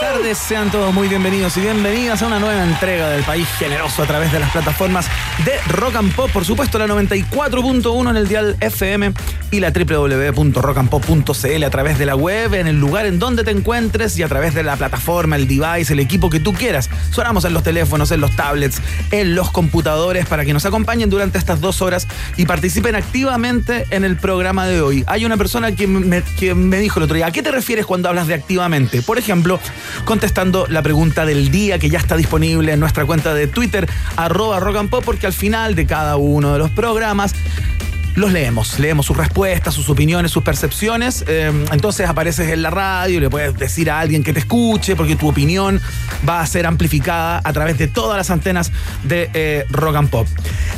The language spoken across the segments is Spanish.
Buenas tardes. Sean todos muy bienvenidos y bienvenidas a una nueva entrega del País Generoso a través de las plataformas de Rock and Pop. Por supuesto, la 94.1 en el dial FM y la www.rockandpop.cl a través de la web, en el lugar en donde te encuentres y a través de la plataforma, el device, el equipo que tú quieras. Sonamos en los teléfonos, en los tablets, en los computadores para que nos acompañen durante estas dos horas y participen activamente en el programa de hoy. Hay una persona que me, que me dijo el otro día, ¿a qué te refieres cuando hablas de activamente? Por ejemplo, contestando la pregunta del día que ya está disponible en nuestra cuenta de Twitter, arroba rock pop, porque al final de cada uno de los programas los leemos, leemos sus respuestas, sus opiniones, sus percepciones. Eh, entonces apareces en la radio le puedes decir a alguien que te escuche, porque tu opinión va a ser amplificada a través de todas las antenas de eh, Rock and Pop.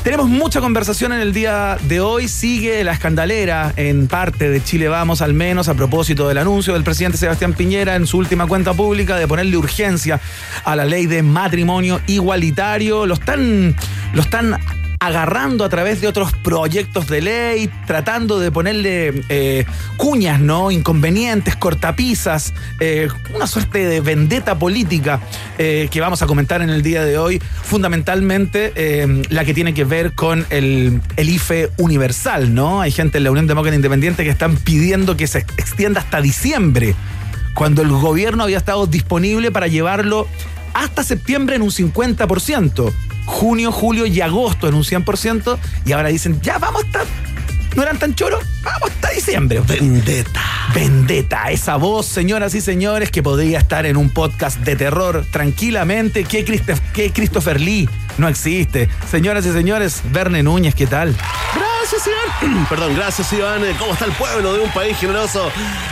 Tenemos mucha conversación en el día de hoy. Sigue la escandalera en parte de Chile Vamos, al menos a propósito del anuncio del presidente Sebastián Piñera en su última cuenta pública de ponerle urgencia a la ley de matrimonio igualitario. Lo están, lo están agarrando a través de otros proyectos de ley, tratando de ponerle eh, cuñas, ¿no? Inconvenientes, cortapisas, eh, una suerte de vendetta política eh, que vamos a comentar en el día de hoy, fundamentalmente la que tiene que ver con el, el IFE universal, ¿no? Hay gente en la Unión Demócrata Independiente que están pidiendo que se extienda hasta diciembre, cuando el gobierno había estado disponible para llevarlo hasta septiembre en un 50% junio, julio y agosto en un 100% y ahora dicen, ya vamos hasta... ¿No eran tan choros? Vamos hasta diciembre. Vendetta. Vendetta, esa voz, señoras y señores, que podría estar en un podcast de terror tranquilamente. ¿Qué, Christoph, qué Christopher Lee? No existe. Señoras y señores, Verne Núñez, ¿qué tal? Gracias, Iván. Perdón, gracias, Iván. ¿Cómo está el pueblo de un país generoso?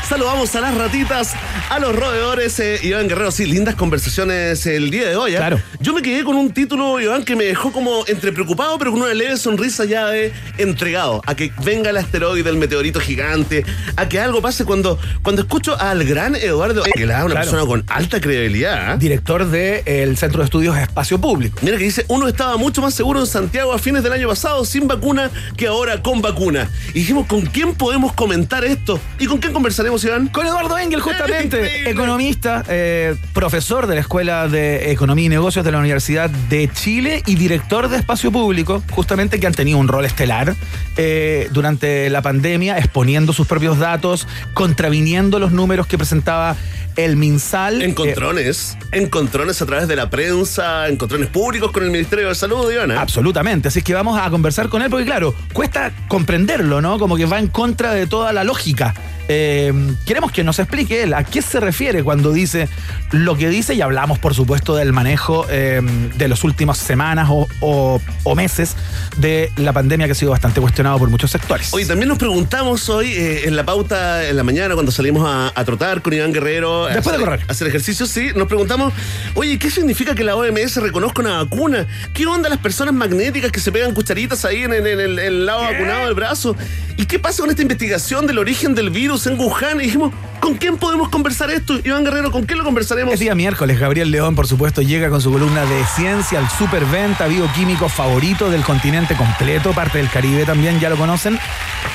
Saludamos a las ratitas, a los roedores. Eh, Iván Guerrero, sí, lindas conversaciones el día de hoy. ¿eh? Claro. Yo me quedé con un título, Iván, que me dejó como entre preocupado, pero con una leve sonrisa ya de entregado a que venga el asteroide, el meteorito gigante, a que algo pase cuando, cuando escucho al gran Eduardo Aguilar, una Claro. persona con alta credibilidad. ¿eh? Director del Centro de Estudios Espacio Público. Mira que dice, uno estaba mucho más seguro en Santiago a fines del año pasado sin vacuna que ahora con vacuna. Y dijimos, ¿con quién podemos comentar esto? ¿Y con quién conversaremos, Iván? Con Eduardo Engel, justamente, economista, eh, profesor de la Escuela de Economía y Negocios de la Universidad de Chile y director de Espacio Público, justamente que han tenido un rol estelar eh, durante la pandemia, exponiendo sus propios datos, contraviniendo los números que presentaba el MinSal. Eh, Encontrones, encontrones a través de la prensa, encontrones públicos con el Ministerio de Salud, Iván. ¿eh? Absolutamente, así que vamos a conversar con él porque claro, cuesta comprenderlo, ¿no? Como que va en contra de toda la lógica. Eh, queremos que nos explique él a qué se refiere cuando dice lo que dice y hablamos por supuesto del manejo eh, de las últimas semanas o, o- o meses de la pandemia que ha sido bastante cuestionado por muchos sectores. Hoy también nos preguntamos hoy eh, en la pauta en la mañana cuando salimos a, a trotar con Iván Guerrero. Después de correr. Hacer ejercicio, sí. Nos preguntamos, oye, ¿qué significa que la OMS reconozca una vacuna? ¿Qué onda las personas magnéticas que se pegan cucharitas ahí en, en- en el, en el lado vacunado del brazo? ¿Y qué pasa con esta investigación del origen del virus en Wuhan? Y dijimos, ¿con quién podemos conversar esto? Iván Guerrero, ¿con quién lo conversaremos? Es día miércoles, Gabriel León, por supuesto, llega con su columna de ciencia, el superventa bioquímico favorito del continente completo, parte del Caribe también, ya lo conocen.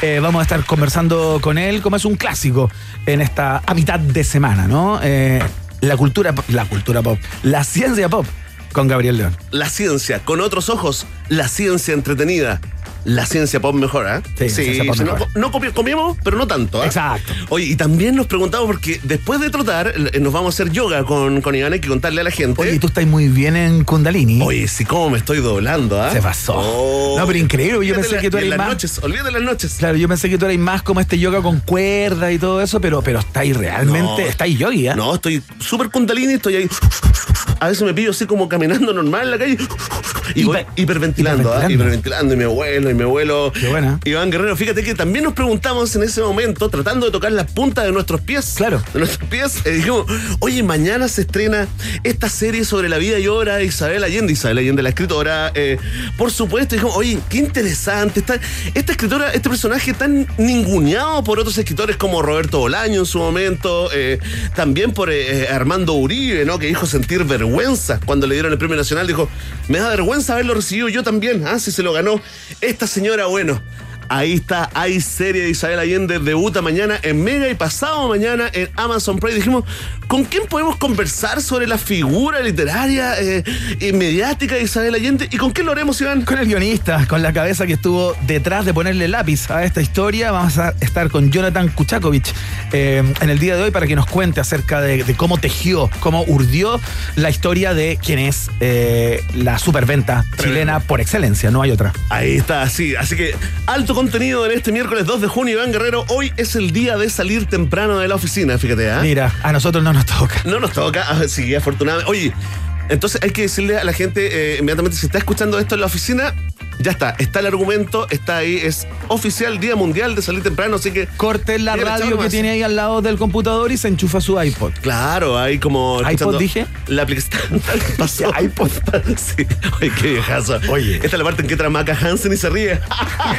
Eh, vamos a estar conversando con él, como es un clásico en esta a mitad de semana, ¿no? Eh, la cultura, pop- la cultura pop, la ciencia pop con Gabriel León. La ciencia, con otros ojos, la ciencia entretenida. la ciencia pop mejor, ¿ah? Sí, ciencia pop sí, no, mejor. no comi- comimos, pero no tanto, ¿ah? Exacto. Oye, y también nos preguntamos, porque después de trotar, eh, nos vamos a hacer yoga con, con Iván, hay que contarle a la gente. Oye, tú estás muy bien en Kundalini. Oye, sí, cómo me estoy doblando, ¿ah? Se pasó. Oh. No, pero increíble, yo Olvídate pensé la- que tú eras más- noches, olvídate las noches. Claro, yo pensé que tú eras más como este yoga con cuerda y todo eso, pero, pero está ahí realmente, No. está ahí yogi, ¿eh? No, estoy súper kundalini, estoy ahí. A veces me pillo así como caminando normal en la calle y voy Hiperventilando, ¿ah? hiperventilando. Y mi abuelo, y mi abuelo. Qué buena. Iván Guerrero, fíjate que también nos preguntamos en ese momento, tratando de tocar la punta de nuestros pies. Claro. De nuestros pies. eh, dijimos, oye, mañana se estrena esta serie sobre la vida y obra de Isabel Allende. Isabel Allende, la escritora. eh, por supuesto, dijimos, oye, qué interesante. Está, esta escritora, este personaje tan ninguneado por otros escritores como Roberto Bolaño en su momento, eh, también por eh, Armando Uribe, ¿no? Que dijo sentir vergüenza cuando le dieron el premio nacional. Dijo, me da vergüenza haberlo recibido yo también. Ah, si se lo ganó esta señora, bueno. Ahí está, hay serie de Isabel Allende, debuta mañana en Mega y pasado mañana en Amazon Prime. Dijimos, ¿con quién podemos conversar sobre la figura literaria eh, y mediática de Isabel Allende? ¿Y con quién lo haremos, Iván? Con el guionista, con la cabeza que estuvo detrás de ponerle lápiz a esta historia, vamos a estar con Jonathan Kuchakovic eh, en el día de hoy para que nos cuente acerca de, de cómo tejió, cómo urdió la historia de quién es eh, la superventa chilena por excelencia, no hay otra. Ahí está, sí. Así que alto contenido en este miércoles 2 de junio, Iván Guerrero. Hoy es el día de salir temprano de la oficina, fíjate, ¿ah? Mira, a nosotros no nos toca. No nos toca, ah, sí, afortunadamente. Oye, entonces hay que decirle a la gente eh, inmediatamente, si está escuchando esto en la oficina, ya está, está el argumento, está ahí, es oficial Día Mundial de Salir Temprano, así que... Corte la radio que tiene ahí al lado del computador y se enchufa su iPod. Claro, hay como... ¿iPod dije? La aplicación... pasó. IPod. sí, oye, qué viejazo. Oye. Esta es la parte en que tramaca Hansen y se ríe.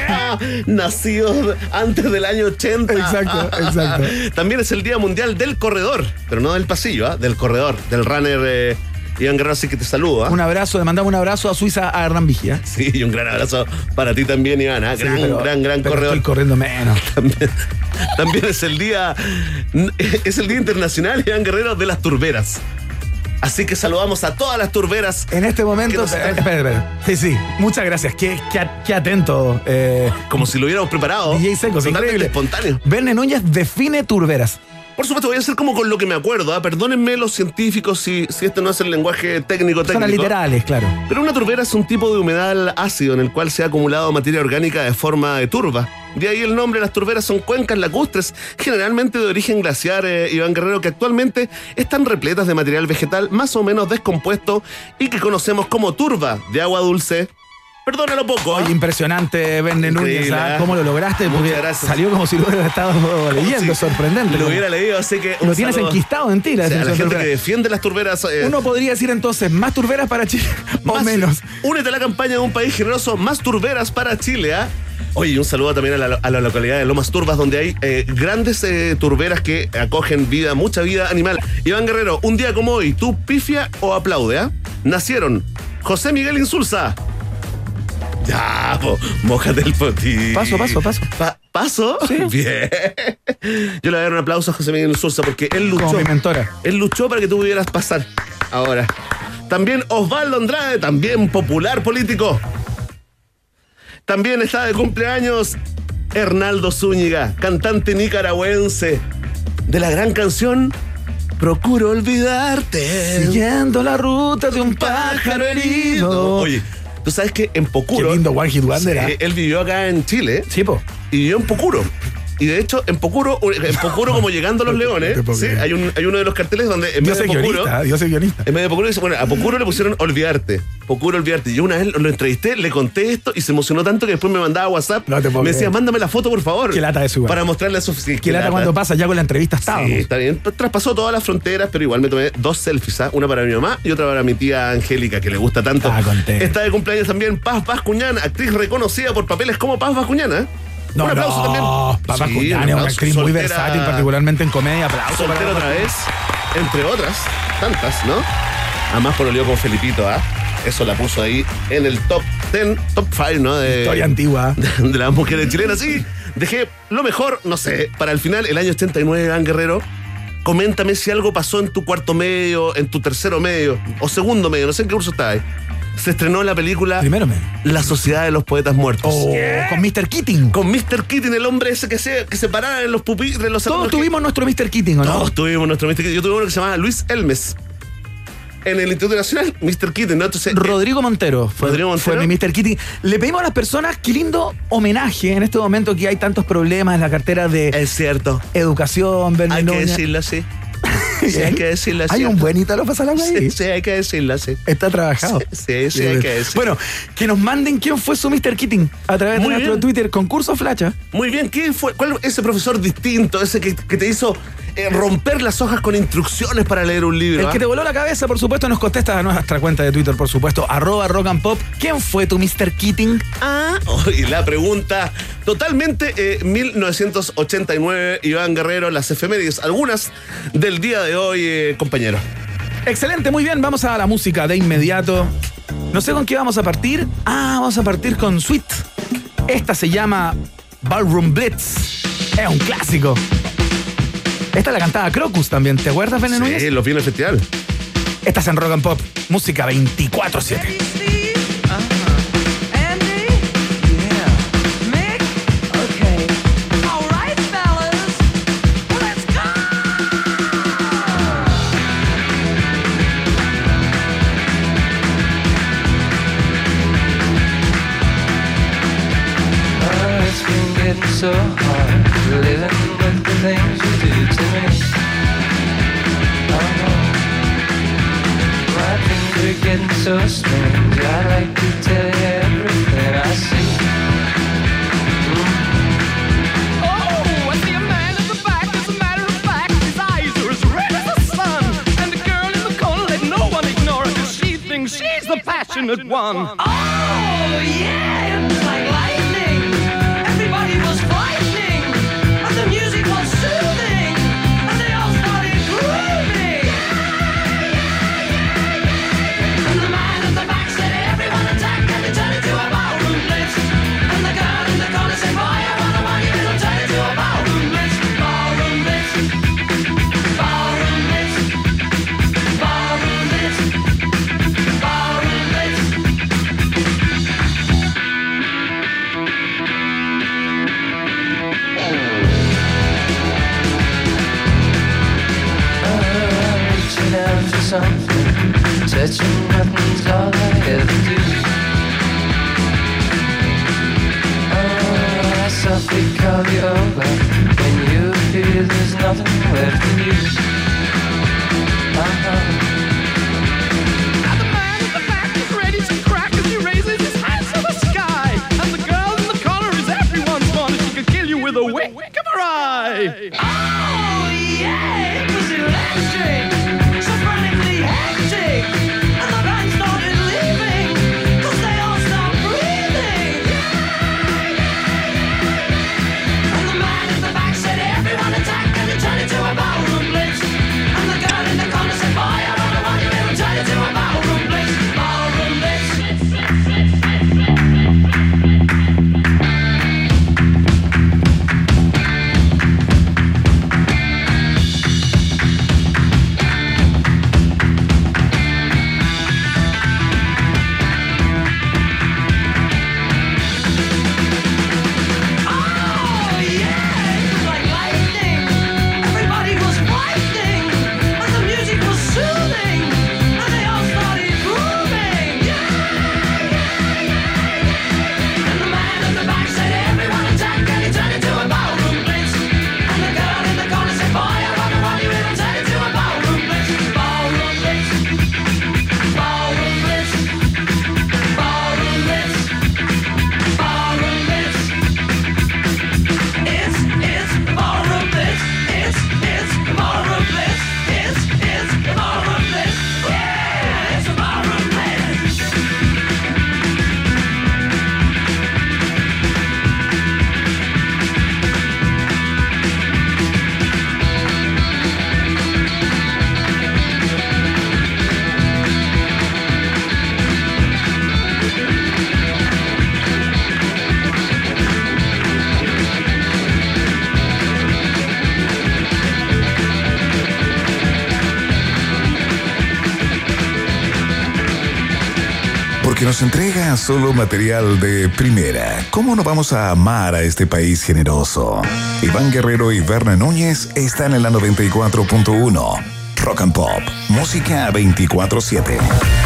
Nacido antes del año 80. Exacto, exacto. También es el Día Mundial del Corredor, pero no del pasillo, ¿ah? del corredor, del runner... eh, Iván Guerrero, así que te saludo. ¿ah? Un abrazo, le mandamos un abrazo a Suiza a Hernán Vigia. Sí, y un gran abrazo para ti también, Iván. ¿ah? Gran, Sí, pero- gran, gran pero corredor. Estoy corriendo menos. También, también es el día es el día internacional, Iván Guerrero, de las turberas. Así que saludamos a todas las turberas. En este momento. Espera, espera. Sí, sí. Muchas gracias. Qué, qué, qué atento. Eh, Como si lo hubiéramos preparado. DJ Totalmente increíble. espontáneo. Verne Núñez define turberas. Por supuesto, voy a hacer como con lo que me acuerdo. ¿ah? Perdónenme los científicos si, si este no es el lenguaje técnico Son técnico. literales, claro. Pero una turbera es un tipo de humedal ácido en el cual se ha acumulado materia orgánica de forma de turba. De ahí el nombre, las turberas son cuencas lacustres, generalmente de origen glaciar, eh, Iván Guerrero, que actualmente están repletas de material vegetal más o menos descompuesto y que conocemos como turba de agua dulce. Perdónalo poco, ¿ah? Oye, impresionante, Verne Increíble, Núñez. ¿ah? ¿ah? ¿Cómo lo lograste? Porque salió como si lo hubiera estado leyendo. Sí, sorprendente. Lo hubiera leído, así que. Lo tienes saludo. enquistado en ti, la O sea, la gente que defiende las turberas. eh, Uno podría decir entonces, más turberas para Chile, o Más- menos. Únete a la campaña de un país generoso, más turberas para Chile, ¿ah? Oye, y un saludo también a la, a la localidad de Lomas Turbas, donde hay eh, grandes eh, turberas que acogen vida, mucha vida animal. Iván Guerrero, un día como hoy, ¿tú pifia o aplaude, ah? Nacieron José Miguel Insulza. Ya, po, mójate el potín. Paso, paso, paso. Pa- ¿Paso? Sí. Bien. Yo le voy a dar un aplauso a José Miguel Insulza porque él luchó. Como mi mentora. Él luchó para que tú pudieras pasar. Ahora. También Osvaldo Andrade, también popular político. También está de cumpleaños Hernaldo Zúñiga, cantante nicaragüense de la gran canción Procuro olvidarte. Siguiendo la ruta de un pájaro herido. Oye, tú sabes que en Qué Pocuro. lindo One Hit Wonder. ¿ah? él vivió acá en Chile Sí, po. y vivió en Pocuro. Y de hecho, en Pocuro, en Pocuro como llegando a los leones, sí, hay, un, hay uno de los carteles donde en Yo vez de Pocuro, yo soy guionista. en vez de Pocuro dice, bueno, a Pocuro le pusieron olvidarte. Pocuro olvidarte. Yo una vez lo entrevisté, le conté esto y se emocionó tanto que después me mandaba WhatsApp. No te puedo me decía, creer. mándame la foto, por favor. Qué lata eso igual. Para mostrarle a su sí, Que lata cuando pasa, ya con la entrevista estábamos. Sí, está bien. Traspasó todas las fronteras, pero igual me tomé dos selfies, ¿ah? una para mi mamá y otra para mi tía Angélica, que le gusta tanto. Ah. Está de cumpleaños también Paz Vascuñán, actriz reconocida por papeles como Paz Vascuñán. ¿Eh? No, un aplauso no, también. Papá Sí, Julián un es una actriz muy versátil, particularmente en comedia. Aplauso Soltera otra vez, entre otras, tantas, ¿no? Además por con Felipito, ¿ah? Eso la puso ahí en el top 10, top 5, ¿no? De, Historia antigua. de las mujeres chilenas. Sí, dejé lo mejor, no sé, para el final, el año 89, Iván Guerrero. Coméntame si algo pasó en tu cuarto medio, en tu tercero medio o segundo medio, no sé en qué curso estabas. Se estrenó la película Primero me. La Sociedad de los Poetas Muertos. Oh, con Mr. Keating. Con Mr. Keating, el hombre ese que se, que se paraba en los pupitres. Los Todos que- tuvimos nuestro Mr. Keating, ¿o no? Todos tuvimos nuestro Mr. Keating. Yo tuve uno que se llamaba Luis Elmes. En el Instituto Nacional, Mr. Keating, ¿no? Entonces, eh, Rodrigo Montero fue, Rodrigo Montero. fue mi Mr. Keating. Le pedimos a las personas qué lindo homenaje en este momento que hay tantos problemas en la cartera de es cierto. educación, Hay que decirlo así. Sí, hay que decirlo así. Hay un buen Italo Pasalagua ahí. Sí, sí, hay que decirlo así. Está trabajado. Sí, sí, hay que decirlo. Bueno, que nos manden quién fue su Mr. Keating a través Muy de nuestro bien. Twitter, concurso Flacha. Muy bien, ¿qué fue? ¿Cuál ese profesor distinto, ese que, que te hizo eh, romper las hojas con instrucciones para leer un libro? El ah? que te voló la cabeza, por supuesto, nos contesta a nuestra cuenta de Twitter, por supuesto, arroba rock and pop. ¿Quién fue tu Mr. Keating? Ah, y la pregunta totalmente eh, 1989, Iván Guerrero, las efemérides, algunas del día de hoy, eh, compañero. Excelente, muy bien, vamos a la música de inmediato. No sé con qué vamos a partir. Ah, vamos a partir con Sweet. Esta se llama Ballroom Blitz. Es un clásico. Esta la cantaba Crocus también, ¿te acuerdas, Bene Núñez? Sí, los viene el festival. Esta es en Rock and Pop, música 24-7. Nos entrega solo material de primera. ¿Cómo no vamos a amar a este país generoso? Iván Guerrero y Berna Núñez están en la 94.1. Rock and Pop, música 24-7.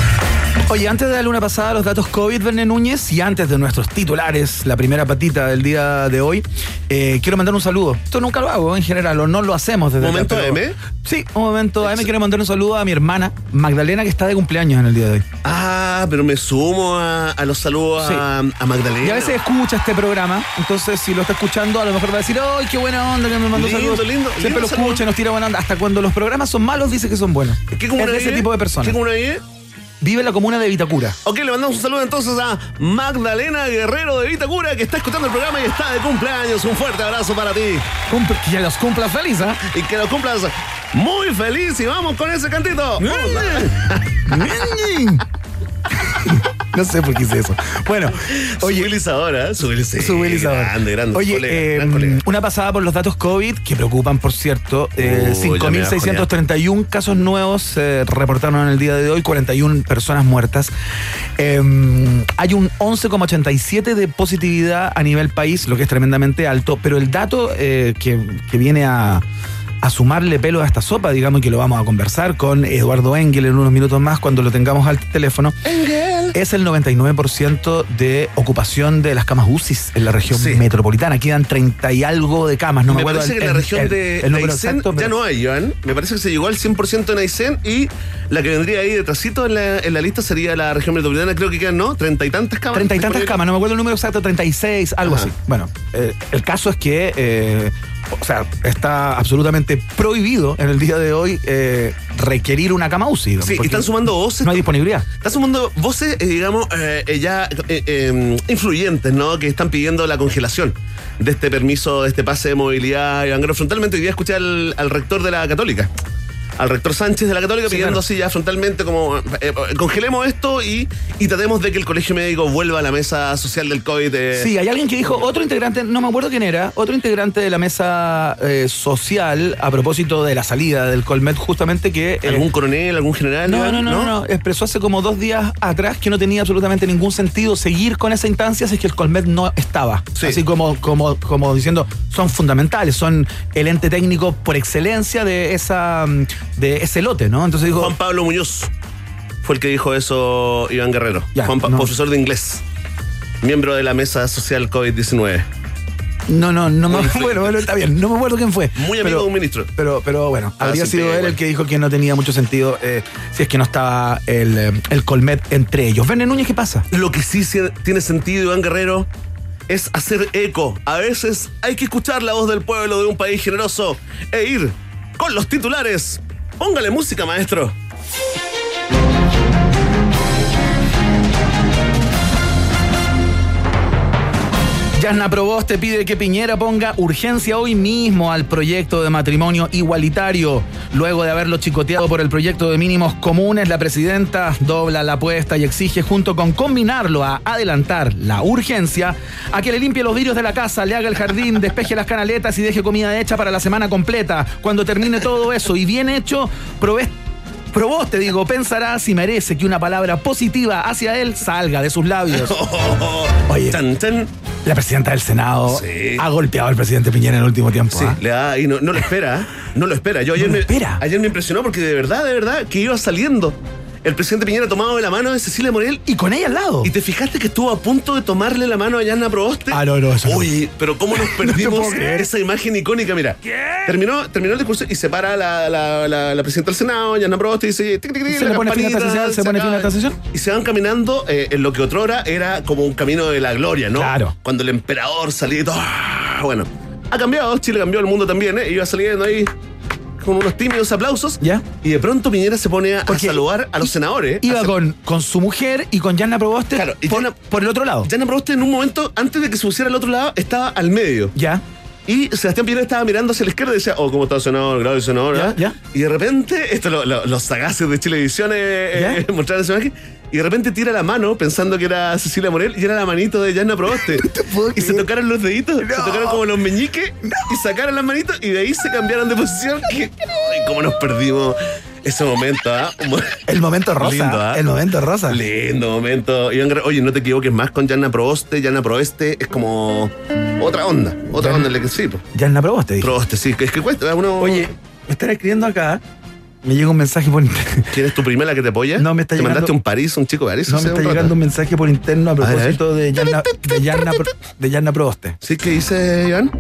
Oye, antes de darle una pasada a los datos COVID, Verne Núñez, y antes de nuestros titulares, la primera patita del día de hoy, eh, quiero mandar un saludo. Esto nunca lo hago en general, o no lo hacemos desde ¿Momento acá, pero- AM? Sí, un momento AM. Quiero mandar un saludo a mi hermana Magdalena, que está de cumpleaños en el día de hoy. Ah, pero me sumo a, a los saludos Sí. a, a Magdalena. Y a veces escucha este programa, entonces si lo está escuchando, a lo mejor va a decir, ¡ay, qué buena onda que me mandó Lindo, saludos! lindo, Siempre lindo lo saludo. escucha, nos tira buena onda. Hasta cuando los programas son malos, dice que son buenos. ¿Qué es de ese vive? tipo de personas. ¿Qué comuna vive? En la comuna de Vitacura. Ok, le mandamos un saludo entonces a Magdalena Guerrero de Vitacura que está escuchando el programa y está de cumpleaños. Un fuerte abrazo para ti Cumple- que los cumpla feliz, ¿ah? y que lo cumplas muy feliz. Y vamos con ese cantito. no sé por qué hice eso. Bueno, Oye, Subilizadora, subilizadora. Subilizador. Grande, grande. Oye, colega, eh, gran colega. una pasada por los datos COVID que preocupan, por cierto. Eh, Uy, ya me 5.631 casos nuevos se reportaron en el día de hoy, 41 personas muertas. Eh, hay un 11,87 de positividad a nivel país, lo que es tremendamente alto, pero el dato eh, que, que viene a a sumarle pelo a esta sopa, digamos, y que lo vamos a conversar con Eduardo Engel en unos minutos más cuando lo tengamos al teléfono, es el 99% de ocupación de las camas UCIs en la región Sí. metropolitana. Quedan 30 y algo de camas, no me, me acuerdo parece el- que en la región el- de, el Aysén exacto, ya pero- no hay, Joan. Me parece que se llegó al 100% en Aysén y la que vendría ahí detrásito en la, en la lista sería la región metropolitana. Creo que quedan, ¿no? Treinta y tantas camas. Treinta y tantas camas, no me acuerdo el número exacto, 36, algo Ajá. así. Bueno, eh, el caso es que, eh, o sea, está absolutamente prohibido en el día de hoy eh, requerir una cama UCI. Sí, y están sumando voces. No hay disponibilidad. Está sumando voces, eh, digamos, eh, ya eh, influyentes, ¿no? Que están pidiendo la congelación de este permiso, de este pase de movilidad. Guerrero, frontalmente, hoy día escuché al, al rector de la Católica. Al rector Sánchez de la Católica Sí, pidiendo claro. así ya frontalmente como eh, eh, congelemos esto y, y tratemos de que el colegio médico vuelva a la mesa social del COVID. eh, Sí, hay alguien que dijo, otro integrante, no me acuerdo quién era, otro integrante de la mesa eh, social a propósito de la salida del Colmet, justamente que... ¿Algún coronel, algún general? no, no, no, no, no, expresó hace como dos días atrás que no tenía absolutamente ningún sentido seguir con esa instancia si es que el Colmet no estaba. Sí. Así como, como, como diciendo, son fundamentales, son el ente técnico por excelencia de esa mm, de ese lote, ¿no? Entonces dijo, Juan Pablo Muñoz fue el que dijo eso, Iván Guerrero. Ya, Juan no. profesor de inglés, miembro de la mesa social COVID-19. no, no, no me bueno, bueno, está bien, no me acuerdo quién fue. Muy amigo Pero- de un ministro. Pero, pero bueno, Ah, habría sido él igual. el que dijo que no tenía mucho sentido eh, si es que no estaba el, eh, el Colmet entre ellos. Verne Núñez, ¿qué pasa? Lo que sí tiene sentido, Iván Guerrero, es hacer eco. A veces hay que escuchar la voz del pueblo de un país generoso e ir con los titulares. Póngale música, maestro. Yasna Proboste pide que Piñera ponga urgencia hoy mismo al proyecto de matrimonio igualitario. Luego de haberlo chicoteado por el proyecto de mínimos comunes, la presidenta dobla la apuesta y exige, junto con combinarlo a adelantar la urgencia, a que le limpie los vidrios de la casa, le haga el jardín, despeje las canaletas y deje comida hecha para la semana completa. Cuando termine todo eso y bien hecho, Proboste Proboste, digo, pensará si merece que una palabra positiva hacia él salga de sus labios. Oye. Tan, tan. La presidenta del Senado Sí. ha golpeado al presidente Piñera en el último tiempo. Sí, ¿ah? le da y no, no lo espera, ¿eh? no lo espera. Yo ayer, No me, espera. ayer me impresionó porque de verdad, de verdad, que iba saliendo el presidente Piñera tomado de la mano de Cecilia Morel Y con ella al lado. ¿Y te fijaste que estuvo a punto de tomarle la mano a Yanna Proboste? Ah, no, no, eso no. Uy, pero cómo nos perdimos esa imagen icónica, mira. Terminó, terminó el discurso y se para la, la, la, la presidenta del Senado, Yanna Proboste, y dice... tic, tic, tic, Se la le pone fin a esta sesión, se pone fin a esta sesión. Y se van caminando eh, en lo que otrora era como un camino de la gloria, ¿no? Claro. Cuando el emperador salía y todo... ¡ah! Bueno, ha cambiado, Chile cambió, el mundo también, ¿eh? Iba saliendo ahí con unos tímidos aplausos. Ya. Y de pronto Piñera se pone a, saludar a los senadores. Iba con, con su mujer y con Yanna Proboste Claro, por, Yanna- por el otro lado. Jana Proboste en un momento, antes de que se pusiera al otro lado, estaba al medio. Ya. Y Sebastián Piñera estaba mirando hacia la izquierda y decía, oh, ¿cómo está el senador? Grave senador. Ya, ¿verdad?". ya. Y de repente, esto lo- lo- los sagaces de Chilevisión eh, eh, mostraron esa imagen. Y de repente tira la mano pensando que era Cecilia Morel y era la manito de Jana Proboste. puedo y se tocaron los deditos, se No. tocaron como los meñiques y sacaron las manitos y de ahí se cambiaron de posición. Y, ay, cómo nos perdimos Ese momento, ¿ah? El momento rosa. Lindo, ¿ah? El momento rosa. Lindo momento. Oye, no te equivoques más con Yanna Proboste. Yanna Proboste es como otra onda. Otra Yanna- onda en la que sí. Ya en la probaste, dije. Proboste, sí. Es que cuesta. Uno, Oye, me están escribiendo acá. Me llega un mensaje por interno. ¿Quién es tu primera que te apoya? No, me está ¿Te mandaste llegando- un París, un chico de París? No, me está llegando un mensaje por interno a propósito de Yanna, de Yanna, Yanna Proboste. ¿Sí? ¿Qué dice Iván?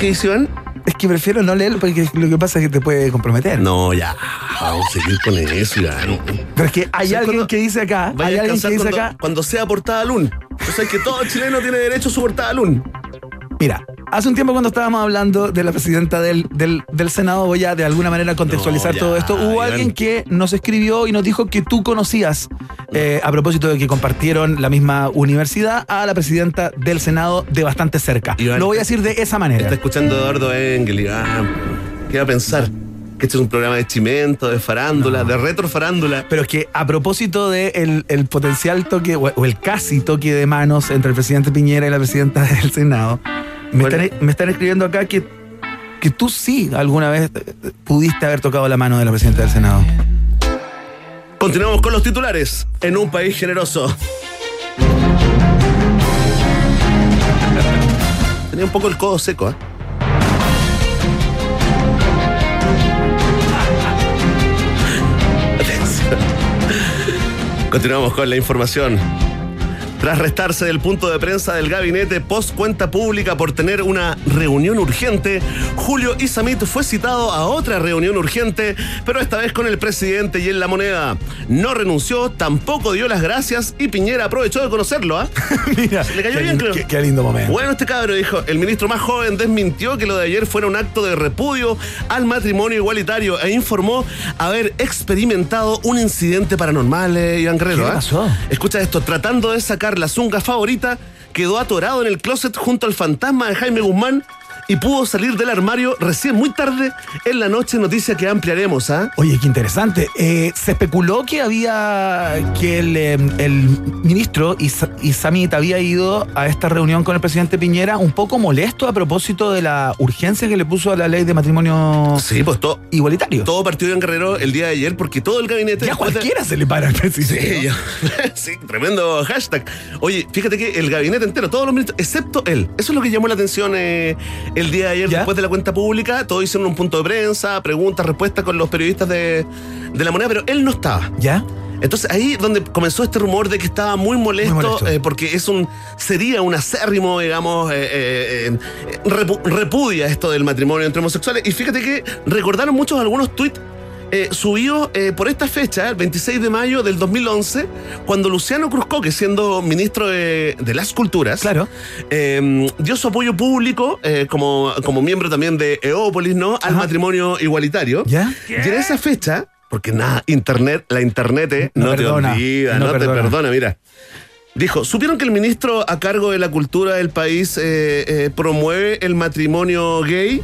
¿Qué dice Iván? Es que prefiero no leerlo porque lo que pasa es que te puede comprometer. No, ya. Vamos a seguir con eso, Iván. Pero es que hay alguien que dice acá, hay alguien que dice cuando, acá, cuando sea portada LUN. O sea, que todo chileno tiene derecho a su portada LUN. Mira, hace un tiempo cuando estábamos hablando de la presidenta del, del, del Senado, voy a de alguna manera contextualizar No, ya, todo esto, hubo alguien que nos escribió y nos dijo que tú conocías, eh, a propósito de que compartieron la misma universidad, a la presidenta del Senado de bastante cerca. Iván, Lo voy a decir de esa manera. Está escuchando Eduardo Engel, Iván. ¿Qué va a pensar? Que este es un programa de chimento, de farándula, de retro farándula. Pero es que a propósito de el, potencial toque o el casi toque de manos entre el presidente Piñera y la presidenta del Senado, me, Bueno. están, me están escribiendo acá que, que tú sí alguna vez eh, pudiste haber tocado la mano de la presidenta del Senado. Continuamos con los titulares en un país generoso. Tenía un poco el codo seco, ¿eh? Continuamos con la información. Tras restarse del punto de prensa del gabinete post cuenta pública por tener una reunión urgente, Julio Isamit fue citado a otra reunión urgente, pero esta vez con el presidente y en la moneda. No renunció, tampoco dio las gracias y Piñera aprovechó de conocerlo, ¿ah? Mira, Le cayó qué, bien, creo. qué- qué lindo momento. Bueno, este cabro dijo, el ministro más joven desmintió que lo de ayer fuera un acto de repudio al matrimonio igualitario e informó haber experimentado un incidente paranormal, eh, Iván Guerrero. ¿Qué ¿ah? pasó? Escucha esto, tratando de sacar la zunga favorita, quedó atorado en el closet junto al fantasma de Jaime Guzmán y pudo salir del armario recién muy tarde en la noche, noticia que ampliaremos, ¿ah? Oye, qué interesante. Eh, se especuló que había que el, eh, el ministro Is- Isamit había ido a esta reunión con el presidente Piñera un poco molesto a propósito de la urgencia que le puso a la ley de matrimonio Sí, pues todo, igualitario. todo partió en Guerrero el día de ayer porque todo el gabinete... ya de- cualquiera se le para al presidente. Sí. Sí, tremendo hashtag. Oye, fíjate que el gabinete entero, todos los ministros, excepto él. Eso es lo que llamó la atención eh, el día de ayer ¿Ya? después de la cuenta pública. Todos hicieron un punto de prensa, preguntas, respuestas con los periodistas de, de la moneda, pero él no estaba. ¿Ya? Entonces ahí donde comenzó este rumor de que estaba muy molesto, Muy molesto. eh, porque es un sería un acérrimo, digamos, eh, eh, repu- repudia esto del matrimonio entre homosexuales. Y fíjate que recordaron muchos algunos tweets eh, subidos eh, por esta fecha, el 26 de mayo del 2011, cuando Luciano Cruzco, que siendo ministro de, de las culturas, Claro. eh, dio su apoyo público eh, como, como miembro también de Eópolis, ¿no? Al Ajá. matrimonio igualitario. ¿Ya? Y en esa fecha, porque nada, internet, la internet No no, perdona, te olvida, no no, perdona. te perdona, mira. Dijo, ¿supieron que el ministro a cargo de la cultura del país eh, eh, promueve el matrimonio gay?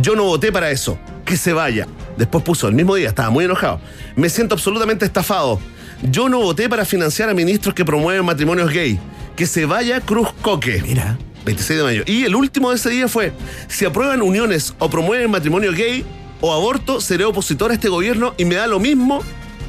Yo no voté para eso. Que se vaya. Después puso, el mismo día, estaba muy enojado. Me siento absolutamente estafado. Yo no voté para financiar a ministros que promueven matrimonios gay. Que se vaya Cruz Coque. Mira. 26 de mayo. Y el último de ese día fue, si aprueban uniones o promueven matrimonio gay o aborto, seré opositor a este gobierno y me da lo mismo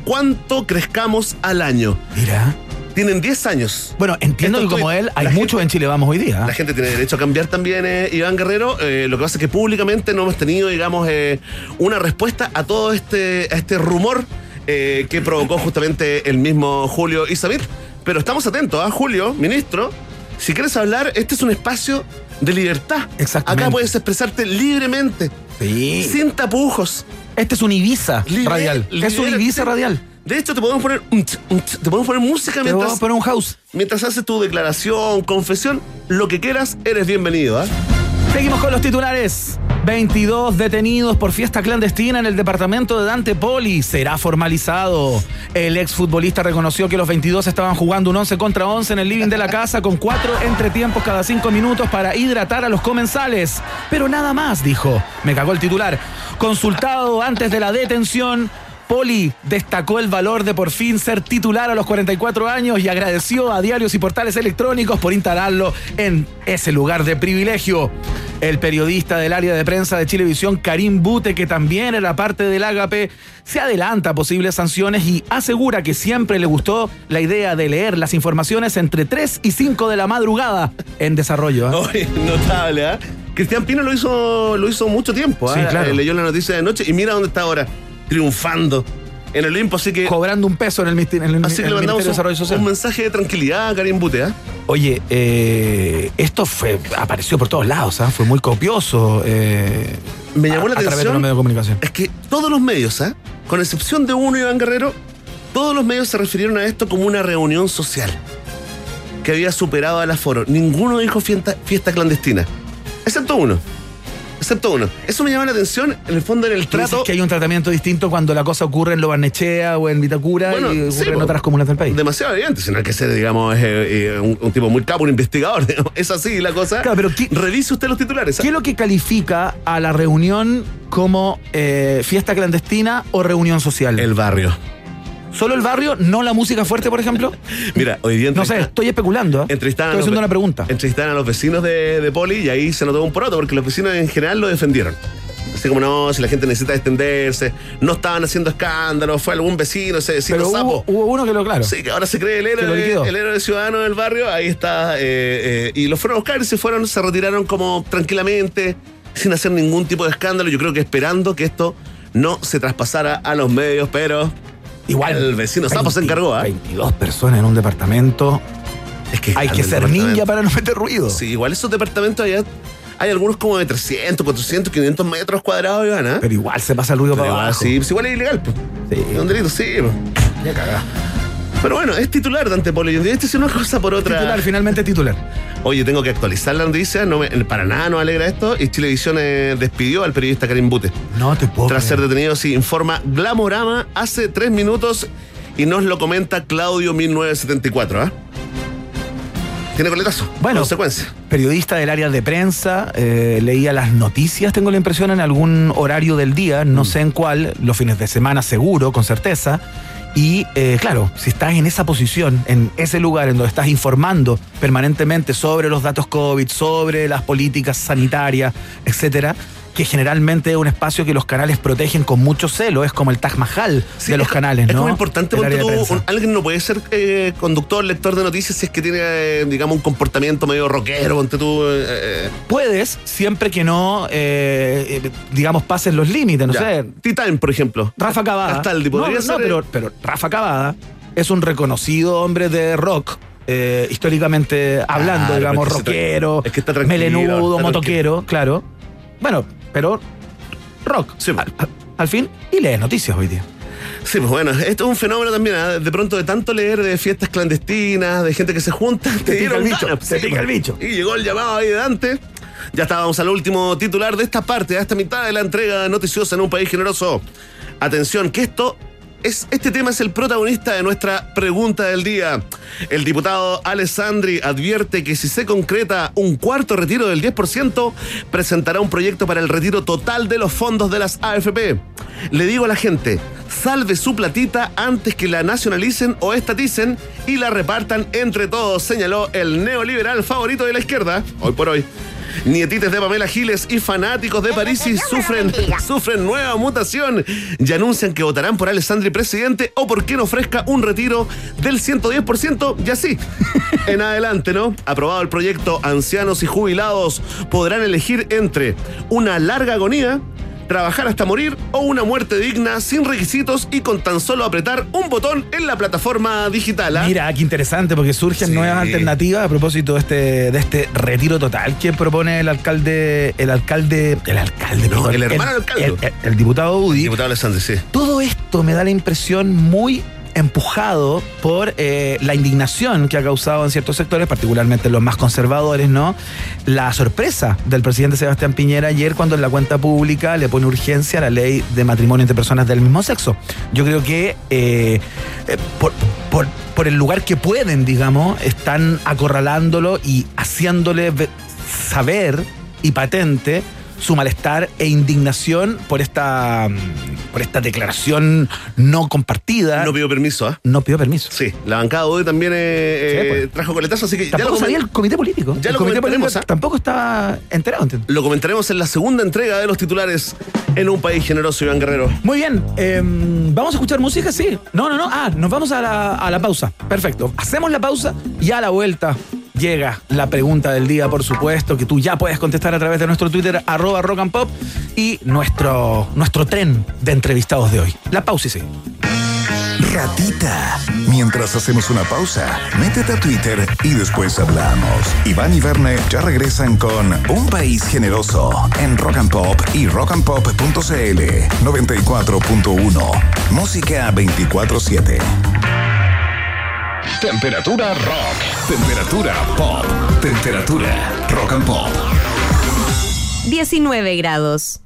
cuánto crezcamos al año. Mira. Tienen 10 años. Bueno, entiendo Estos que como él hay la muchos en Chile Vamos hoy día. La gente tiene derecho a cambiar también, eh, Iván Guerrero. Eh, lo que pasa es que públicamente no hemos tenido, digamos, eh, una respuesta a todo este, a este rumor eh, que provocó justamente el mismo Julio Isamir. Pero estamos atentos, ¿ah? Julio, ministro. Si quieres hablar, este es un espacio de libertad. Exactamente. Acá puedes expresarte libremente, Sí. sin tapujos. Este es un Ibiza Libre- radial. Es un libérate. Ibiza radial. De hecho, te podemos poner, te podemos poner música Te voy a mientras, poner un house. mientras haces tu declaración, confesión, lo que quieras, eres bienvenido. ¿ah? Seguimos con los titulares. 22 detenidos por fiesta clandestina en el departamento de Dante Poli. Será formalizado. El exfutbolista reconoció que los 22 estaban jugando un 11 contra 11 en el living de la casa con cuatro entretiempos cada cinco minutos para hidratar a los comensales. Pero nada más, dijo. Me cagó el titular. Consultado antes de la detención Poli destacó el valor de por fin ser titular a los 44 años y agradeció a diarios y portales electrónicos por instalarlo en ese lugar de privilegio. El periodista del área de prensa de Chilevisión, Karim Bute, que también era parte del Ágape, se adelanta a posibles sanciones y asegura que siempre le gustó la idea de leer las informaciones entre 3 y 5 de la madrugada en desarrollo. ¿eh? Oye, notable, ¿ah? Cristian Pino lo hizo, lo hizo mucho tiempo, ¿ah? Sí, claro. Eh, leyó la noticia de noche y mira dónde está ahora, triunfando en el Olimpo, así que... Cobrando un peso en el, en el- Así que le mandamos Desarrollo un, Social. un mensaje de tranquilidad a Karim Bute, ¿ah? Oye, eh, esto fue apareció por todos lados, ¿ah? fue muy copioso. eh, Me llamó la a- a través de atención. los medios de comunicación. Es que todos los medios, ¿ah? con excepción de uno, Iván Guerrero, todos los medios se refirieron a esto como una reunión social que había superado al aforo. Ninguno dijo fiesta, fiesta clandestina, excepto uno. Excepto uno. Eso me llamó la atención, en el fondo, en el Tú dices trato. que hay un tratamiento distinto cuando la cosa ocurre en Lobarnechea o en Vitacura Bueno, y ocurre sí, en otras comunas del país. Demasiado evidente, sino que ser, digamos, eh, eh, un, un tipo muy capo, un investigador. digamos. Es así la cosa. Claro, pero ¿qué- Revise usted los titulares. ¿Qué es lo que califica a la reunión como eh, fiesta clandestina o reunión social? El barrio. ¿Solo el barrio, no la música fuerte, por ejemplo? Mira, hoy día No sé, estoy especulando. ¿eh? entrevistaron Estoy haciendo una pregunta. Entrevistaron a los vecinos de, de Poli y ahí se notó un poroto porque los vecinos en general lo defendieron. Así como no, si la gente necesita extenderse, no estaban haciendo escándalo, fue algún vecino, ese vecino Pero sapo. hubo, hubo uno que lo claro. Sí, que ahora se cree el héroe, el héroe ciudadano del barrio, ahí está. eh, eh, y los fueron a buscar y se fueron, se retiraron como tranquilamente, sin hacer ningún tipo de escándalo. Yo creo que esperando que esto no se traspasara a los medios, pero Igual. el vecino sapo se 20, encargó, ¿ah? 22 personas en un departamento. Es que Hay que ser ninja para no meter ruido. Sí, igual esos departamentos allá hay algunos como de 300, 400, 500 metros cuadrados, Iván, ¿ah? Pero igual se pasa el ruido Pero para igual, abajo. sí, pues igual es ilegal, pues. Sí. Es un delito, sí, pues. Ya cagá. Pero bueno, es titular Dante Polo. Y este es una cosa por otra. Titular, finalmente titular. Oye, tengo que actualizar la noticia. No me- para nada nos alegra esto. Y Chilevisión eh, despidió al periodista Karim Bute. No te puedo. Tras ser detenido, sí, informa Glamorama hace tres minutos y nos lo comenta Claudio 1974, ¿ah? Tiene coletazo. Bueno. Consecuencia. Periodista del área de prensa, eh, leía las noticias, tengo la impresión, en algún horario del día, Mm. no sé en cuál, los fines de semana seguro, con certeza. Y eh, claro, si estás en esa posición, en ese lugar en donde estás informando permanentemente sobre los datos COVID, sobre las políticas sanitarias, etcétera, que generalmente es un espacio que los canales protegen con mucho celo, es como el Taj Mahal Sí, de los es- canales, es como importante porque tú, un- alguien no puede ser eh, conductor, lector de noticias si es que tiene, eh, digamos, un comportamiento medio rockero, ponte tú. eh, Puedes, siempre que no, digamos, pases los límites, no ya. sé. T-Time, por ejemplo. Rafa Cavada. Castaldi, podría no, ser, pero, pero Rafa Cavada es un reconocido hombre de rock. históricamente hablando, digamos, rockero, es que está melenudo, está motoquero, claro. Bueno, pero rock. Sí. Al, fin, y lees noticias hoy día. Sí, pues bueno, esto es un fenómeno también. ¿ah? De pronto, de tanto leer de fiestas clandestinas, de gente que se junta, te, pica dieron el bicho, sí, pica el bicho. Y llegó el llamado ahí de Dante. Ya estábamos al último titular de esta parte, a esta mitad de la entrega noticiosa en un país generoso. Atención, que esto es, este tema es el protagonista de nuestra pregunta del día. El diputado Alessandri advierte que si se concreta un cuarto retiro del 10%, presentará un proyecto para el retiro total de los fondos de las AFP. Le digo a la gente, salve su platita antes que la nacionalicen o estaticen y la repartan entre todos, señaló el neoliberal favorito de la izquierda, hoy por hoy. Nietites de Pamela Giles y fanáticos de Parisi sufren, sufren nueva mutación y anuncian que votarán por Alessandri presidente o por quien ofrezca un retiro del 110% y así. en adelante, ¿no? Aprobado el proyecto, ancianos y jubilados podrán elegir entre una larga agonía trabajar hasta morir o una muerte digna sin requisitos y con tan solo apretar un botón en la plataforma digital. ¿ah? Mira, qué interesante, porque surgen Sí. nuevas alternativas a propósito de este, de este retiro total que propone el alcalde, el alcalde, el alcalde, No, perdón, el hermano del alcalde. el- el- el diputado Udi. Diputado Alessandri, sí. Todo esto me da la impresión muy empujado por eh, la indignación que ha causado en ciertos sectores, particularmente los más conservadores, ¿no? La sorpresa del presidente Sebastián Piñera ayer cuando en la cuenta pública le pone urgencia a la ley de matrimonio entre personas del mismo sexo. Yo creo que eh, eh, por, el lugar que pueden, digamos, están acorralándolo y haciéndole saber y patente su malestar e indignación por esta, mm, por esta declaración no compartida. No pido permiso, ¿ah? No pidió permiso. Sí, la bancada hoy también eh, Sí, eh, pues. trajo coletazo, así que ya lo, Tampoco sabía el comité político. Ya el lo comité político ¿ah? tampoco estaba enterado. ¿entiendes? lo comentaremos en la segunda entrega de los titulares en un país generoso, Iván Guerrero. Muy bien, eh, ¿vamos a escuchar música? Sí. No, no, no. Ah, nos vamos a la, a la pausa. Perfecto. Hacemos la pausa y a la vuelta llega la pregunta del día, por supuesto, que tú ya puedes contestar a través de nuestro Twitter, arroba rock and pop, y nuestro, nuestro tren de entrevistados de hoy. La pausa y sí. Ratita. Mientras hacemos una pausa, métete a Twitter y después hablamos. Iván y Verne ya regresan con Un País Generoso en Rock and Pop y rockandpop.cl 94.1. Música 24-7. Temperatura rock. Temperatura pop. Temperatura rock and pop. 19 grados.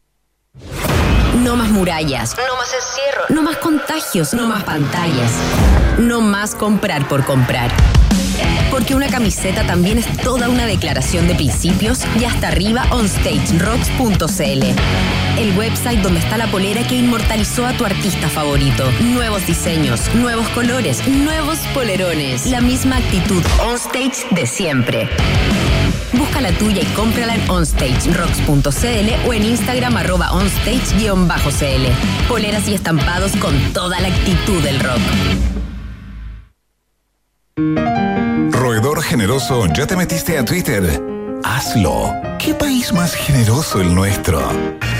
No más murallas. No más encierro. No más contagios. No más pantallas. No más comprar por comprar. Porque una camiseta también es toda una declaración de principios y hasta arriba onstagerocks.cl. El website donde está la polera que inmortalizó a tu artista favorito. Nuevos diseños, nuevos colores, nuevos polerones. La misma actitud onstage de siempre. Busca la tuya y cómprala en onstagerocks.cl o en Instagram arroba onstage-cl. Poleras y estampados con toda la actitud del rock. Roedor generoso, ¿ya te metiste a Twitter? Hazlo. ¿Qué país más generoso el nuestro?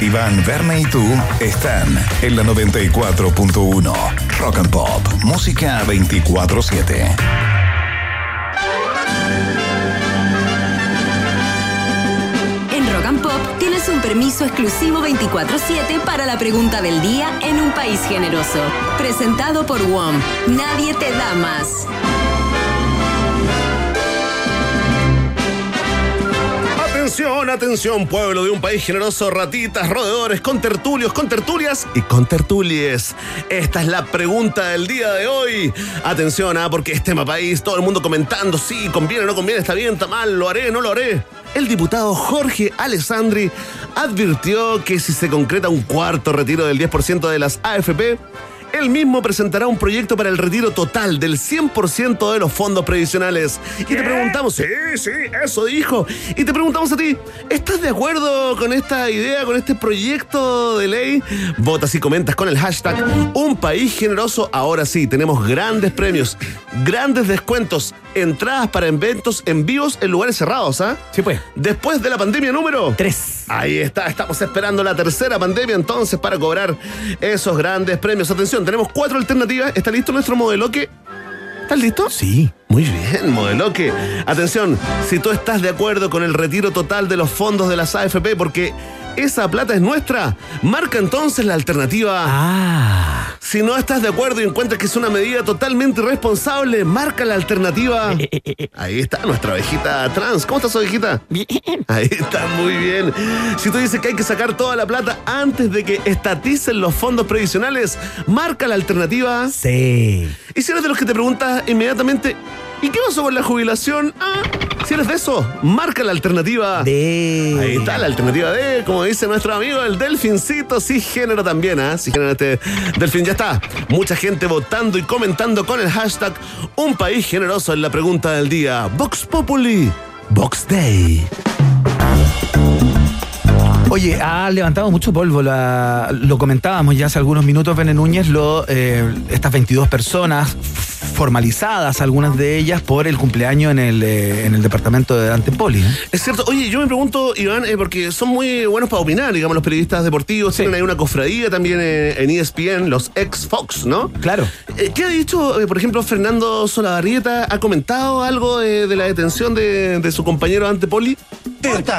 Iván, Verne y tú están en la 94.1. Rock and Pop. Música 24-7. En Rock and Pop tienes un permiso exclusivo 24-7 para la pregunta del día en un país generoso. Presentado por WOM. Nadie te da más. Atención, atención, pueblo de un país generoso, ratitas, roedores, con tertulios, con tertulias y con tertulies. Esta es la pregunta del día de hoy. Atención, ah, porque es tema país, todo el mundo comentando, sí, conviene, no conviene, está bien, está mal, lo haré, no lo haré. El diputado Jorge Alessandri advirtió que si se concreta un cuarto retiro del 10% de las AFP, él mismo presentará un proyecto para el retiro total del 100% de los fondos previsionales. Y te preguntamos, sí, sí, eso dijo. Y te preguntamos a ti, ¿estás de acuerdo con esta idea, con este proyecto de ley? Votas y comentas con el hashtag Un País Generoso. Ahora sí, tenemos grandes premios, grandes descuentos, entradas para eventos en vivos en lugares cerrados, ¿ah? Sí, pues. Después de la pandemia número Tres. Ahí está, estamos esperando la tercera pandemia entonces para cobrar esos grandes premios. Atención, tenemos cuatro alternativas. ¿Está listo nuestro modeloque? ¿Estás listo? Sí. Muy bien, modeloque. Atención, si tú estás de acuerdo con el retiro total de los fondos de las AFP porque esa plata es nuestra, marca entonces la alternativa. Ah. Si no estás de acuerdo y encuentras que es una medida totalmente irresponsable, marca la alternativa. Ahí está nuestra ovejita trans. ¿Cómo estás, ovejita? Bien. Ahí está, muy bien. Si tú dices que hay que sacar toda la plata antes de que estaticen los fondos previsionales, marca la alternativa. Sí. Y si eres de los que te preguntas inmediatamente, ¿y qué pasó con la jubilación? Ah, si eres de eso, marca la alternativa. De. Ahí está la alternativa D, como dice nuestro amigo el delfincito, sí género también, ¿ah? Sí género este delfín, ya está. Mucha gente votando y comentando con el hashtag Un país generoso en la pregunta del día. Vox Populi, Vox Day. Oye, ha levantado mucho polvo. la- lo comentábamos ya hace algunos minutos, Bene Núñez, lo, eh, estas 22 personas formalizadas, algunas de ellas por el cumpleaños en el, eh, en el departamento de Dante Poli. ¿eh? Es cierto, oye, yo me pregunto, Iván, eh, porque son muy buenos para opinar, digamos, los periodistas deportivos, tienen ahí una cofradía también en ESPN, los ex-Fox, ¿no? Claro. Eh, ¿Qué ha dicho, por ejemplo, Fernando Solabarrieta? ¿Ha comentado algo de, de la detención de, de su compañero Ante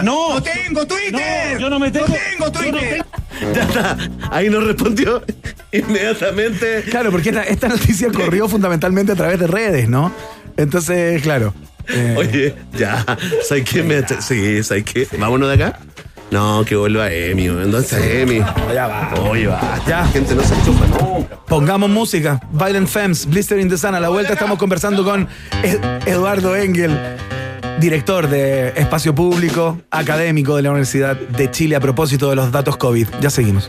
No, no tengo Twitter. yo no me tengo. No tengo Twitter. Ya está, ahí nos respondió inmediatamente. Claro, porque esta, esta noticia corrió fundamentalmente a través de redes, ¿no? Entonces, claro. eh, Oye, ya, ¿sabes qué? Me, sí, ¿sabes qué? Vámonos de acá. No, que vuelva Emi, weón. ¿dónde está Emi? Ya va. Oye, va, Ya. la gente no se enchufa nunca. Pongamos música. Violent Femmes, Blister in the Sun. A la vuelta estamos conversando con Ed- Eduardo Engel. Director de Espacio Público, académico de la Universidad de Chile a propósito de los datos COVID. Ya seguimos.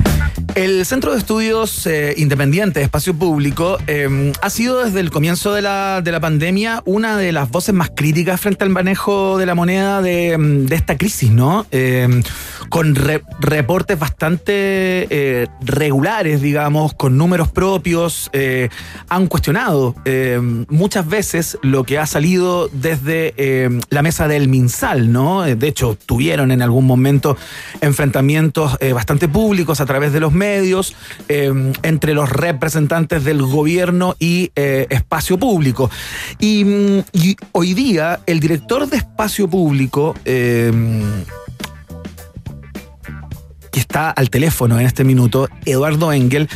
El Centro de Estudios eh, Independiente, Espacio Público, eh, ha sido desde el comienzo de la, de la pandemia una de las voces más críticas frente al manejo de la moneda de, mm, de esta crisis, ¿no? Eh, con re- reportes bastante eh, regulares, digamos, con números propios, han cuestionado muchas veces lo que ha salido desde la mesa del MinSal, ¿no? De hecho, tuvieron en algún momento enfrentamientos bastante públicos a través de los medios eh, entre los representantes del gobierno y eh, espacio público. Y, mm, y hoy día el director de espacio público... eh, que está al teléfono en este minuto, Eduardo Engel,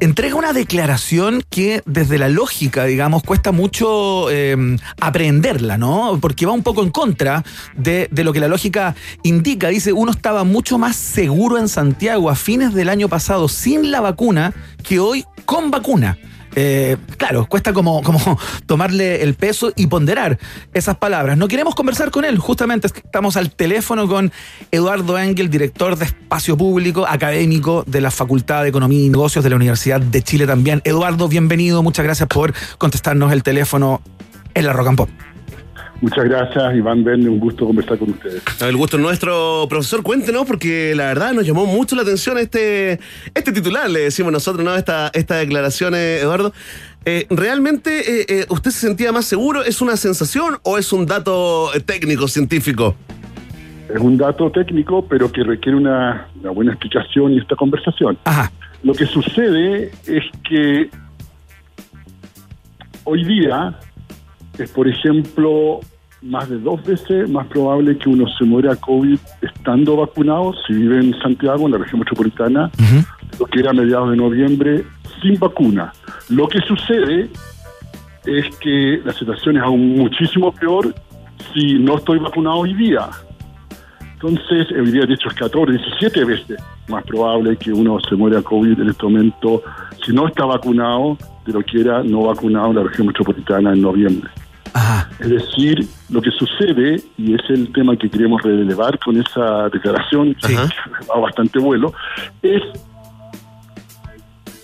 entrega una declaración que desde la lógica, digamos, cuesta mucho eh, aprenderla, ¿no? Porque va un poco en contra de, de lo que la lógica indica. Dice, uno estaba mucho más seguro en Santiago a fines del año pasado sin la vacuna que hoy con vacuna. Eh, claro, cuesta como, como tomarle el peso y ponderar esas palabras. No queremos conversar con él, justamente estamos al teléfono con Eduardo Engel, director de Espacio Público, académico de la Facultad de Economía y Negocios de la Universidad de Chile también. Eduardo, bienvenido, muchas gracias por contestarnos el teléfono en la Rock and Pop. Muchas gracias, Iván Verne, un gusto conversar con ustedes. El gusto es nuestro, profesor, cuéntenos, porque la verdad nos llamó mucho la atención este, este titular, le decimos nosotros, ¿no? Esta, esta declaración, eh, Eduardo. Eh, ¿Realmente eh, eh, usted se sentía más seguro? ¿Es una sensación o es un dato técnico, científico? Es un dato técnico, pero que requiere una, una buena explicación y esta conversación. Ajá, Lo que sucede es que hoy día es, por ejemplo, más de dos veces más probable que uno se muera COVID estando vacunado, si vive en Santiago, en la región metropolitana, lo que era a mediados de noviembre, sin vacuna. Lo que sucede es que la situación es aún muchísimo peor si no estoy vacunado hoy día. Entonces, hoy día de hecho es 14, 17 veces más probable que uno se muera COVID en este momento si no está vacunado de lo que era no vacunado en la región metropolitana en noviembre. Ajá. Es decir, lo que sucede, y es el tema que queremos relevar con esa declaración, que Ajá. ha dado bastante vuelo, es,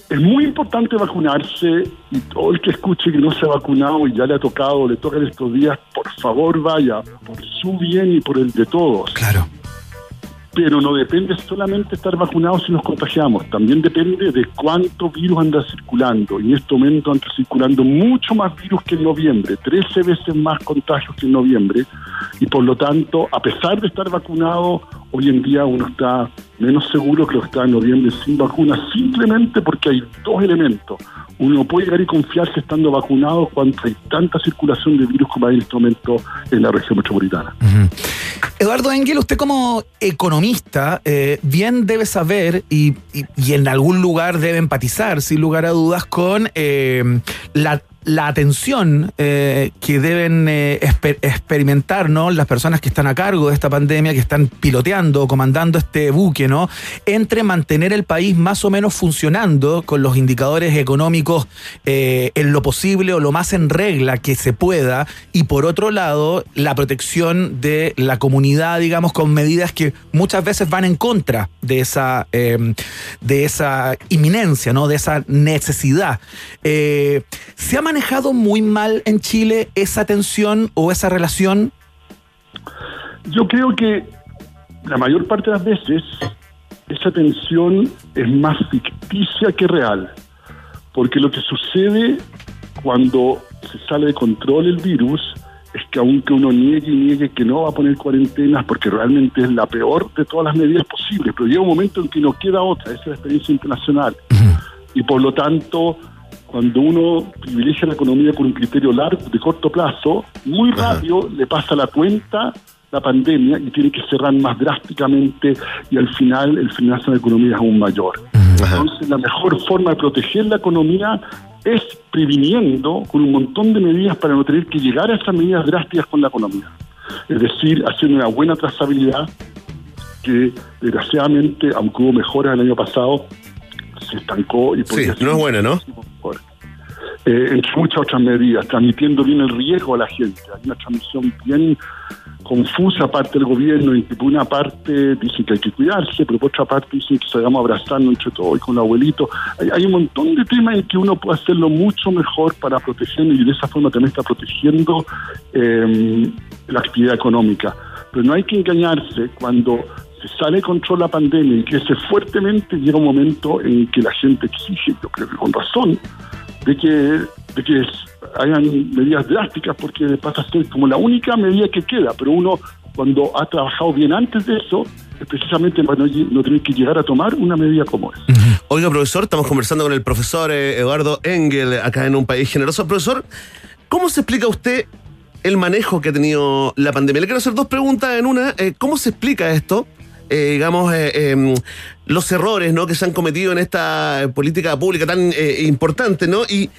es muy importante vacunarse y todo el que escuche que no se ha vacunado y ya le ha tocado, le tocan estos días, por favor vaya, por su bien y por el de todos Claro. Pero no depende solamente estar vacunados si nos contagiamos, también depende de cuánto virus anda circulando. Y en este momento anda circulando mucho más virus que en noviembre, 13 veces más contagios que en noviembre. Y por lo tanto, a pesar de estar vacunado, hoy en día uno está menos seguro que lo está en noviembre sin vacuna, simplemente porque hay dos elementos. Uno puede llegar y confiarse estando vacunado cuando hay tanta circulación de virus como hay en este momento en la región metropolitana. Eduardo Engel, usted como economista, eh, bien debe saber y, y- y en algún lugar debe empatizar, sin lugar a dudas, con eh, la, la atención eh, que deben eh, exper- experimentar ¿no? las personas que están a cargo de esta pandemia, que están piloteando o comandando este buque, ¿no? entre mantener el país más o menos funcionando con los indicadores económicos eh, en lo posible o lo más en regla que se pueda, y por otro lado, la protección de la comunidad, digamos, con medidas que muchas veces van en contra de esa, eh, de esa inminencia, ¿no? de esa necesidad. ¿Se ha muy mal en Chile esa tensión o esa relación? Yo creo que la mayor parte de las veces esa tensión es más ficticia que real, porque lo que sucede cuando se sale de control el virus es que aunque uno niegue y niegue que no va a poner cuarentenas, porque realmente es la peor de todas las medidas posibles, pero llega un momento en que no queda otra, esa es la experiencia internacional. Y por lo tanto, cuando uno privilegia la economía con un criterio largo, de corto plazo, muy rápido le pasa la cuenta la pandemia y tiene que cerrar más drásticamente y al final el financiamiento de la economía es aún mayor. Entonces, la mejor forma de proteger la economía es previniendo con un montón de medidas para no tener que llegar a esas medidas drásticas con la economía. Es decir, haciendo una buena trazabilidad que desgraciadamente, aunque hubo mejoras el año pasado, se estancó y Sí, no es buena, ¿no? Eh, entre muchas otras medidas, transmitiendo bien el riesgo a la gente. Hay una transmisión bien confusa parte del gobierno, en que por una parte dicen que hay que cuidarse, pero por otra parte dicen que salgamos abrazando entre todos y con el abuelito. Hay, hay un montón de temas en que uno puede hacerlo mucho mejor para protegernos y de esa forma también está protegiendo eh, la actividad económica. Pero no hay que engañarse cuando sale control la pandemia y crece fuertemente, llega un momento en que la gente exige, yo creo que con razón, de que, de que hayan medidas drásticas porque pasa a ser como la única medida que queda, pero uno cuando ha trabajado bien antes de eso, es precisamente para no, no tener que llegar a tomar una medida como esa. Oiga, profesor, estamos conversando con el profesor eh, Eduardo Engel acá en Un País Generoso. Profesor, ¿cómo se explica usted el manejo que ha tenido la pandemia? Le quiero hacer dos preguntas en una. Eh, ¿Cómo se explica esto? Eh, digamos, eh, em, los errores ¿no? que se han cometido en esta política pública tan eh, importante, ¿no? Y,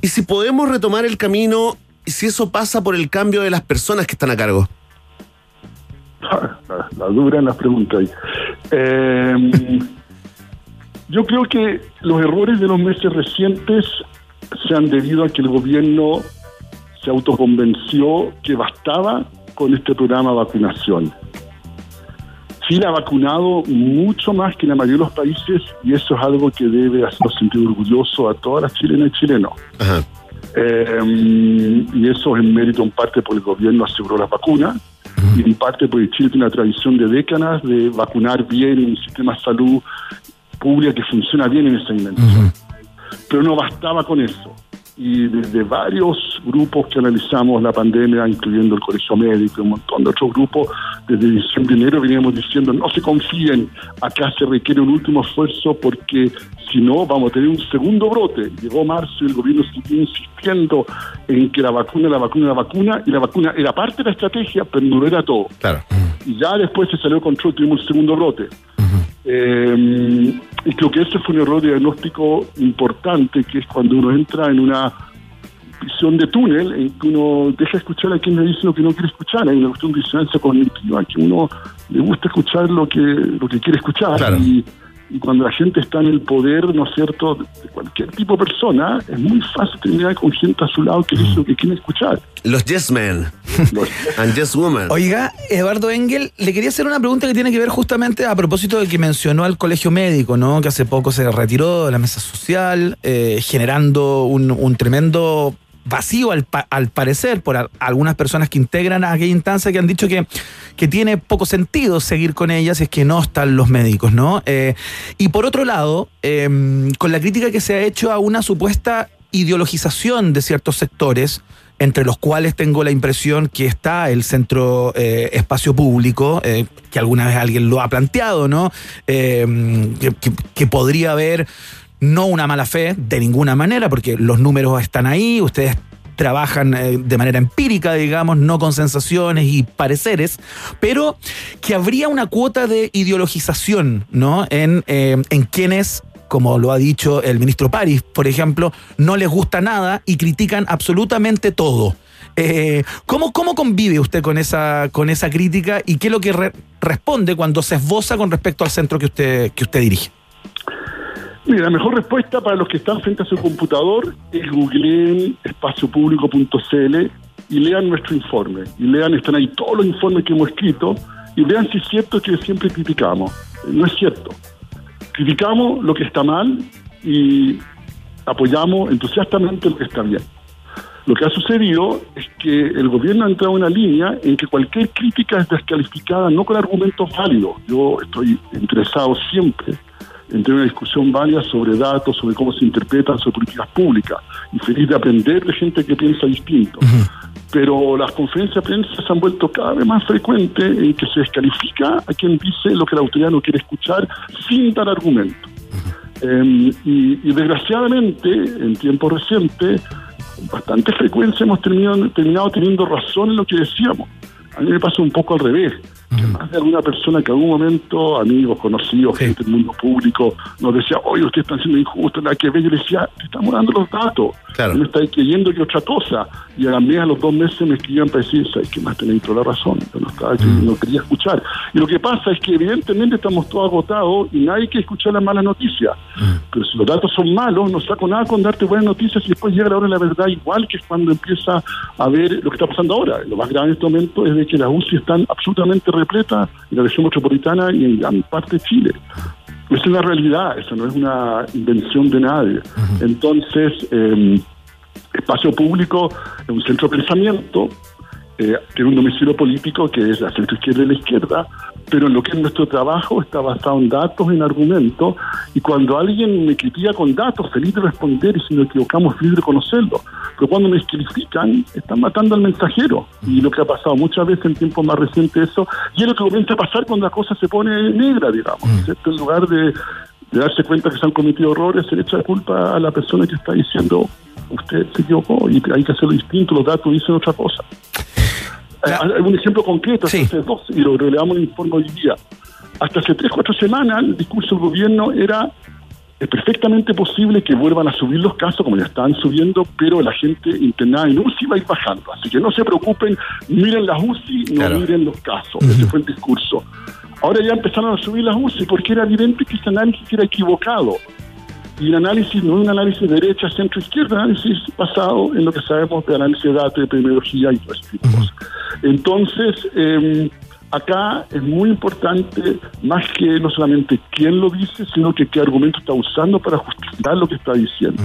y si podemos retomar el camino, y si eso pasa por el cambio de las personas que están a cargo. la, la dura en las preguntas. Eh, yo creo que los errores de los meses recientes se han debido a que el gobierno se autoconvenció que bastaba con este programa de vacunación. Chile ha vacunado mucho más que la mayoría de los países y eso es algo que debe hacernos sentir orgulloso a todas las chilenas y chilenos. Ajá. Eh, y eso es en mérito en parte por el gobierno aseguró las vacunas y en parte porque Chile tiene una tradición de décadas de vacunar bien en un sistema de salud pública que funciona bien en esa dimensión. Pero no bastaba con eso. Y desde varios grupos que analizamos la pandemia, incluyendo el Colegio Médico y un montón de otros grupos, desde diciembre y enero veníamos diciendo no se confíen, acá se requiere un último esfuerzo porque si no vamos a tener un segundo brote. Llegó marzo y el gobierno siguió insistiendo en que la vacuna, la vacuna, la vacuna, y la vacuna era parte de la estrategia, pero no lo era todo. Claro. Y ya después se salió de control, tuvimos un segundo brote. Eh, y creo que ese fue un error de diagnóstico importante, que es cuando uno entra en una visión de túnel, en que uno deja escuchar a quien le dice lo que no quiere escuchar, hay una cuestión de disonancia cognitiva, que uno le gusta escuchar lo que lo que quiere escuchar. Claro. Y, y cuando la gente está en el poder, ¿no es cierto?, de cualquier tipo de persona, es muy fácil terminar con gente a su lado que dice lo que quiere escuchar. Los Yes Men Los- and Yes Women. Oiga, Eduardo Engel, le quería hacer una pregunta que tiene que ver justamente a propósito de que mencionó al colegio médico, ¿no? Que hace poco se retiró de la mesa social, eh, generando un, un tremendo vacío al, al parecer por algunas personas que integran a aquella instancia que han dicho que, que tiene poco sentido seguir con ellas si es que no están los médicos, ¿no? Eh, y por otro lado, eh, con la crítica que se ha hecho a una supuesta ideologización de ciertos sectores, entre los cuales tengo la impresión que está el centro eh, espacio público, eh, que alguna vez alguien lo ha planteado, ¿no? Que- que podría haber no una mala fe de ninguna manera, porque los números están ahí, ustedes trabajan eh, de manera empírica, digamos, no con sensaciones y pareceres, pero que habría una cuota de ideologización, ¿no? En, eh, en quienes como lo ha dicho el ministro París, por ejemplo, no les gusta nada y critican absolutamente todo. Eh, ¿cómo, ¿Cómo convive usted con esa, con esa crítica y qué es lo que re- responde cuando se esboza con respecto al centro que usted, que usted dirige? Mira, la mejor respuesta para los que están frente a su computador es googleen espaciopublico.cl y lean nuestro informe. Y lean, están ahí todos los informes que hemos escrito y vean si es cierto que siempre criticamos. No es cierto. Criticamos lo que está mal y apoyamos entusiastamente lo que está bien. Lo que ha sucedido es que el gobierno ha entrado en una línea en que cualquier crítica es descalificada no con argumentos válidos. Yo estoy interesado siempre en tener una discusión válida sobre datos, sobre cómo se interpretan, sobre políticas públicas, y feliz de aprender de gente que piensa distinto. Pero las conferencias de prensa se han vuelto cada vez más frecuentes en que se descalifica a quien dice lo que la autoridad no quiere escuchar sin dar argumentos. Eh, y, y desgraciadamente, en tiempos recientes, con bastante frecuencia hemos terminado, terminado teniendo razón en lo que decíamos. A mí me pasa un poco al revés. Que más de alguna persona que en algún momento, amigos, conocidos, gente del mundo público, nos decía, oye, ustedes están siendo injustos, nada que ver. Yo le decía, te estamos dando los datos. Claro. No me estáis creyendo que otra cosa. Y a la mes, a los dos meses, me escribían para decir, ¿sabes qué más tenéis toda la razón? Yo no, estaba, no quería escuchar. Y lo que pasa es que, evidentemente, estamos todos agotados y nadie quiere escuchar las malas noticias. Pero si los datos son malos, no saco nada con darte buenas noticias y después llega la hora de la verdad, igual que es cuando empieza a ver lo que está pasando ahora. Lo más grave en este momento es de que las UCI están absolutamente repletas en la región metropolitana y en gran parte de Chile. Esa es una realidad, esa no es una invención de nadie. Entonces, eh, espacio público es un centro de pensamiento, eh, tiene un domicilio político que es la centro izquierda y la izquierda, pero en lo que es nuestro trabajo está basado en datos, en argumentos, y cuando alguien me critica con datos, feliz de responder, y si nos equivocamos, feliz de conocerlo. Pero cuando me descalifican, están matando al mensajero. Y lo que ha pasado muchas veces en tiempos más recientes eso, y es lo que comienza a pasar cuando la cosa se pone negra, digamos. ¿cierto? En lugar de, de darse cuenta que se han cometido errores, se le echa la culpa a la persona que está diciendo, usted se equivocó y hay que hacerlo distinto, los datos dicen otra cosa. Eh, Hay un ejemplo concreto, Sí. hace dos, y lo relevamos en el informe hoy día. Hasta hace tres, cuatro semanas, el discurso del gobierno era es perfectamente posible que vuelvan a subir los casos, como ya están subiendo, pero la gente internada en UCI va a ir bajando. Así que no se preocupen, miren las UCI, no Claro. miren los casos. Ese fue el discurso. Ahora ya empezaron a subir las UCI porque era evidente que ese análisis era equivocado. Y el análisis no es un análisis de derecha, centro, izquierda, análisis basado en lo que sabemos de análisis de datos, de epidemiología y todo ese tipo de cosas. Entonces, eh, acá es muy importante, más que no solamente quién lo dice, sino que qué argumento está usando para justificar lo que está diciendo.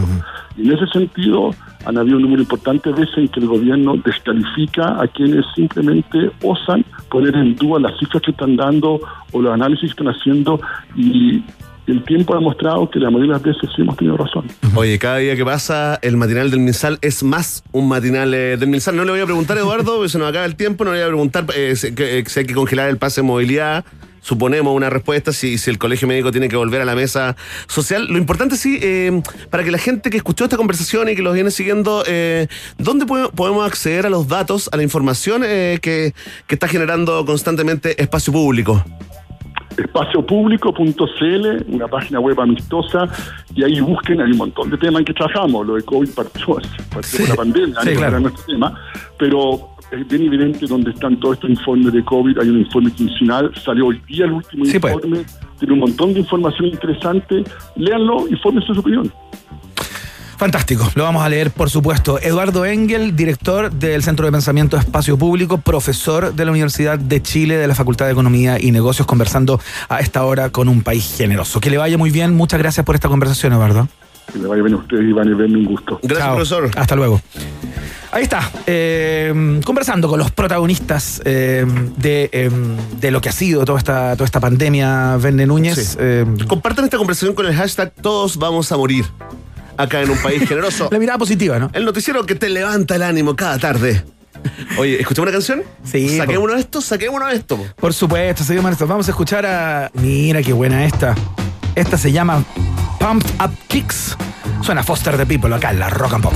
Y en ese sentido, han habido un número importante de veces en que el gobierno descalifica a quienes simplemente osan poner en duda las cifras que están dando o los análisis que están haciendo y el tiempo ha demostrado que la mayoría de las veces sí hemos tenido razón. Oye, cada día que pasa, el matinal del Minsal es más un matinal eh, del Minsal. No le voy a preguntar Eduardo, porque se nos acaba el tiempo, no le voy a preguntar eh, si, que- si hay que congelar el pase de movilidad. Suponemos una respuesta si, si el colegio médico tiene que volver a la mesa social. Lo importante sí, eh, para que la gente que escuchó esta conversación y que los viene siguiendo, eh, ¿dónde podemos acceder a los datos, a la información eh, que está generando constantemente espacio público? espaciopúblico.cl, una página web amistosa, y ahí busquen, hay un montón de temas en que trabajamos, lo de COVID partió, partió con la pandemia, Sí, claro. era nuestro tema, pero es bien evidente donde están todos estos informes de COVID, hay un informe quincenal, salió hoy día el último Sí, pues. informe, tiene un montón de información interesante, léanlo y fórmense su opinión. Fantástico, lo vamos a leer por supuesto. Eduardo Engel, director del Centro de Pensamiento Espacio Público, profesor de la Universidad de Chile de la Facultad de Economía y Negocios, conversando a esta hora con un país generoso. Que le vaya muy bien, muchas gracias por esta conversación, Eduardo. Que le vaya bien a ustedes, Iván, y verme un gusto. Gracias, Chao. profesor. Hasta luego. Ahí está, eh, conversando con los protagonistas eh, de, eh, de lo que ha sido toda esta, toda esta pandemia, Vende Núñez. Sí. Eh, Compartan esta conversación con el hashtag Todos vamos a morir. Acá en un país generoso. la mirada positiva, ¿no? El noticiero que te levanta el ánimo cada tarde. Oye, ¿escuchamos una canción? Sí, Saquémonos esto, saquémonos esto. po. Por supuesto, seguimos esto. Vamos a escuchar a. Mira qué buena esta. Esta se llama Pumped Up Kicks. Suena Foster the People acá en la Rock and Pop.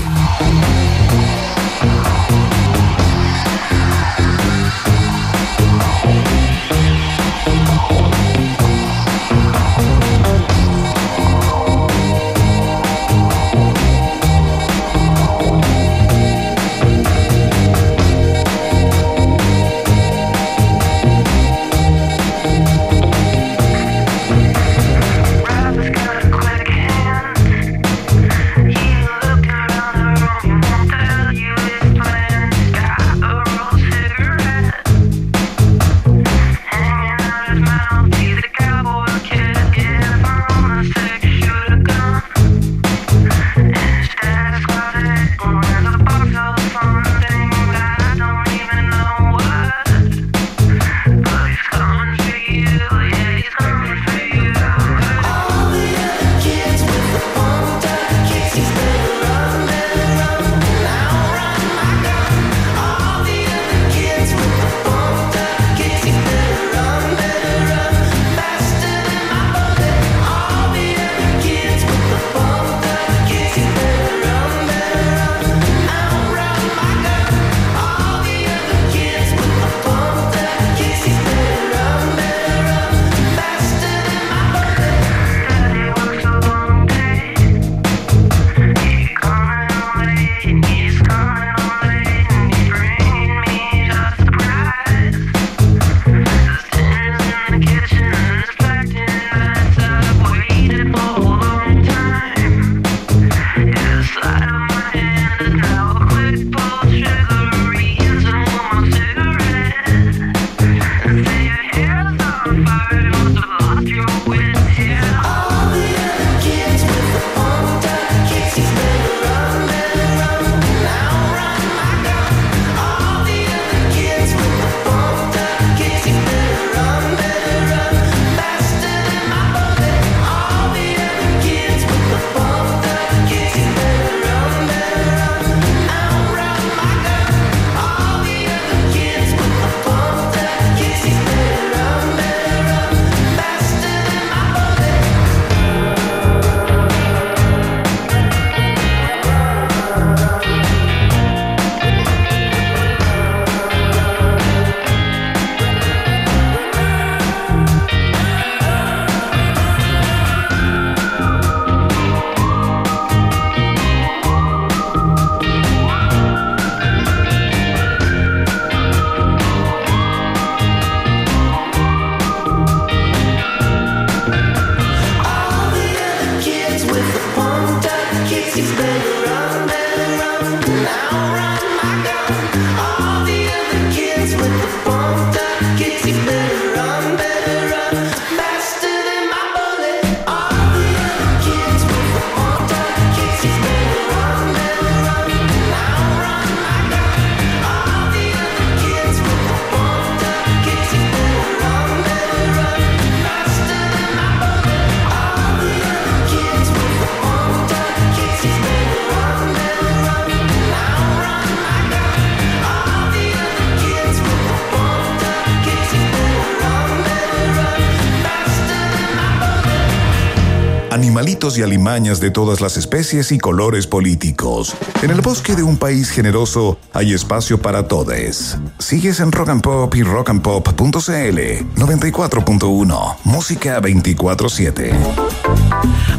Y alimañas de todas las especies y colores políticos. En el bosque de un país generoso hay espacio para todos. Sigues en Rock and Pop y rockandpop.cl 94.1 Música 24/7.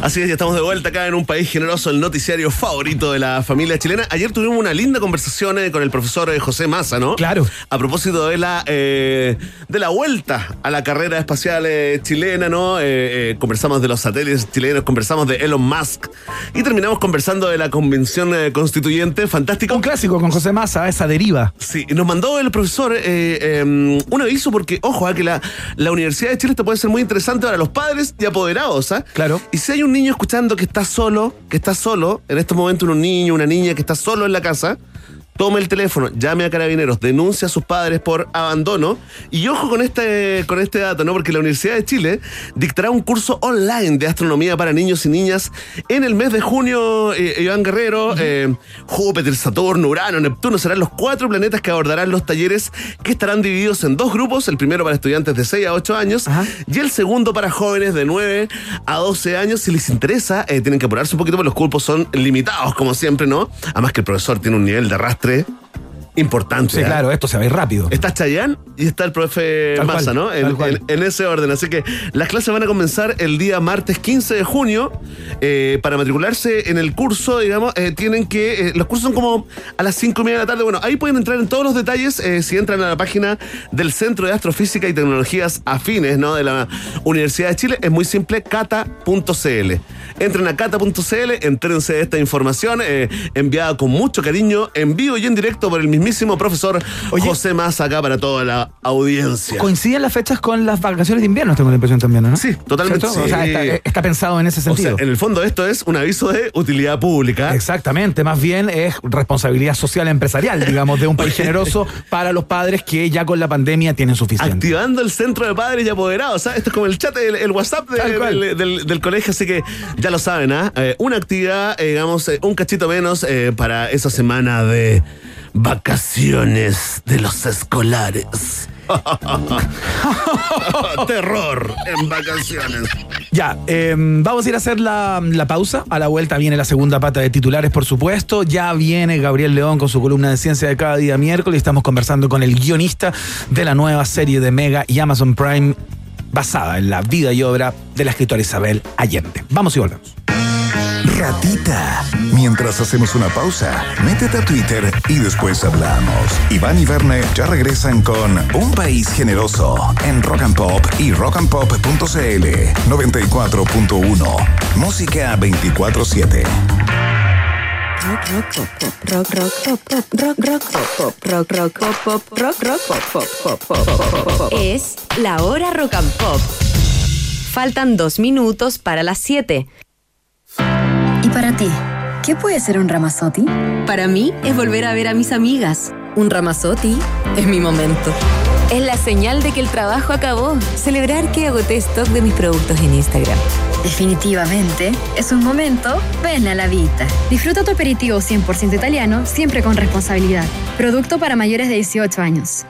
Así es, ya estamos de vuelta acá en un país generoso, el noticiario favorito de la familia chilena. Ayer tuvimos una linda conversación eh, con el profesor eh, José Massa, ¿no? Claro. A propósito de la eh, de la vuelta a la carrera espacial chilena, ¿no? Conversamos de los satélites chilenos, conversamos de Elon Musk y terminamos conversando de la convención constituyente. Fantástico. Un clásico con José Massa, esa deriva. Sí, nos mandó el profesor eh, un aviso porque, ojo, ah, que la, la Universidad de Chile esto puede ser muy interesante para los padres y apoderados, ¿ah? Claro. Y si hay un niño escuchando que está solo, que está solo, en este momento un niño, una niña que está solo en la casa, tome el teléfono, llame a Carabineros, denuncia a sus padres por abandono y ojo con este, con este dato, ¿no? Porque la Universidad de Chile dictará un curso online de astronomía para niños y niñas en el mes de junio, eh, Iván Guerrero, eh, Júpiter, Saturno, Urano, Neptuno serán los cuatro planetas que abordarán los talleres que estarán divididos en dos grupos, el primero para estudiantes de 6 a 8 años Ajá. y el segundo para jóvenes de 9 a 12 años. Si les interesa, eh, tienen que apurarse un poquito porque los cupos son limitados, como siempre, ¿no? Además que el profesor tiene un nivel de arrastre 3 importante. Sí, ¿eh? claro, esto se va a ir rápido. Está Chayán y está el profe Tal Massa, cual, ¿no? En, ese orden. Así que las clases van a comenzar el día martes 15 de junio. Eh, para matricularse en el curso, digamos, eh, tienen que. los cursos son como a las 5 y media de la tarde. Bueno, ahí pueden entrar en todos los detalles si entran a la página del Centro de Astrofísica y Tecnologías Afines, ¿no? De la Universidad de Chile. Es muy simple, cata.cl. Entren a cata.cl, entrénse de esta información enviada con mucho cariño, en vivo y en directo por el mismísimo profesor Oye. José Massa acá para toda la audiencia. Coinciden las fechas con las vacaciones de invierno, tengo la impresión también, ¿no? Sí, totalmente. O sea, está, está pensado en ese O sea, sentido. en el fondo esto es un aviso de utilidad pública. Exactamente, más bien es responsabilidad social empresarial, digamos, de un país generoso para los padres que ya con la pandemia tienen suficiente. Activando el centro de padres y apoderados. ¿sabes? Esto es como el chat, el, el WhatsApp de- del, del- del colegio, así que ya lo saben, ¿ah? Eh, una actividad, eh, digamos, eh, un cachito menos eh, para esa semana de vacaciones de los escolares. Terror en vacaciones. Ya, eh, vamos a ir a hacer la, la pausa. A la vuelta viene la segunda pata de titulares, por supuesto. Ya viene Gabriel León con su columna de ciencia de cada día miércoles. Estamos conversando con el guionista de la nueva serie de Mega y Amazon Prime basada en la vida y obra de la escritora Isabel Allende. Vamos y volvemos. Mientras hacemos una pausa, métete a Twitter y después hablamos. Iván y Verne ya regresan con Un País Generoso en Rock and Pop y rockandpop.cl 94.1. Música 24-7. Rock, rock, pop, pop, rock, rock, pop, pop, rock, rock, pop, pop, rock, rock, pop, pop, rock, rock, pop, pop, pop, pop, pop, pop. Es la hora rock and pop. Faltan dos minutos para las siete. ¿Y para ti? ¿Qué puede ser un Ramazotti? Para mí es volver a ver a mis amigas. Un Ramazotti es mi momento. Es la señal de que el trabajo acabó. Celebrar que agoté stock de mis productos en Instagram. Definitivamente, es un momento ven a la vida. Disfruta tu aperitivo 100% italiano, siempre con responsabilidad. Producto para mayores de 18 años.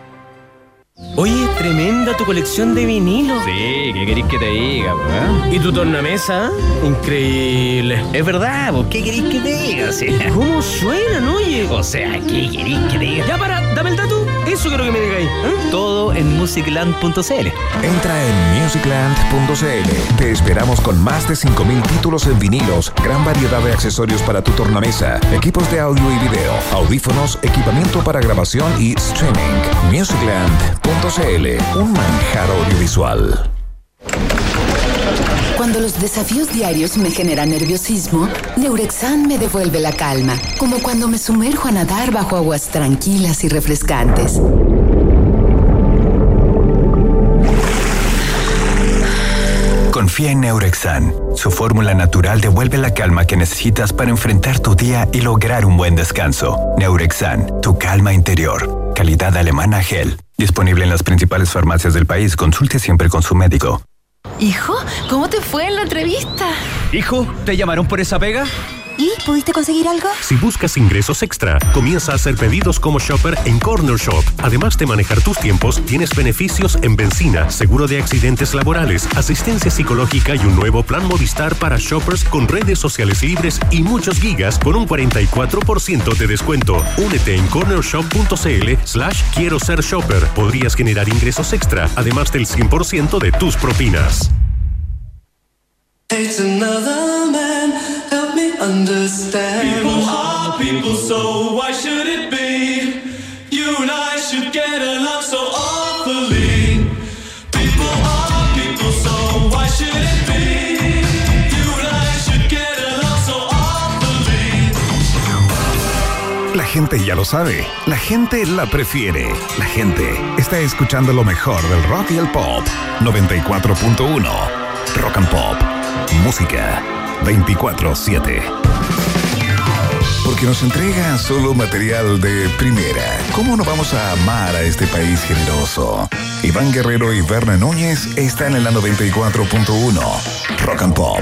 Oye, tremenda tu colección de vinilos. Sí, ¿qué queréis que te diga, weón? ¿Y tu tornamesa? Increíble. Es verdad, ¿qué queréis que te diga? ¿Cómo suenan, oye? O sea, ¿qué queréis que te diga? Ya para, dame el dato. Eso quiero que me digáis. ¿eh? Todo en musicland.cl. Entra en musicland.cl. Te esperamos con más de 5.000 títulos en vinilos, gran variedad de accesorios para tu tornamesa, equipos de audio y video, audífonos, equipamiento para grabación y streaming. Musicland.cl, un manjar audiovisual. Cuando los desafíos diarios me generan nerviosismo, Neurexan me devuelve la calma, como cuando me sumerjo a nadar bajo aguas tranquilas y refrescantes. Confía en Neurexan. Su fórmula natural devuelve la calma que necesitas para enfrentar tu día y lograr un buen descanso. Neurexan, tu calma interior. Calidad alemana gel. Disponible en las principales farmacias del país. Consulte siempre con su médico. Hijo, ¿cómo te fue en la entrevista? Hijo, ¿te llamaron por esa pega? ¿Y pudiste conseguir algo? Si buscas ingresos extra, comienza a hacer pedidos como shopper en Corner Shop. Además de manejar tus tiempos, tienes beneficios en benzina, seguro de accidentes laborales, asistencia psicológica y un nuevo plan Movistar para shoppers con redes sociales libres y muchos gigas con un 44% de descuento. Únete en cornershop.cl slash quiero ser shopper. Podrías generar ingresos extra, además del 100% de tus propinas. It's another man, help me understand. People are people, so why should it be? You and I should get along so awfully. People are people, so why should it be? You and I should get along so awfully. La gente ya lo sabe. La gente la prefiere. La gente está escuchando lo mejor del rock y el pop. 94.1. Rock and Pop. Música 24-7. Porque nos entrega solo material de primera. ¿Cómo no vamos a amar a este país generoso? Iván Guerrero y Berna Núñez están en la 94.1. Rock and Pop.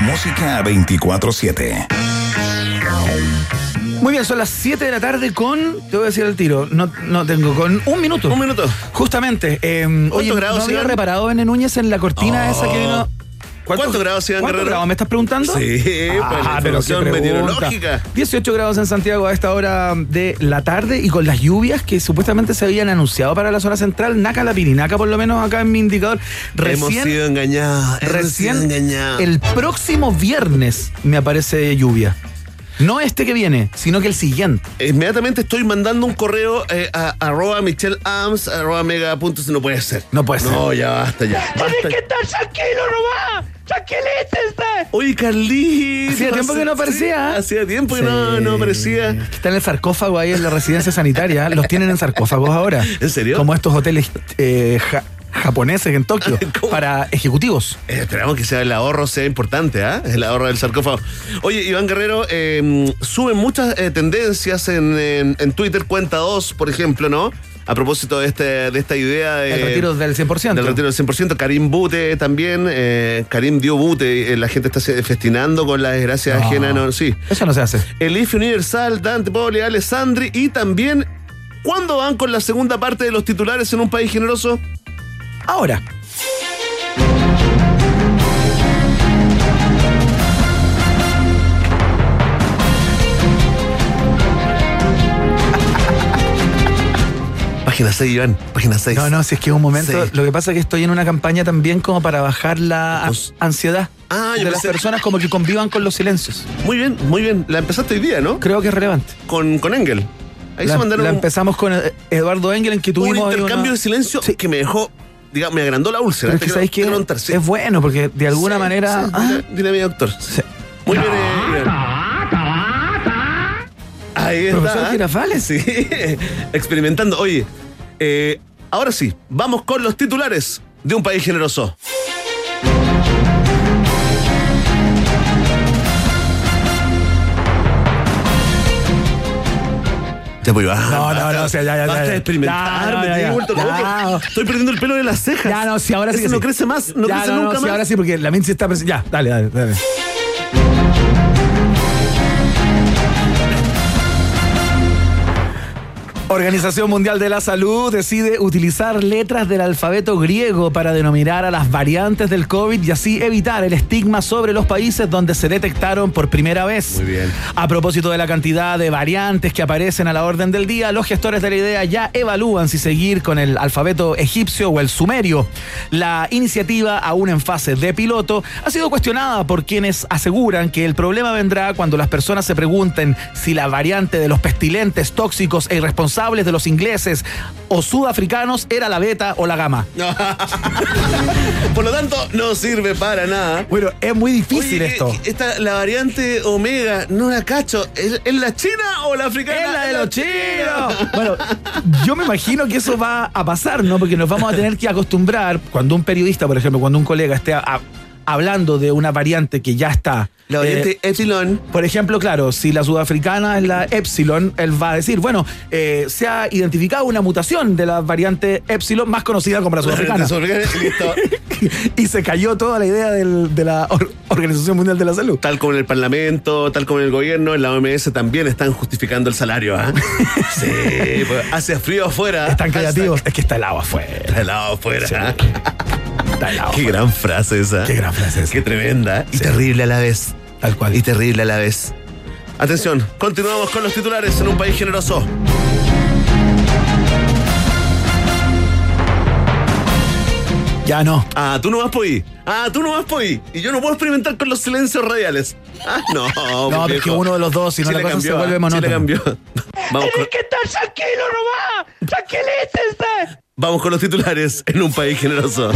Música 24-7. Muy bien, son las 7 de la tarde con, te voy a decir el tiro, no, no tengo, con un minuto. Un minuto. Justamente. Eh, oye, grados, ¿no había reparado Bene Núñez en la cortina esa que vino? ¿Cuántos grados, Iván ¿Cuántos grados me estás preguntando? Sí, pues, la Ah, pero qué información pregunta. meteorológica. 18 grados en Santiago a esta hora de la tarde y con las lluvias que supuestamente se habían anunciado para la zona central, Naca la Pirinaca, por lo menos acá en mi indicador. Hemos Recién, sido engañados. hemos recién sido engañados. el próximo viernes me aparece lluvia. No este que viene, sino que el siguiente. Inmediatamente estoy mandando un correo eh, a arroba Michelle Ams, arroba mega puntos. No puede ser. No puede ser. No, ya basta, ya. Tienes Basta. que estar tranquilo nomás. Tranquilícese. Oye, Carlitos. Hacía tiempo que no aparecía. Sí, hacía tiempo que no, no aparecía. Está en el sarcófago ahí en la residencia sanitaria. Los tienen en sarcófagos ahora. ¿En serio? Como estos hoteles eh, ja- japoneses en Tokio para ejecutivos. Eh, esperamos que sea el ahorro sea importante, ¿ah? El ahorro del sarcófago. Oye, Iván Guerrero, eh, suben muchas eh, tendencias en, en- en Twitter, cuenta 2, por ejemplo, ¿no? A propósito de, este, de esta idea de... El retiro del 100%. Del retiro del 100%. Karim Bute también. eh, Karim dio Bute. eh, la gente está festinando con la desgracia No. ajena. No, sí. Eso no se hace. El IFE Universal, Dante Poli, Alessandri. Y también, ¿cuándo van con la segunda parte de los titulares en un país generoso? Ahora. Página 6, Iván. Página 6. No, no, si es que es un momento. Sí. Lo que pasa es que estoy en una campaña también como para bajar la Pues- ansiedad Ah, yo de las pensé- personas como que convivan con los silencios. Muy bien, muy bien. La empezaste hoy día, ¿no? Creo que es relevante. Con, con Engel. Ahí la, se mandaron la un, empezamos con eh, Eduardo Engel en que un tuvimos ahí intercambio una- de silencio que me dejó, digamos, me agrandó la úlcera. Pero es que sabéis que sí. es bueno porque de alguna Sí, manera. sí, ah, dile- dile a mi doctor. Muy bien, eh, Iván. Ahí está. Profesor Girafales. Sí, experimentando. Oye, eh, ahora sí, vamos con los titulares de un país generoso. Ya pues, va. No, no, no, o sea, ya, ya, Basta ya. de experimentar, me ya. vuelto loco. Estoy perdiendo el pelo de las cejas. Ya, no, sí, ahora sí. Eso que no sí. crece más, no Ya, crece no, nunca sí, más. ahora sí, porque la Mincy está presente. Ya, dale, dale, dale. Organización Mundial de la Salud decide utilizar letras del alfabeto griego para denominar a las variantes del COVID y así evitar el estigma sobre los países donde se detectaron por primera vez. Muy bien. A propósito de la cantidad de variantes que aparecen a la orden del día, los gestores de la idea ya evalúan si seguir con el alfabeto egipcio o el sumerio. La iniciativa, aún en fase de piloto, ha sido cuestionada por quienes aseguran que el problema vendrá cuando las personas se pregunten si la variante de los pestilentes, tóxicos e irresponsables de los ingleses o sudafricanos era la beta o la gama. Por lo tanto, no sirve para nada. Bueno, es muy difícil Oye, esto. Esta, la variante Omega, no la cacho. ¿Es, es la china o la africana? ¡Es la de los chinos! Bueno, yo me imagino que eso va a pasar, ¿no? Porque nos vamos a tener que acostumbrar cuando un periodista, por ejemplo, cuando un colega esté a- a- hablando de una variante que ya está. La variante Epsilon. Por ejemplo, claro, si la sudafricana es la Epsilon, él va a decir, bueno, eh, se ha identificado una mutación de la variante Epsilon más conocida como la sudafricana. y se cayó toda la idea del- de la Or- Organización Mundial de la Salud. Tal como en el Parlamento, tal como en el gobierno, en la OMS también están justificando el salario. ¿ah? sí, pues, hace frío afuera. Están creativos. Es que está helado afuera. Está helado afuera. Sí. Está helado Qué afuera. gran frase esa. Qué gran frase esa. Qué tremenda. Y Sí. terrible a la vez. Tal cual. Y terrible a la vez. Atención, continuamos con los titulares en un país generoso. Ya no. Ah, tú no vas por ahí. Ah, tú no vas por ahí. Y yo no puedo experimentar con los silencios radiales. Ah, no. No, porque uno de los dos, si no la cosa se cambió, vuelve ah, monótona. Chile cambió. Vamos con, que estar tranquilo nomás. Tranquilícense. Vamos con los titulares en un país generoso.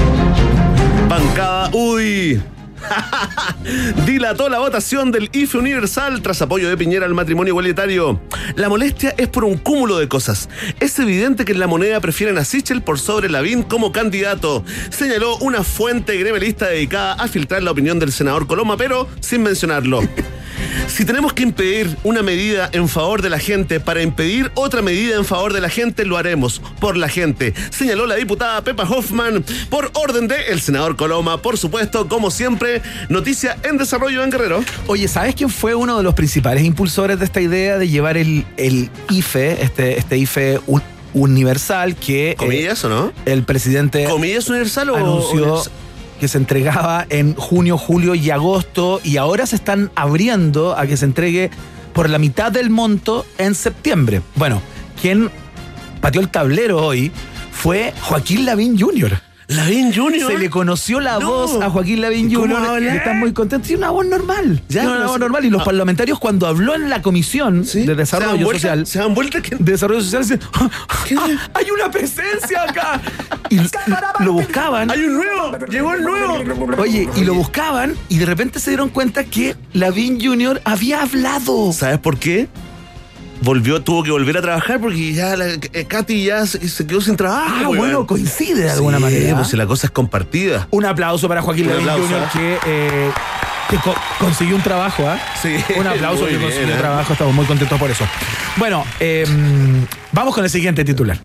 Bancada UDI. Dilató la votación del IFE Universal tras apoyo de Piñera al matrimonio igualitario. La molestia es por un cúmulo de cosas. Es evidente que en la moneda prefieren a Sichel por sobre Lavín como candidato, señaló una fuente gremialista dedicada a filtrar la opinión del senador Coloma, pero sin mencionarlo. Si tenemos que impedir una medida en favor de la gente para impedir otra medida en favor de la gente, lo haremos por la gente, señaló la diputada Pepa Hoffman por orden de el senador Coloma. Por supuesto, como siempre, noticia en desarrollo en Guerrero. Oye, ¿sabes quién fue uno de los principales impulsores de esta idea de llevar el, el IFE, este, este IFE un- universal que... eh, ¿Comillas o no? El presidente ¿Comillas universal o anunció universal? Que se entregaba en junio, julio y agosto y ahora se están abriendo a que se entregue por la mitad del monto en septiembre. Bueno, quien pateó el tablero hoy fue Joaquín Lavín Jr. Lavín Jr. Se le conoció la No. voz a Joaquín Lavín ¿Y cómo Jr. habla? y están muy contentos. Tiene una voz normal. Ya, una voz normal. Y los Ah. parlamentarios, cuando habló en la comisión ¿Sí? de ¿Se dan desarrollo vuelta? social, ¿Se dan vuelta? que- de desarrollo social, dicen, "Ah, ah, hay una presencia acá. Y lo buscaban. ¡Hay un nuevo! ¡Llegó el nuevo! Oye, y lo buscaban y de repente se dieron cuenta que Lavín Jr. había hablado. ¿Sabes por qué? Volvió, tuvo que volver a trabajar porque ya la, eh, Katy ya se, se quedó sin trabajo. Ah, weón. bueno, coincide de alguna Sí, manera. Pues si la cosa es compartida. Un aplauso para Joaquín Lavín. Jr. que, eh, que co- consiguió un trabajo, ¿ah? Sí, Un aplauso que bien, consiguió ¿eh? un trabajo, estamos muy contentos por eso. Bueno, eh, vamos con el siguiente titular.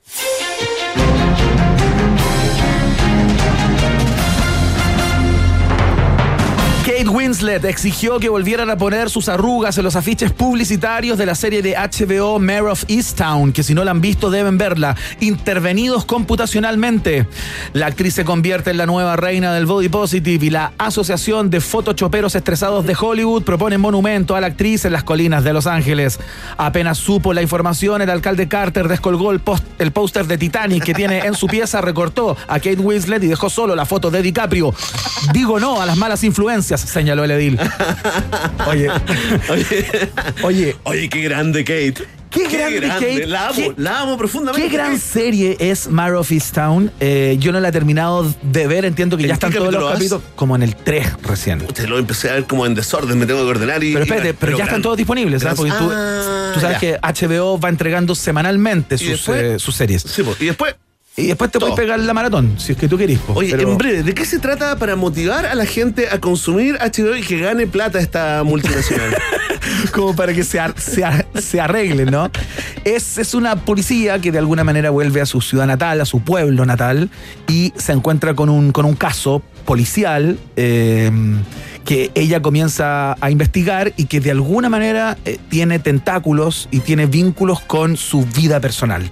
Winslet exigió que volvieran a poner sus arrugas en los afiches publicitarios de la serie de HBO Mayor of Easttown, que si no la han visto deben verla, intervenidos computacionalmente. La actriz se convierte en la nueva reina del body positive y la Asociación de Photoshoperos Estresados de Hollywood propone monumento a la actriz en las colinas de Los Ángeles. Apenas supo la información, el alcalde Carter descolgó el el póster de Titanic que tiene en su pieza, recortó a Kate Winslet y dejó solo la foto de DiCaprio. Digo no a las malas influencias, señaló el edil. Oye, Oye, oye, oye, qué grande Kate. Qué grande Kate. La amo, Qué- la amo profundamente. qué gran serie es Mar of Easttown. Eh, yo no la he terminado de ver, entiendo que ¿En ya están todos los capítulos, como en el 3 recién. Te lo empecé a ver como en desorden, me tengo que ordenar y. Pero espérate, y- pero, ya están todos disponibles, ¿sabes? gran- Porque tú, Ah, tú sabes ya. que HBO va entregando semanalmente sus, después? eh, sus series. Sí, po, y después. Y después te puedes pegar la maratón, si es que tú querís. po. Oye, Pero- en breve, ¿de qué se trata para motivar a la gente a consumir HBO y que gane plata esta multinacional? como para que se, ar- se, ar- se arregle, ¿no? Es, es una policía que de alguna manera vuelve a su ciudad natal, a su pueblo natal, y se encuentra con un, con un caso policial eh, que ella comienza a investigar y que de alguna manera eh, tiene tentáculos y tiene vínculos con su vida personal.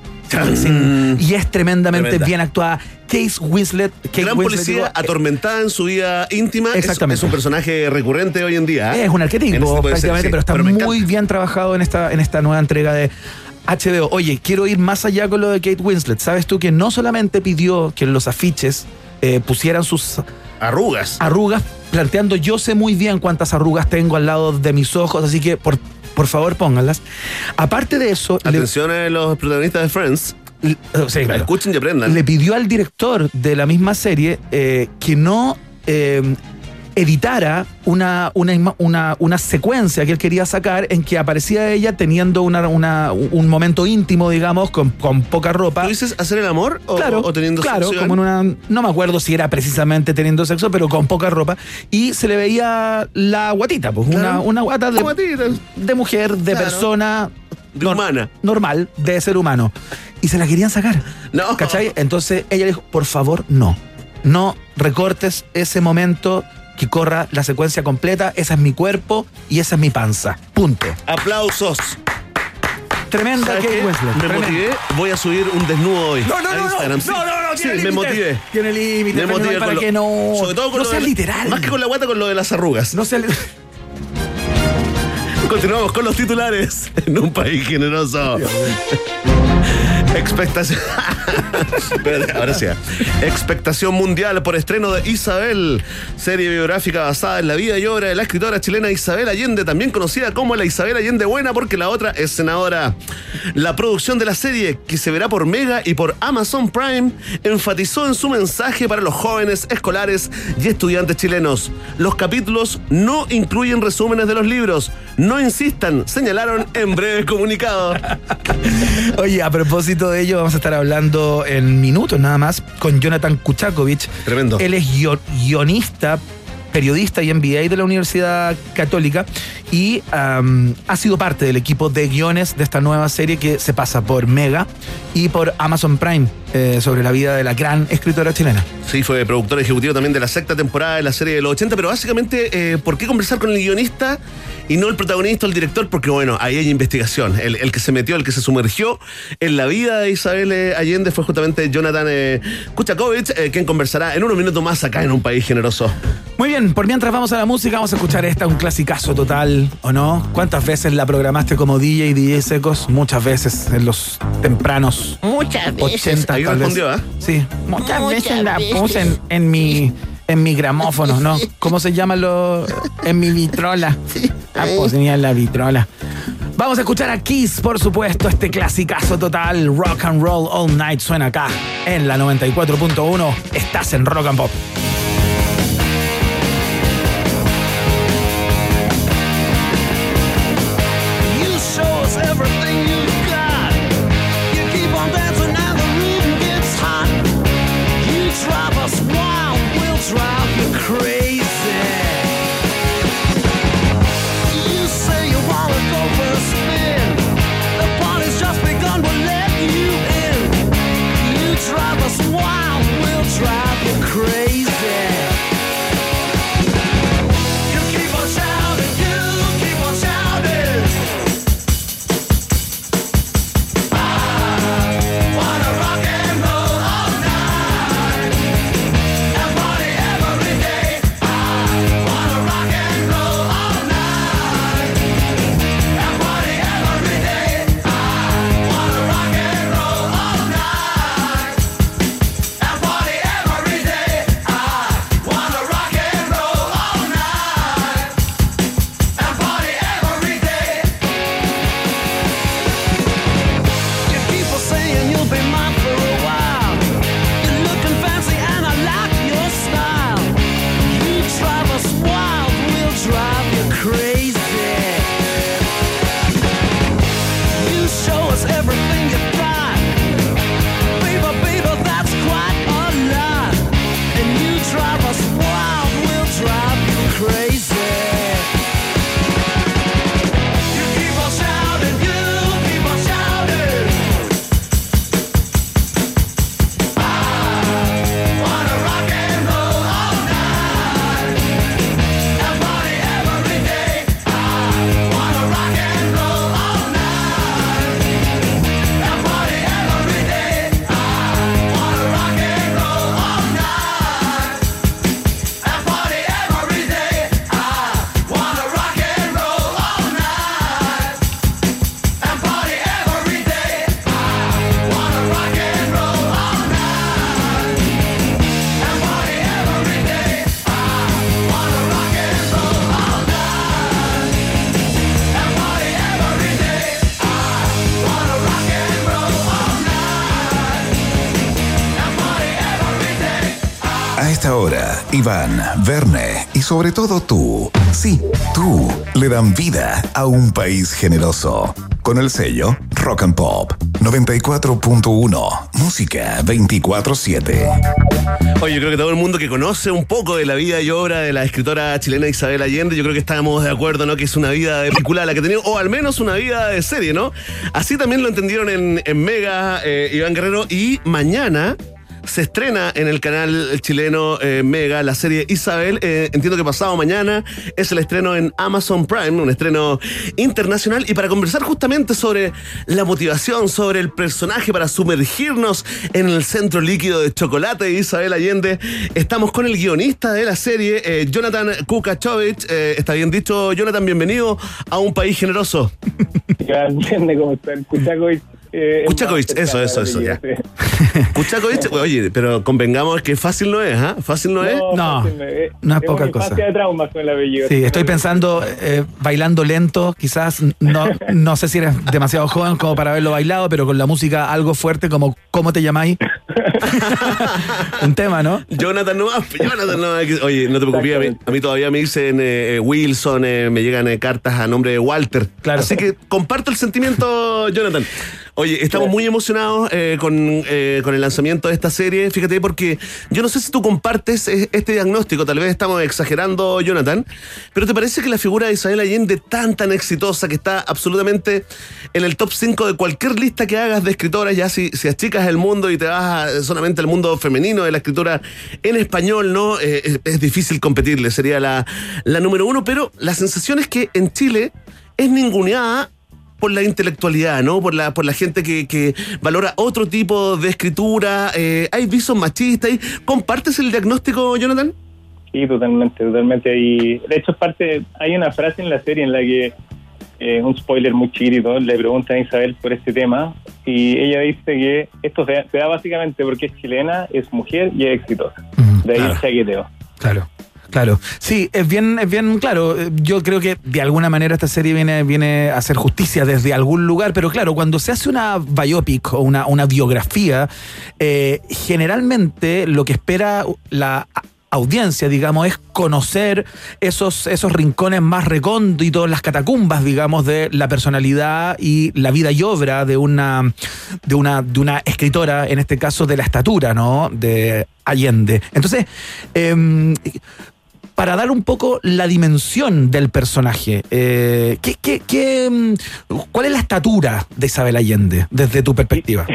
Sin- y es tremendamente Tremenda. bien actuada. Case Winslet. Kate Gran Winslet, policía digo, eh, atormentada en su vida íntima. Exactamente. Es, un personaje recurrente hoy en día. ¿eh? Es un este arquetipo prácticamente, sí. pero está muy bien trabajado en esta, en esta nueva entrega de HBO. Oye, quiero ir más allá con lo de Kate Winslet. ¿Sabes tú que no solamente pidió que en los afiches eh, pusieran sus Arrugas. arrugas, planteando yo sé muy bien cuántas arrugas tengo al lado de mis ojos, así que por, por favor pónganlas. Aparte de eso, le- Atención a los protagonistas de Friends. le- sí, claro. Escuchen y aprendan. le pidió al director de la misma serie eh, que no eh, editara una, una, una, una secuencia que él quería sacar en que aparecía ella teniendo una, una- un momento íntimo, digamos, con, con poca ropa. ¿Tú dices hacer el amor o, Claro, o teniendo claro, sexo? como en una, no me acuerdo si era precisamente teniendo sexo, pero con poca ropa y se le veía la guatita, pues una, Claro. una guata de, La guatita. de mujer, de Claro. persona De humana. normal, de ser humano y se la querían sacar. No. ¿Cachai? Entonces ella dijo, por favor, no, no recortes ese momento que corra la secuencia completa, esa es mi cuerpo y esa es mi panza. Punto. Aplausos. Tremenda ¿Sabes Kate? Winslet. Me tremenda. motivé, voy a subir un desnudo hoy. No, no, a no, no, Instagram. no, Sí. no, no, tiene me motivé. Tiene límites, Me no motivé para que no. Sobre todo con no lo de- literal. Más que con la guata, con lo de las arrugas. No seas Continuamos con los titulares en un país generoso. Expectación. Expectación mundial por estreno de Isabel, serie biográfica basada en la vida y obra de la escritora chilena Isabel Allende, también conocida como la Isabel Allende Buena, porque la otra es senadora. La producción de la serie, que se verá por Mega y por Amazon Prime, enfatizó en su mensaje para los jóvenes, escolares y estudiantes chilenos. Los capítulos no incluyen resúmenes de los libros. No insistan, señalaron en breve comunicado. Oye, a propósito de ello, vamos a estar hablando en minutos nada más con Jonathan Kuchakovic. Tremendo. Él es guio- guionista, periodista y MBA de la Universidad Católica y ha sido parte del equipo de guiones de esta nueva serie que se pasa por Mega y por Amazon Prime eh, sobre la vida de la gran escritora chilena. Sí, fue productor ejecutivo también de la sexta temporada de la serie de los 80, pero básicamente, eh, ¿por qué conversar con el guionista y no el protagonista o el director? Porque bueno, ahí hay investigación. El, el que se metió, el que se sumergió en la vida de Isabel eh, Allende fue justamente Jonathan eh, Kuchakovic, eh, quien conversará en unos minutos más acá en un país generoso. Muy bien, por mientras vamos a la música, vamos a escuchar esta, un clasicazo total, ¿o no? ¿Cuántas veces la programaste como DJ y DJ secos? Muchas veces en los tempranos Muchas veces. 80 Ahí tal vez. respondió, ¿ah? Sí, muchas, Muchas veces la veces. puse en, en mi en mi gramófono, ¿no? ¿Cómo se llama lo en mi vitrola? Ah, pues tenía en la vitrola. Vamos a escuchar a Kiss, por supuesto, este clasicazo total, Rock and Roll All Night suena acá en la 94.1. Estás en Rock and Pop. Iván, Verne y sobre todo tú, sí, tú, le dan vida a un país generoso. Con el sello Rock and Pop 94.1, música 24-7. Oye, yo creo que todo el mundo que conoce un poco de la vida y obra de la escritora chilena Isabel Allende, yo creo que estamos de acuerdo, ¿no? Que es una vida de película la que tenía, o al menos una vida de serie, ¿no? Así también lo entendieron en, en Mega, eh, Iván Guerrero, y mañana se estrena en el canal chileno eh, Mega la serie Isabel. Eh, entiendo que pasado mañana es el estreno en Amazon Prime, un estreno internacional. Y para conversar justamente sobre la motivación, sobre el personaje, para sumergirnos en el centro líquido de chocolate de Isabel Allende, estamos con el guionista de la serie, eh, Jonathan Kukachovich. Eh, Está bien dicho, Jonathan, bienvenido a un país generoso. Entiende cómo está el Kuchakovic. Eh, Kuchakovic, es eso, eso, eso, ya. al apellido, Kuchakovic, oye, pero convengamos que fácil no es, ¿ah? Fácil no es. No, fácil, no es tengo poca una cosa. de traumas con el apellido. Sí, estoy pensando, eh, bailando lento, quizás no, no sé si eres demasiado joven como para haberlo bailado, pero con la música algo fuerte como ¿Cómo te llamáis? Un tema, ¿no? Jonathan no más, Jonathan no más. Oye, no te preocupes, a mí, a mí todavía me dicen eh, eh, Wilson, eh, me llegan eh, cartas a nombre de Walter. Claro. Así que comparto el sentimiento, Jonathan. Oye, estamos muy emocionados eh, con, eh, con el lanzamiento de esta serie. Fíjate, porque yo no sé si tú compartes eh, este diagnóstico, tal vez estamos exagerando, Jonathan, pero ¿te parece que la figura de Isabel Allende, tan, tan exitosa, que está absolutamente en el top 5 de cualquier lista que hagas de escritoras, ya si, si achicas el mundo y te vas a- solamente al mundo femenino de la escritura en español, ¿no? Eh, es, es difícil competirle, sería la, la número uno, pero la sensación es que en Chile es ninguneada por la intelectualidad, ¿no? Por la, por la gente que, que valora otro tipo de escritura. eh, hay visos machistas. ¿Compartes el diagnóstico, Jonathan? Sí, totalmente, totalmente. Y de hecho, es parte, hay una frase en la serie en la que, eh, un spoiler muy chiquitito, le preguntan a Isabel por este tema y ella dice que esto se, se da básicamente porque es chilena, es mujer y es exitosa. De ahí claro. el chaqueteo. Claro. Claro, sí, es bien, es bien claro. Eh, Yo creo que de alguna manera esta serie viene, viene a hacer justicia desde algún lugar, pero claro, cuando se hace una biopic o una, una biografía, eh, generalmente lo que espera la audiencia, digamos, es conocer esos, esos rincones más recónditos, las catacumbas, digamos, de la personalidad y la vida y obra de una, de una, de una escritora, en este caso de la estatura, ¿no? De Allende. Entonces, em, para dar un poco la dimensión del personaje, eh, ¿qué, qué- qué, mm, ¿cuál es la estatura de Isabel Allende desde tu perspectiva?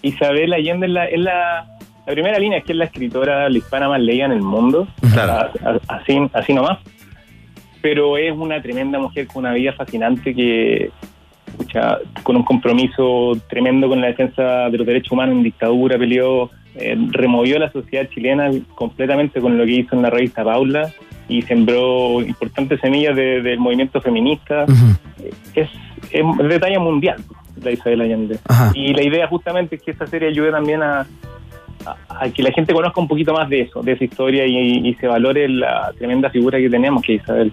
Isabel Allende es la, es la, la primera línea, es que es la escritora la hispana más leída en el mundo, Claro. Así, así nomás. Pero es una tremenda mujer con una vida fascinante que, pucha, con un compromiso tremendo con la defensa de los derechos humanos en dictadura, peleó, eh, removió la sociedad chilena completamente con lo que hizo en la revista Paula y sembró importantes semillas de- del movimiento feminista es, es de talla mundial la Isabel Allende. Ajá. Y la idea justamente es que esta serie ayude también a, a- que la gente conozca un poquito más de eso, de esa historia y, y se valore la tremenda figura que tenemos, que es Isabel.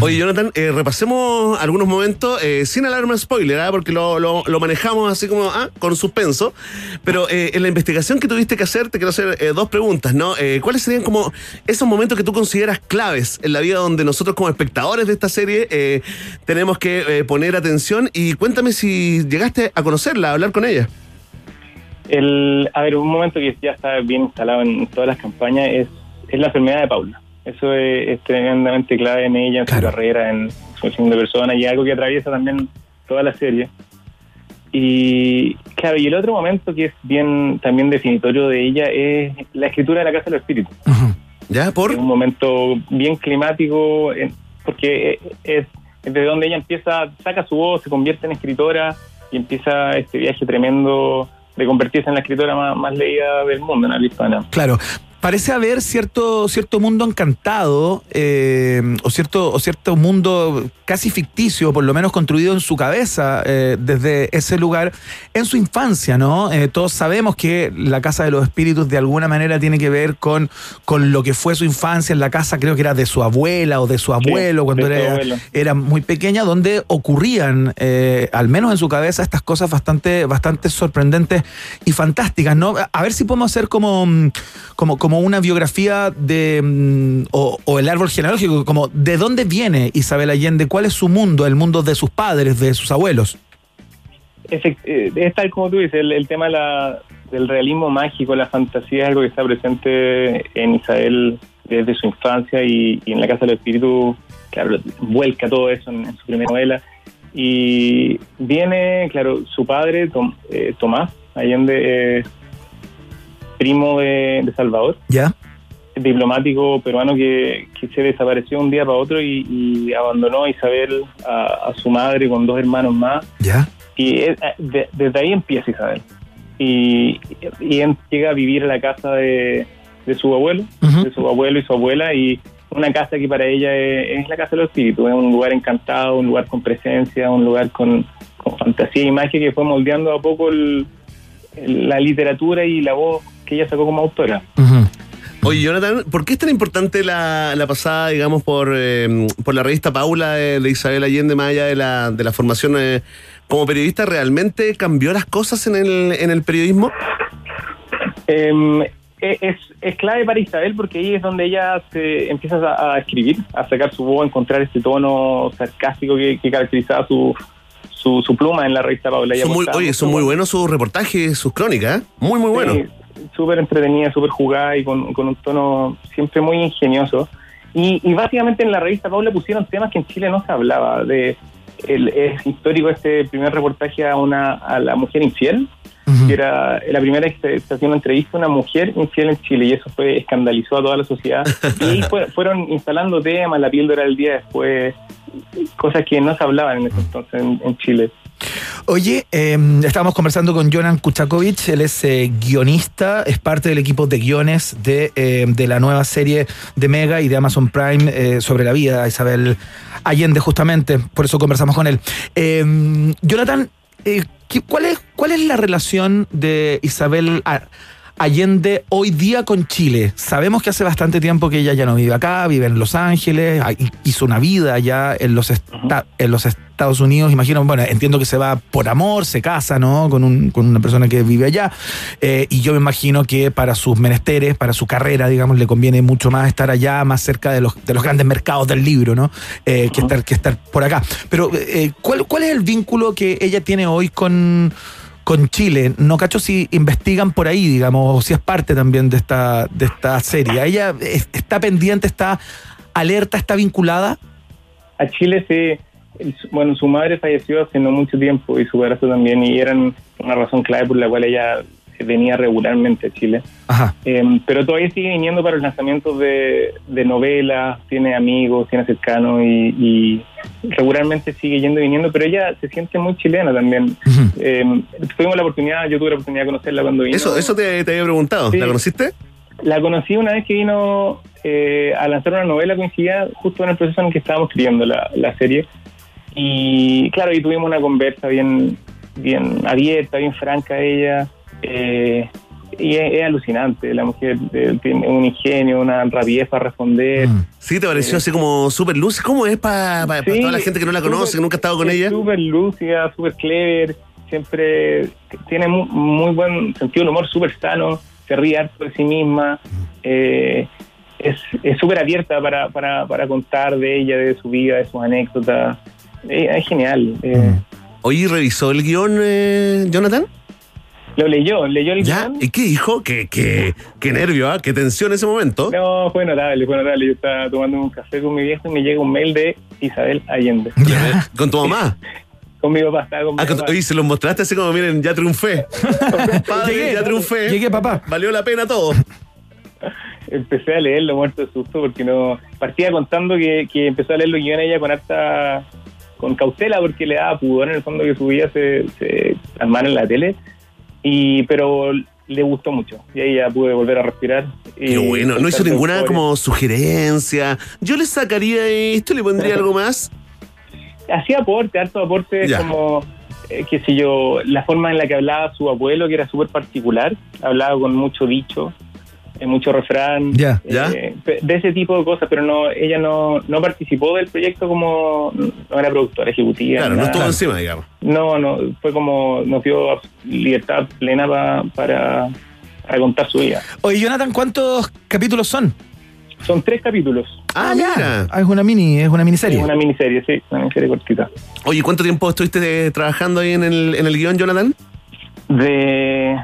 Oye, Jonathan, eh, repasemos algunos momentos eh, sin alarma spoiler, ¿ah? porque lo, lo- lo manejamos así como ah, con suspenso. Pero eh, en la investigación que tuviste que hacer, te quiero hacer eh, dos preguntas, ¿no? Eh, ¿Cuáles serían como esos momentos que tú consideras claves en la vida donde nosotros como espectadores de esta serie eh, tenemos que eh, poner atención? Y cuéntame si llegaste a conocerla, a hablar con ella. El, a ver, un momento que ya está bien instalado en todas las campañas es, es la enfermedad de Paula. Eso es, es tremendamente clave en ella, en su carrera, en su acción de persona y algo que atraviesa también toda la serie. Y claro, y el otro momento que es bien también definitorio de ella es la escritura de la Casa de los Espíritus. ¿Ya? ¿Por? Es un momento bien climático, porque es, es de donde ella empieza, saca su voz, se convierte en escritora y empieza este viaje tremendo de convertirse en la escritora más, leída del mundo en habla hispana. Claro. Parece haber cierto, cierto mundo encantado eh, o, cierto, o cierto mundo casi ficticio, por lo menos construido en su cabeza eh, desde ese lugar en su infancia, ¿no? Eh, todos sabemos que la Casa de los Espíritus de alguna manera tiene que ver con, con lo que fue su infancia en la casa, creo que era de su abuela o de su abuelo cuando era, era muy pequeña, donde ocurrían, al menos en su cabeza, estas cosas bastante, bastante sorprendentes y fantásticas, ¿no? A ver si podemos hacer como, como, como una biografía de mm, o, el árbol genealógico, como de dónde viene Isabel Allende, cuál es su mundo, el mundo de sus padres, de sus abuelos. Eh, es tal como tú dices, el, tema del realismo mágico, la fantasía es algo que está presente en Isabel desde su infancia y, en la Casa del Espíritu, claro, vuelca todo eso en, su primera novela. Y viene, claro, su padre, Tom- eh, Tomás Allende, es primo de, de Salvador, ¿Ya? diplomático peruano que, que se desapareció un día para otro y, y abandonó a Isabel, a, a su madre con dos hermanos más. ¿Ya? Y es- eh, de- desde ahí empieza Isabel. Y, y él llega a vivir a la casa de, de su abuelo, de su abuelo y su abuela, y una casa que para ella es, es la casa de los espíritus, es un lugar encantado, un lugar con presencia, un lugar con, con fantasía y magia que fue moldeando a poco el- la literatura y la voz que ella sacó como autora. Oye, Jonathan, ¿por qué es tan importante la, la pasada, digamos, por, eh, por la revista Paula de, de Isabel Allende, más allá de la, de la formación eh, como periodista? ¿Realmente cambió las cosas en el, en el periodismo? Em, e- es, es clave para Isabel porque ahí es donde ella se empieza a, a escribir, a sacar su voz, a encontrar este tono sarcástico que, que caracterizaba su, su, su pluma en la revista Paula. Son muy, oye, son muy buenos sus reportajes, sus crónicas, ¿eh? Muy, muy buenos. Sí, súper entretenida, súper jugada y con, con un tono siempre muy ingenioso. Y, y básicamente en la revista Paula pusieron temas que en Chile no se hablaba. De, el, es histórico este primer reportaje a, una, a la mujer infiel, que era la primera vez que se, hacía una entrevista a una mujer infiel en Chile y eso fue escandalizó a toda la sociedad. Y fue- fueron instalando temas, la píldora del día después, cosas que no se hablaban en ese entonces en- en Chile. Oye, eh, estábamos conversando con Jonan Kuchakovic, él es eh, guionista, es parte del equipo de guiones de, eh, de la nueva serie de Mega y de Amazon Prime eh, sobre la vida de Isabel Allende, justamente, por eso conversamos con él. Eh, Jonathan, eh, ¿qué- ¿cuál, es, ¿cuál es la relación de Isabel Allende hoy día con Chile? Sabemos que hace bastante tiempo que ella ya no vive acá, vive en Los Ángeles, ah, hi- hizo una vida allá en los, en los Estados Unidos, imagino, bueno, entiendo que se va por amor, se casa, ¿no? Con, un- con una persona que vive allá, eh, y yo me imagino que para sus menesteres, para su carrera, digamos, le conviene mucho más estar allá, más cerca de los, de los grandes mercados del libro, ¿no? Eh, que, estar, que estar por acá. Pero, eh, ¿cuál, ¿cuál es el vínculo que ella tiene hoy con con Chile. No cacho si investigan por ahí, digamos, o si es parte también de esta, de esta serie. Ella es- está pendiente, está alerta, está vinculada. a Chile el- bueno su madre falleció hace no mucho tiempo y su padrastro también y eran una razón clave por la cual ella venía regularmente a Chile Ajá. Eh, pero todavía sigue viniendo para los lanzamientos de, de novelas tiene amigos tiene cercanos y, y regularmente sigue yendo y viniendo pero ella se siente muy chilena también Eh, tuvimos la oportunidad yo tuve la oportunidad de conocerla cuando vino Eso, eso te, te había preguntado. Sí. ¿La conociste? la conocí una vez que vino eh, a lanzar una novela, coincidía justo en el proceso en el que estábamos escribiendo la, la serie. Y claro, ahí tuvimos una conversa bien, bien abierta, bien franca ella. Eh, y es, es alucinante, la mujer eh, tiene un ingenio, una rapidez para responder. Sí, te pareció así como súper luz. ¿Cómo es para Sí, toda la gente que no la conoce, que nunca ha estado con es ella? Súper lúcida, súper clever, siempre tiene muy, muy buen sentido del humor, súper sano, se ríe harto de sí misma, eh, es es súper abierta para, para, para contar de ella, de su vida, de sus anécdotas. Eh, es genial. eh. Oye, ¿revisó el guion, eh, Jonathan? Lo leyó, leyó el ¿Ya? guion. ¿Y qué dijo? ¿Qué, qué, qué nervio, ¿ah? ¿Qué tensión en ese momento? No, fue notable, fue notable. Yo estaba tomando un café con mi viejo y me llega un mail de Isabel Allende. ¿Con tu mamá? Con mi papá, estaba con mi Ah, papá. oye, se los mostraste así como, miren, ya triunfé. Padre, Llegué, ya triunfé. Llegué, papá. Valió la pena todo. empecé a leerlo muerto de susto porque no partía contando que, que empezó a leer los guiones ella con harta con cautela porque le daba pudor en el fondo que su vida se, se plasmara en la tele y pero le gustó mucho y ahí ya pude volver a respirar y Qué bueno. No hizo ninguna como sugerencia. Yo le sacaría esto, le pondría algo más. hacía aporte, harto aporte, Ya. como, eh, qué sé yo, la forma en la que hablaba su abuelo, que era súper particular, hablaba con mucho dicho, eh, mucho refrán, Ya. Ya. eh, pe- de ese tipo de cosas, pero no ella no, no participó del proyecto como, no era productora ejecutiva. Claro, ni no nada. estuvo encima, digamos. No, no, fue como, nos dio libertad plena pa- para, a contar su vida. Oye, Jonathan, ¿cuántos capítulos son? Son tres capítulos. Ah, mira. Ah, es una mini, es una miniserie. Es una miniserie, sí, una miniserie cortita. Oye, ¿cuánto tiempo estuviste trabajando ahí en el, en el guion, Jonathan? De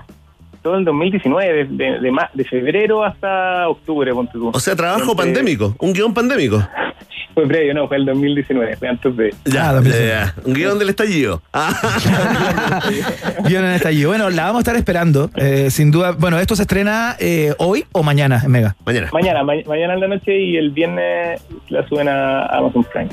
todo el 2019, de, de, ma- de febrero hasta octubre, ponte tú. O sea, trabajo pandémico, un guion pandémico. Fue previo, no, fue el 2019, fue antes de... Ya, Ah, ya, ya. un guion del estallido. Ah, Guión en estallido. Bueno, la vamos a estar esperando. eh, sin duda. Bueno, esto se estrena eh, hoy o mañana en Mega. mañana. Mañana, ma- mañana en la noche y el viernes la suben a Amazon Prime.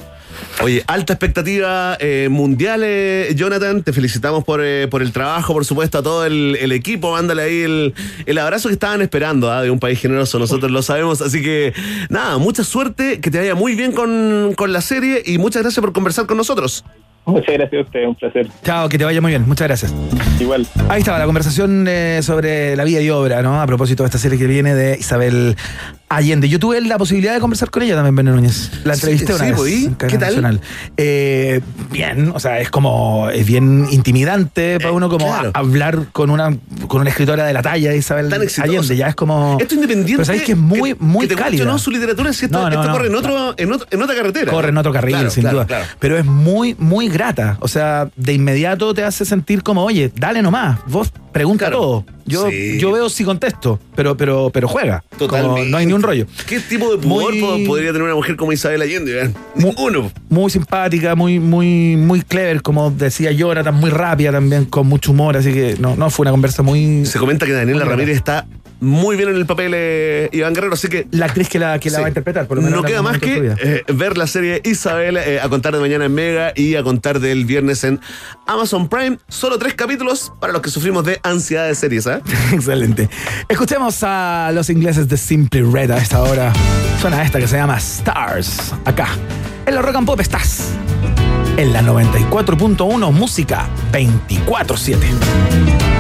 Oye, alta expectativa eh, mundial, eh, Jonathan. Te felicitamos por, eh, por el trabajo, por supuesto, a todo el, el equipo. Mándale ahí el, el abrazo que estaban esperando ah, de un país generoso. Nosotros lo sabemos. Así que, nada, mucha suerte, que te vaya muy bien con, con la serie y muchas gracias por conversar con nosotros. Muchas gracias a ustedes, un placer. Chao, que te vaya muy bien. Muchas gracias. Igual. Ahí estaba la conversación eh, sobre la vida y obra, ¿no? A propósito de esta serie que viene de Isabel Allende. Yo tuve la posibilidad de conversar con ella también, Beno Núñez. La Sí, entrevisté una sí, vez. pues, ¿Qué tal? Nacional. Eh, bien, o sea, es como, es bien intimidante para uno como Eh, claro. a- hablar con una, con una escritora de la talla de Isabel. Allende. Ya es como... Esto independiente. Pero sabéis que es muy, que- muy que te cálida. no su literatura, si esto, No, no, esto no. corre en, otro, en, otro- en otra carretera. Corre en otro carril, Claro, sin claro, duda. Pero es muy, muy grata. O sea, de inmediato te hace sentir como, oye, dale nomás. Vos pregunta Claro. todo. Yo, Sí. yo veo si contesto, pero, pero, pero juega. Como Totalmente. no hay ni un rollo. ¿Qué tipo de pudor Muy- po- podría tener una mujer como Isabel Allende? eh? Ninguno. Muy simpática, muy, muy, muy clever, como decía Jonathan, muy rápida también, con mucho humor. Así que no, no fue una conversa muy. Se comenta que Daniela Muy Ramírez está muy bien en el papel eh, Iván Guerrero, así que La actriz que la, que la Sí. va a interpretar, por lo menos. no queda más que eh, ver la serie Isabel eh, a contar de mañana en Mega y a contar del viernes en Amazon Prime. Solo tres capítulos para los que sufrimos de ansiedad de series, ¿ah? Excelente. Escuchemos a los ingleses de Simply Red a esta hora. Suena esta que se llama Stars. Acá. En la Rock and Pop estás. En la 94.1 Música 24-7.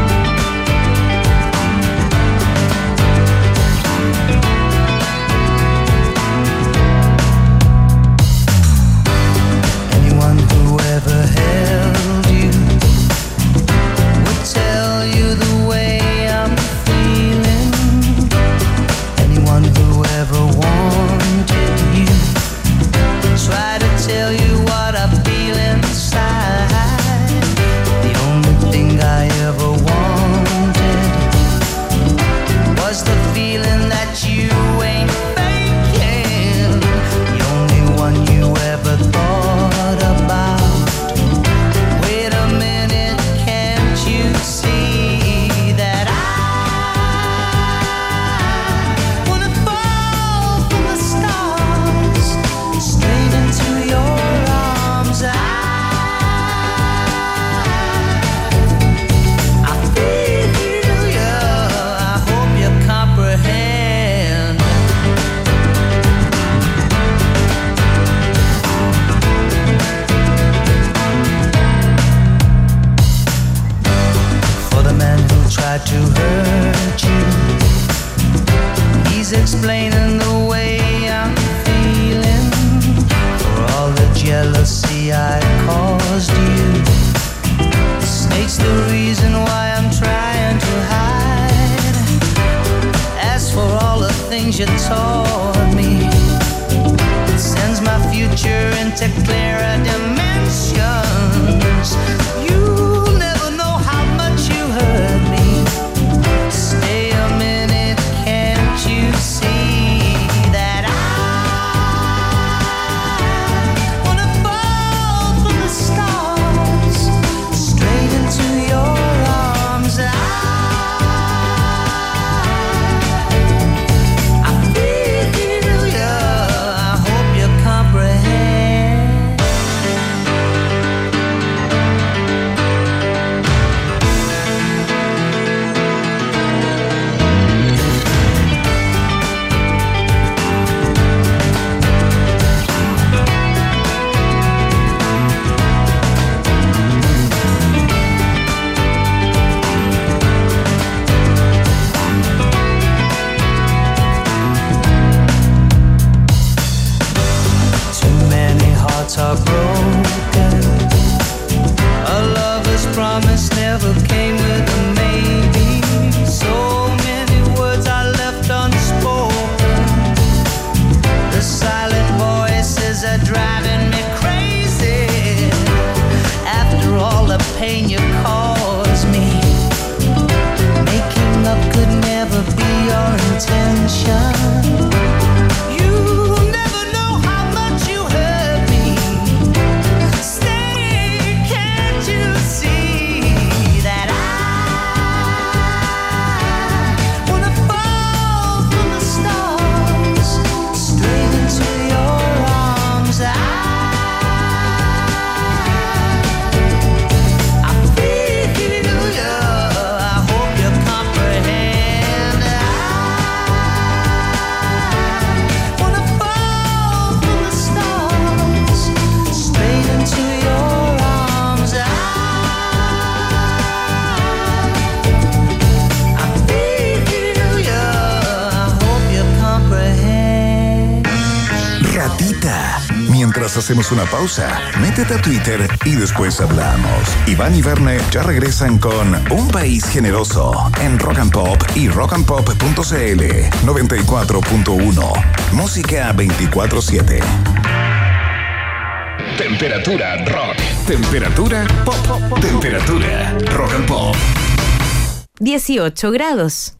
Hacemos una pausa, métete a Twitter y después hablamos. Iván y Verne ya regresan con Un País Generoso en Rock and Pop y rockandpop.cl 94.1. Música 24-7. Temperatura rock. Temperatura pop. Temperatura rock and pop. 18 grados.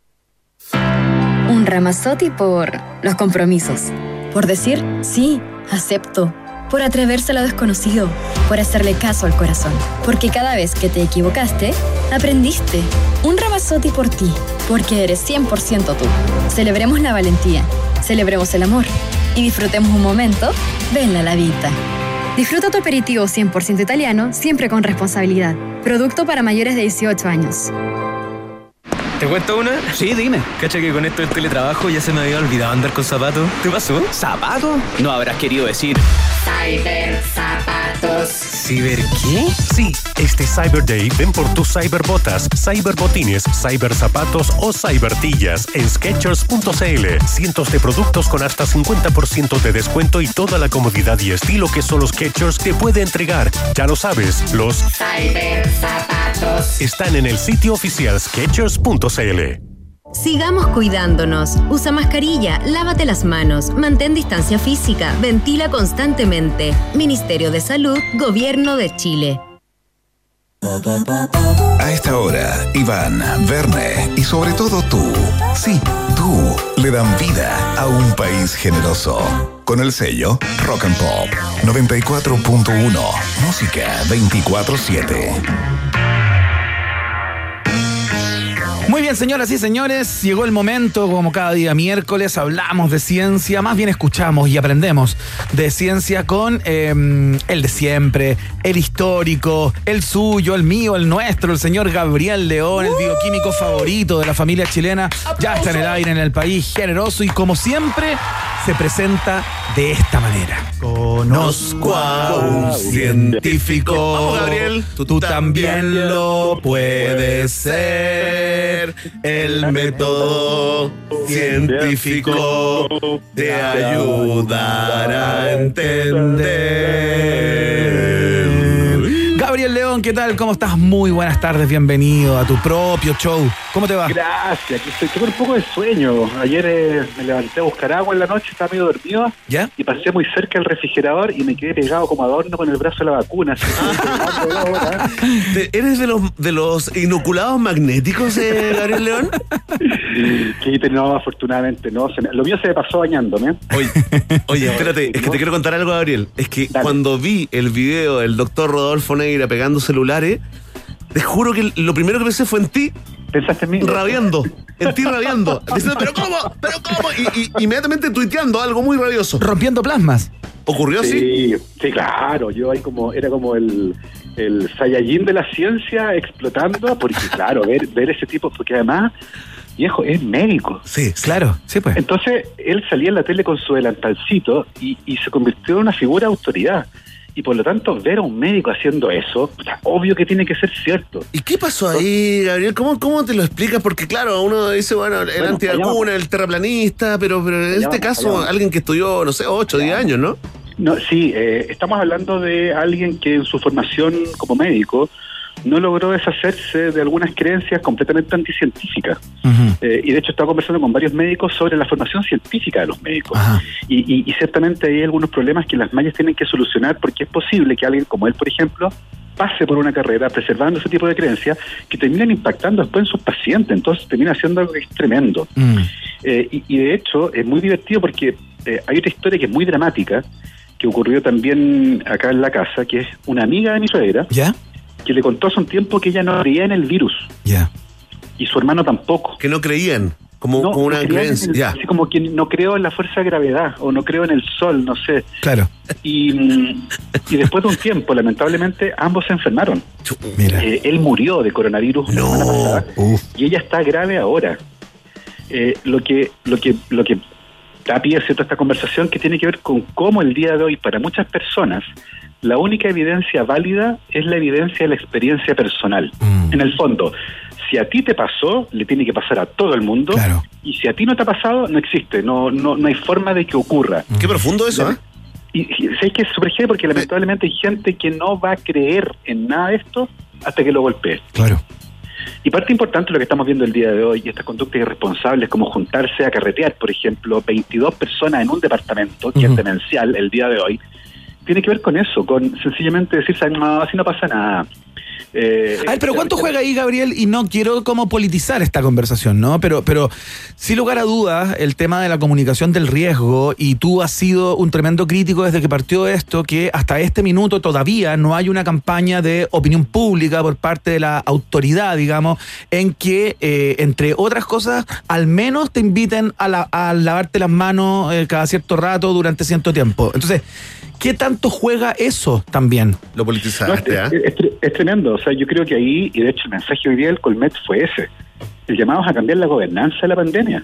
Un Ramazotti por los compromisos. Por decir, sí, acepto. Por atreverse a lo desconocido. Por hacerle caso al corazón. Porque cada vez que te equivocaste, aprendiste. Un Ramazotti por ti. Porque eres 100% tú. Celebremos la valentía. Celebremos el amor. Y disfrutemos un momento. Ven la vida. Disfruta tu aperitivo 100% italiano, siempre con responsabilidad. Producto para mayores de 18 años. ¿Te cuento una? Sí, dime. Cacha que con esto del teletrabajo ya se me había olvidado andar con zapatos. ¿Te pasó? ¿Zapato? No habrás querido decir. Cyber Zapatos. ¿Ciber qué? Sí, este Cyber Day ven por tus cyberbotas, cyberbotines, cyberzapatos o cybertillas en Skechers.cl. Cientos de productos con hasta 50% de descuento y toda la comodidad y estilo que solo Skechers te puede entregar. Ya lo sabes, los Cyber Zapatos. están en el sitio oficial Skechers.cl. Sigamos cuidándonos. Usa mascarilla, lávate las manos, mantén distancia física, ventila constantemente. Ministerio de Salud, Gobierno de Chile. A esta hora, Iván, Verne y sobre todo tú, sí, tú, le dan vida a un país generoso. Con el sello Rock and Pop 94.1, música 24-7. Muy bien, señoras y señores, llegó el momento, como cada día miércoles, hablamos de ciencia, más bien escuchamos y aprendemos de ciencia con eh, el de siempre, el histórico, el suyo, el mío, el nuestro, el señor Gabriel León, el bioquímico favorito de la familia chilena, ya está en el aire en el país, generoso y como siempre se presenta de esta manera. Conozco a un científico. Vamos, Gabriel. Tú, también lo puedes ser. El método científico te ayudará a entender. Gabriel León, ¿qué tal? ¿Cómo estás? Muy buenas tardes, bienvenido a tu propio show. ¿Cómo te va? Gracias, aquí estoy tengo un poco de sueño. Ayer eh, me levanté a buscar agua en la noche, estaba medio dormido ¿Ya? y pasé muy cerca del refrigerador y me quedé pegado como adorno con el brazo de la vacuna. así que- ¿Te- ¿Eres de los, de los inoculados magnéticos, eh, Gabriel León? que no, afortunadamente no. Se me- lo mío se me pasó bañándome. Oye, oye, espérate, es que te quiero contar algo, Gabriel. Es que cuando vi el video del doctor Rodolfo Negra pegando celulares, te juro que lo primero que pensé fue en ti. ¿Pensaste en mí? Rabiando. En ti rabiando. Diciendo, pero ¿cómo? ¿Pero cómo? Y, y- inmediatamente tuiteando algo muy rabioso. Rompiendo plasmas. ¿Ocurrió así? Sí, sí, claro. Yo ahí como, era como el, el Saiyajin de la ciencia explotando, porque claro, ver, ver ese tipo, porque además, viejo, es médico. Sí, Claro, sí pues. Entonces, él salía en la tele con su delantalcito y, y se convirtió en una figura de autoridad. Y por lo tanto, ver a un médico haciendo eso, obvio que tiene que ser cierto. ¿Y qué pasó ahí, Gabriel? ¿Cómo, ¿Cómo te lo explicas? Porque claro, uno dice, bueno, el Bueno, antivacuna, el terraplanista, pero, pero en Allá este caso, allá alguien que estudió, no sé, 8 o 10 años, ¿no? No, sí, eh, estamos hablando de alguien que en su formación como médico no logró deshacerse de algunas creencias completamente anticientíficas. Eh, y de hecho estaba conversando con varios médicos sobre la formación científica de los médicos. Y, y- y ciertamente hay algunos problemas que las mallas tienen que solucionar porque es posible que alguien como él, por ejemplo, pase por una carrera preservando ese tipo de creencias que terminan impactando después en sus pacientes. Entonces termina siendo algo que es tremendo. Eh, y, y de hecho es muy divertido porque eh, hay otra historia que es muy dramática que ocurrió también acá en la casa, que es una amiga de mi suegra, ¿Ya? Que le contó hace un tiempo que ella no creía en el virus. Ya. Y su hermano tampoco. Que no creían, como, No, como una no creencia. en el- Ya. Así como que no creo en la fuerza de gravedad o no creo en el sol, no sé. Claro. Y, y después de un tiempo, lamentablemente, ambos se enfermaron. Eh, él murió de coronavirus la semana pasada y ella está grave ahora. Eh, lo que lo que lo que da pie ¿cierto? a esta conversación que tiene que ver con cómo el día de hoy para muchas personas la única evidencia válida es la evidencia de la experiencia personal. En el fondo, si a ti te pasó, le tiene que pasar a todo el mundo. Y si a ti no te ha pasado, no existe. No, no, no hay forma de que ocurra. Qué profundo eso, ¿eh? Y, y ¿sabes que es súper? Porque lamentablemente hay gente que no va a creer en nada de esto hasta que lo golpee. Claro. Y parte importante de lo que estamos viendo el día de hoy, y estas conductas irresponsables como juntarse a carretear, por ejemplo, 22 personas en un departamento, que es demencial el día de hoy, tiene que ver con eso, con sencillamente decir, no, así no pasa nada. Eh, A ver, pero ¿cuánto juega ahí, Gabriel? Y no quiero como politizar esta conversación, ¿no? Pero, pero sin lugar a dudas, el tema de la comunicación del riesgo, y tú has sido un tremendo crítico desde que partió esto, que hasta este minuto todavía no hay una campaña de opinión pública por parte de la autoridad, digamos, en que, eh, entre otras cosas, al menos te inviten a, la- a lavarte las manos eh, cada cierto rato durante cierto tiempo. Entonces, ¿qué tanto juega eso también? Lo No, politizaste, es, ¿ah? es- es- es tremendo. O sea, yo creo que ahí, y de hecho el mensaje hoy día del Colmet fue ese. El llamado es a cambiar la gobernanza de la pandemia.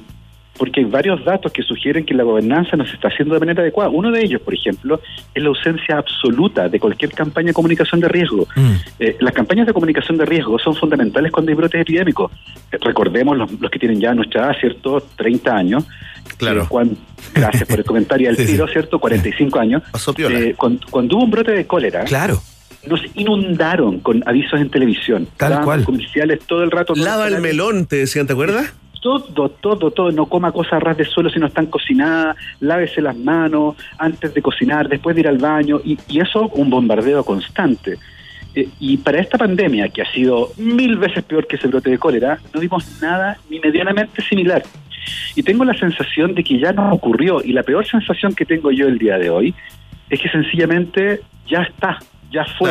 Porque hay varios datos que sugieren que la gobernanza no se está haciendo de manera adecuada. Uno de ellos, por ejemplo, es la ausencia absoluta de cualquier campaña de comunicación de riesgo. Eh, las campañas de comunicación de riesgo son fundamentales cuando hay brotes epidémicos. Eh, recordemos los, los que tienen ya nuestra edad, ¿cierto? 30 años. Claro. Eh, gracias por el comentario al Sí, sí. tiro, ¿cierto? 45 años. Pasó piola. Eh, cuando, cuando hubo un brote de cólera, Claro. nos inundaron con avisos en televisión. Tal cual. Comerciales todo el rato. Lava el melón, te decían, ¿te acuerdas? Todo, todo, todo. No coma cosas ras de suelo si no están cocinadas. Lávese las manos antes de cocinar, después de ir al baño. Y, y eso, un bombardeo constante. Eh, y para esta pandemia, que ha sido mil veces peor que ese brote de cólera, no vimos nada ni medianamente similar. Y tengo la sensación de que ya nos ocurrió. Y la peor sensación que tengo yo el día de hoy es que sencillamente ya está, ya fue.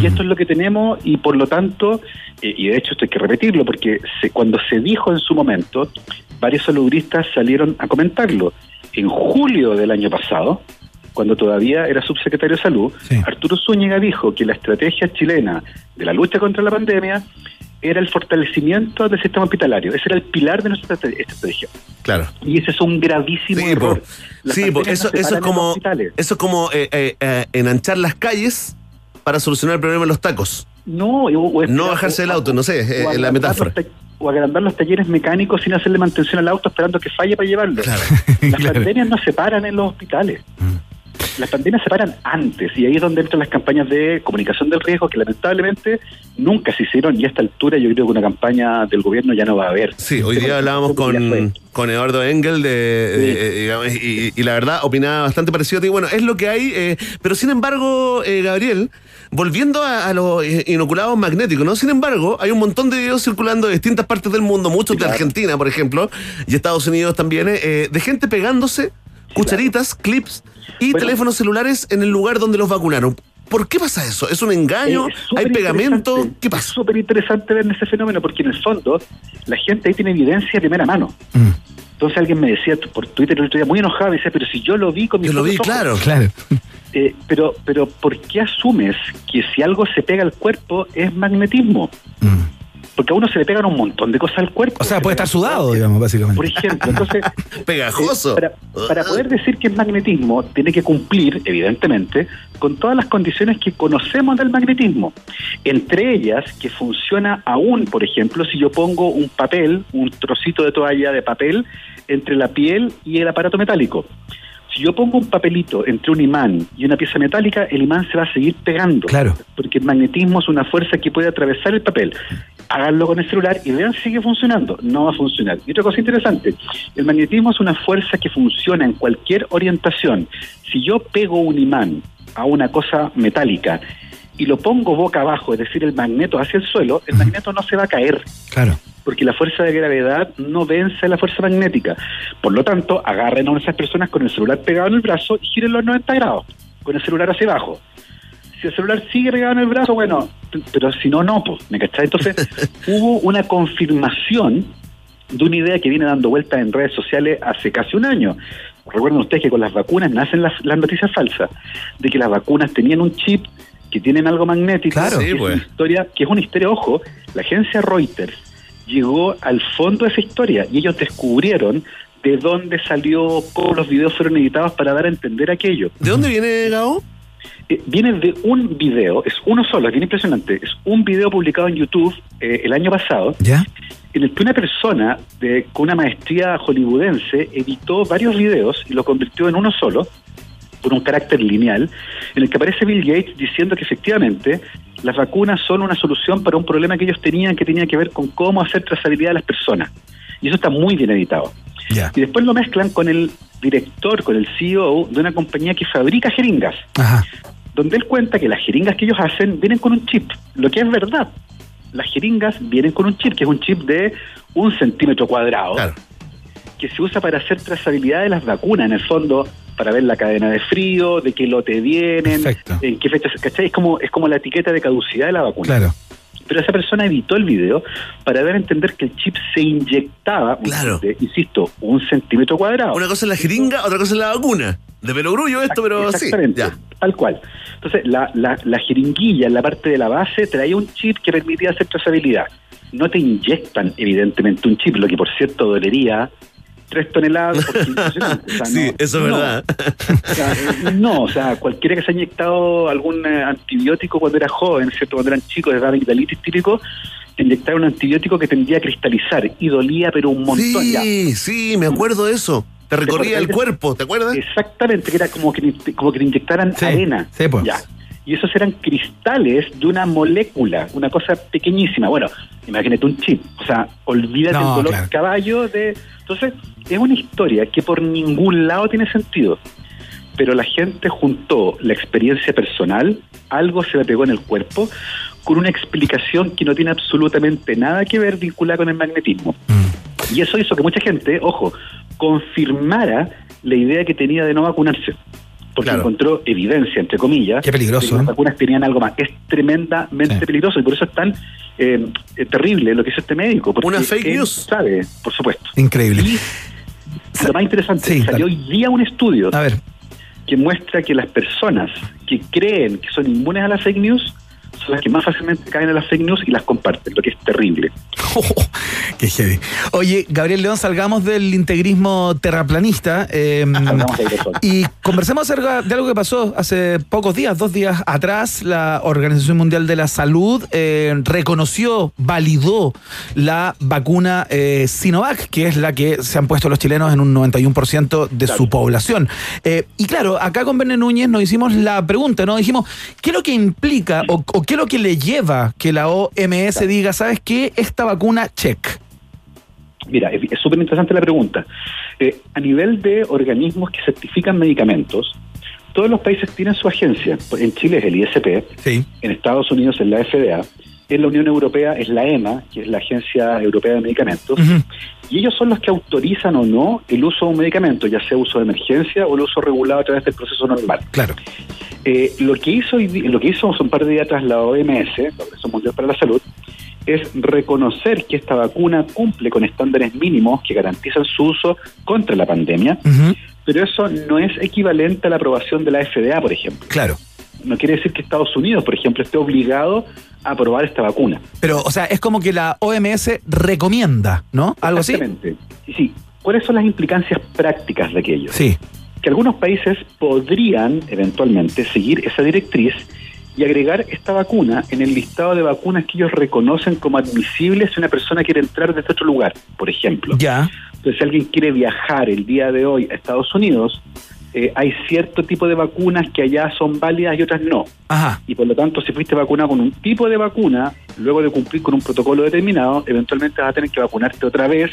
Y esto es lo que tenemos y por lo tanto, eh, y de hecho esto hay que repetirlo porque se- cuando se dijo en su momento, varios saludistas salieron a comentarlo. En julio del año pasado, cuando todavía era subsecretario de salud, Arturo Zúñiga dijo que la estrategia chilena de la lucha contra la pandemia era el fortalecimiento del sistema hospitalario. Ese era el pilar de nuestra estrate- estrategia. Claro. Y ese es un gravísimo Sí, error. Sí, eso, no eso es como, eso es como eh, eh, eh, enanchar las calles para solucionar el problema de los tacos. No, o- No bajarse del auto, no sé, la metáfora. O agrandar los talleres mecánicos sin hacerle mantención al auto esperando que falle para llevarlo. Las pandemias no se paran en los hospitales. Las pandemias se paran antes y ahí es donde entran las campañas de comunicación del riesgo que lamentablemente nunca se hicieron y a esta altura yo creo que una campaña del gobierno ya no va a haber. Sí, hoy día hablábamos con, con Eduardo Engel de, de- eh, digamos, y, y la verdad opinaba bastante parecido a ti. Bueno, es lo que hay, eh, pero sin embargo, eh, Gabriel, volviendo a, a los eh, inoculados magnéticos, ¿no? Sin embargo, hay un montón de videos circulando de distintas partes del mundo, muchos de Argentina, por ejemplo, y Estados Unidos también, eh, de gente pegándose cucharitas, clips y teléfonos celulares en el lugar donde los vacunaron. ¿Por qué pasa eso? ¿Es un engaño? Es ¿Hay pegamento? ¿Qué pasa? Es súper interesante ver ese fenómeno porque en el fondo la gente ahí tiene evidencia de primera mano. Mm. Entonces alguien me decía por Twitter el otro día muy enojado, me decía, pero si yo lo vi con mis Yo lo vi, ojos". claro. Claro. Eh, pero, pero ¿por qué asumes que si algo se pega al cuerpo es magnetismo? Porque a uno se le pegan un montón de cosas al cuerpo. O sea, puede estar sudado, digamos, básicamente. Por ejemplo, entonces... Pegajoso. eh, para, para poder decir que es magnetismo, tiene que cumplir, evidentemente, con todas las condiciones que conocemos del magnetismo. Entre ellas, que funciona aún, por ejemplo, si yo pongo un papel, un trocito de toalla de papel, entre la piel y el aparato metálico. Si yo pongo un papelito entre un imán y una pieza metálica, el imán se va a seguir pegando. Claro. Porque el magnetismo es una fuerza que puede atravesar el papel. Háganlo con el celular y vean si sigue funcionando. No va a funcionar. Y otra cosa interesante, el magnetismo es una fuerza que funciona en cualquier orientación. Si yo pego un imán a una cosa metálica y lo pongo boca abajo, es decir, el magneto hacia el suelo, el magneto no se va a caer Claro. Porque la fuerza de gravedad no vence la fuerza magnética. Por lo tanto, agarren a una de esas personas con el celular pegado en el brazo y giren los 90 grados, con el celular hacia abajo. Si el celular sigue pegado en el brazo, bueno, pero si no, no, pues, ¿me cachai? Entonces, hubo una confirmación de una idea que viene dando vueltas en redes sociales hace casi un año. Recuerden ustedes que con las vacunas nacen las, las noticias falsas, de que las vacunas tenían un chip que tienen algo magnético, Claro. que, Sí, es pues. una historia, que es una historia, ojo, la agencia Reuters llegó al fondo de esa historia y ellos descubrieron de dónde salió, cómo los videos fueron editados para dar a entender aquello. ¿De dónde viene Gao? Eh, viene de un video, es uno solo, es bien impresionante, es un video publicado en YouTube eh, el año pasado, ¿Ya? en el que una persona de, con una maestría hollywoodense editó varios videos y lo convirtió en uno solo, por un carácter lineal, en el que aparece Bill Gates diciendo que efectivamente las vacunas son una solución para un problema que ellos tenían que tenía que ver con cómo hacer trazabilidad de las personas. Y eso está muy bien editado. Y después lo mezclan con el director, con el CEO de una compañía que fabrica jeringas, donde él cuenta que las jeringas que ellos hacen vienen con un chip, lo que es verdad. Las jeringas vienen con un chip, que es un chip de un centímetro cuadrado, que se usa para hacer trazabilidad de las vacunas, en el fondo, para ver la cadena de frío, de qué lote vienen, en qué fecha, ¿cachai? Es como, es como la etiqueta de caducidad de la vacuna. Claro. Pero esa persona editó el video para dar a entender que el chip se inyectaba, Claro. de, insisto, un centímetro cuadrado. Una cosa es la jeringa, otra cosa es la vacuna. De perogrullo esto, pero sí. Exactamente, tal cual. Entonces, la, la, la jeringuilla en la parte de la base traía un chip que permitía hacer trazabilidad. No te inyectan, evidentemente, un chip, lo que por cierto dolería tres toneladas. por quince segundos. O sea, Sí, no- eso es no. verdad. O sea, eh, no, o sea, cualquiera que se haya inyectado algún eh, antibiótico cuando era joven, ¿cierto? Cuando eran chicos, de amigdalitis típico, te inyectaron un antibiótico que tendía a cristalizar y dolía, pero un montón ya. Sí, sí, me acuerdo de eso. Te recorría el cuerpo, ¿te acuerdas? Exactamente, que era como que, como que te inyectaran arena. pues. Ya. Y esos eran cristales de una molécula, una cosa pequeñísima. Bueno, imagínate un chip. O sea, olvídate No, el claro. caballo de. Entonces, es una historia que por ningún lado tiene sentido. Pero la gente juntó la experiencia personal, algo se le pegó en el cuerpo, con una explicación que no tiene absolutamente nada que ver vinculada con el magnetismo. Mm. Y eso hizo que mucha gente, ojo, confirmara la idea que tenía de no vacunarse. Porque encontró evidencia, entre comillas, Qué peligroso, de que las ¿eh? vacunas tenían algo más. Es tremendamente peligroso y por eso es tan eh, eh, terrible lo que hizo este médico. porque Una fake él news. sabe, por supuesto. Increíble. Y lo más interesante, salió hoy día un estudio que muestra que las personas que creen que son inmunes a las fake news son las que más fácilmente caen a las fake news y las comparten, lo que es terrible. Qué heavy. Oye, Gabriel León, salgamos del integrismo terraplanista eh, y conversemos acerca de algo que pasó hace pocos días, dos días atrás. La Organización Mundial de la Salud eh, reconoció, validó la vacuna eh, Sinovac, que es la que se han puesto los chilenos en un 91% de su población. Eh, y claro, acá con Berne Núñez nos hicimos la pregunta, ¿no? Dijimos, ¿qué es lo que implica o, o qué es lo que le lleva que la OMS diga, ¿sabes qué? Esta vacuna, check. Mira, es súper interesante la pregunta. Eh, a nivel de organismos que certifican medicamentos, todos los países tienen su agencia. En Chile es el ISP, en Estados Unidos es la FDA, en la Unión Europea es la EMA, que es la Agencia Europea de Medicamentos, y ellos son los que autorizan o no el uso de un medicamento, ya sea uso de emergencia o el uso regulado a través del proceso normal. Claro. Eh, lo que hizo lo que hizo hace un par de días atrás la OMS, la Organización Mundial para la Salud, es reconocer que esta vacuna cumple con estándares mínimos que garantizan su uso contra la pandemia, pero eso no es equivalente a la aprobación de la FDA, por ejemplo. Claro. No quiere decir que Estados Unidos, por ejemplo, esté obligado a aprobar esta vacuna. Pero, o sea, es como que la OMS recomienda, ¿no? Algo así. Exactamente. Sí, ¿cuáles son las implicancias prácticas de aquello? Sí. Que algunos países podrían eventualmente seguir esa directriz y agregar esta vacuna en el listado de vacunas que ellos reconocen como admisibles si una persona quiere entrar desde otro lugar, por ejemplo. Ya. Entonces, si alguien quiere viajar el día de hoy a Estados Unidos, eh, hay cierto tipo de vacunas que allá son válidas y otras no. Ajá. Y por lo tanto, si fuiste vacunado con un tipo de vacuna, luego de cumplir con un protocolo determinado, eventualmente vas a tener que vacunarte otra vez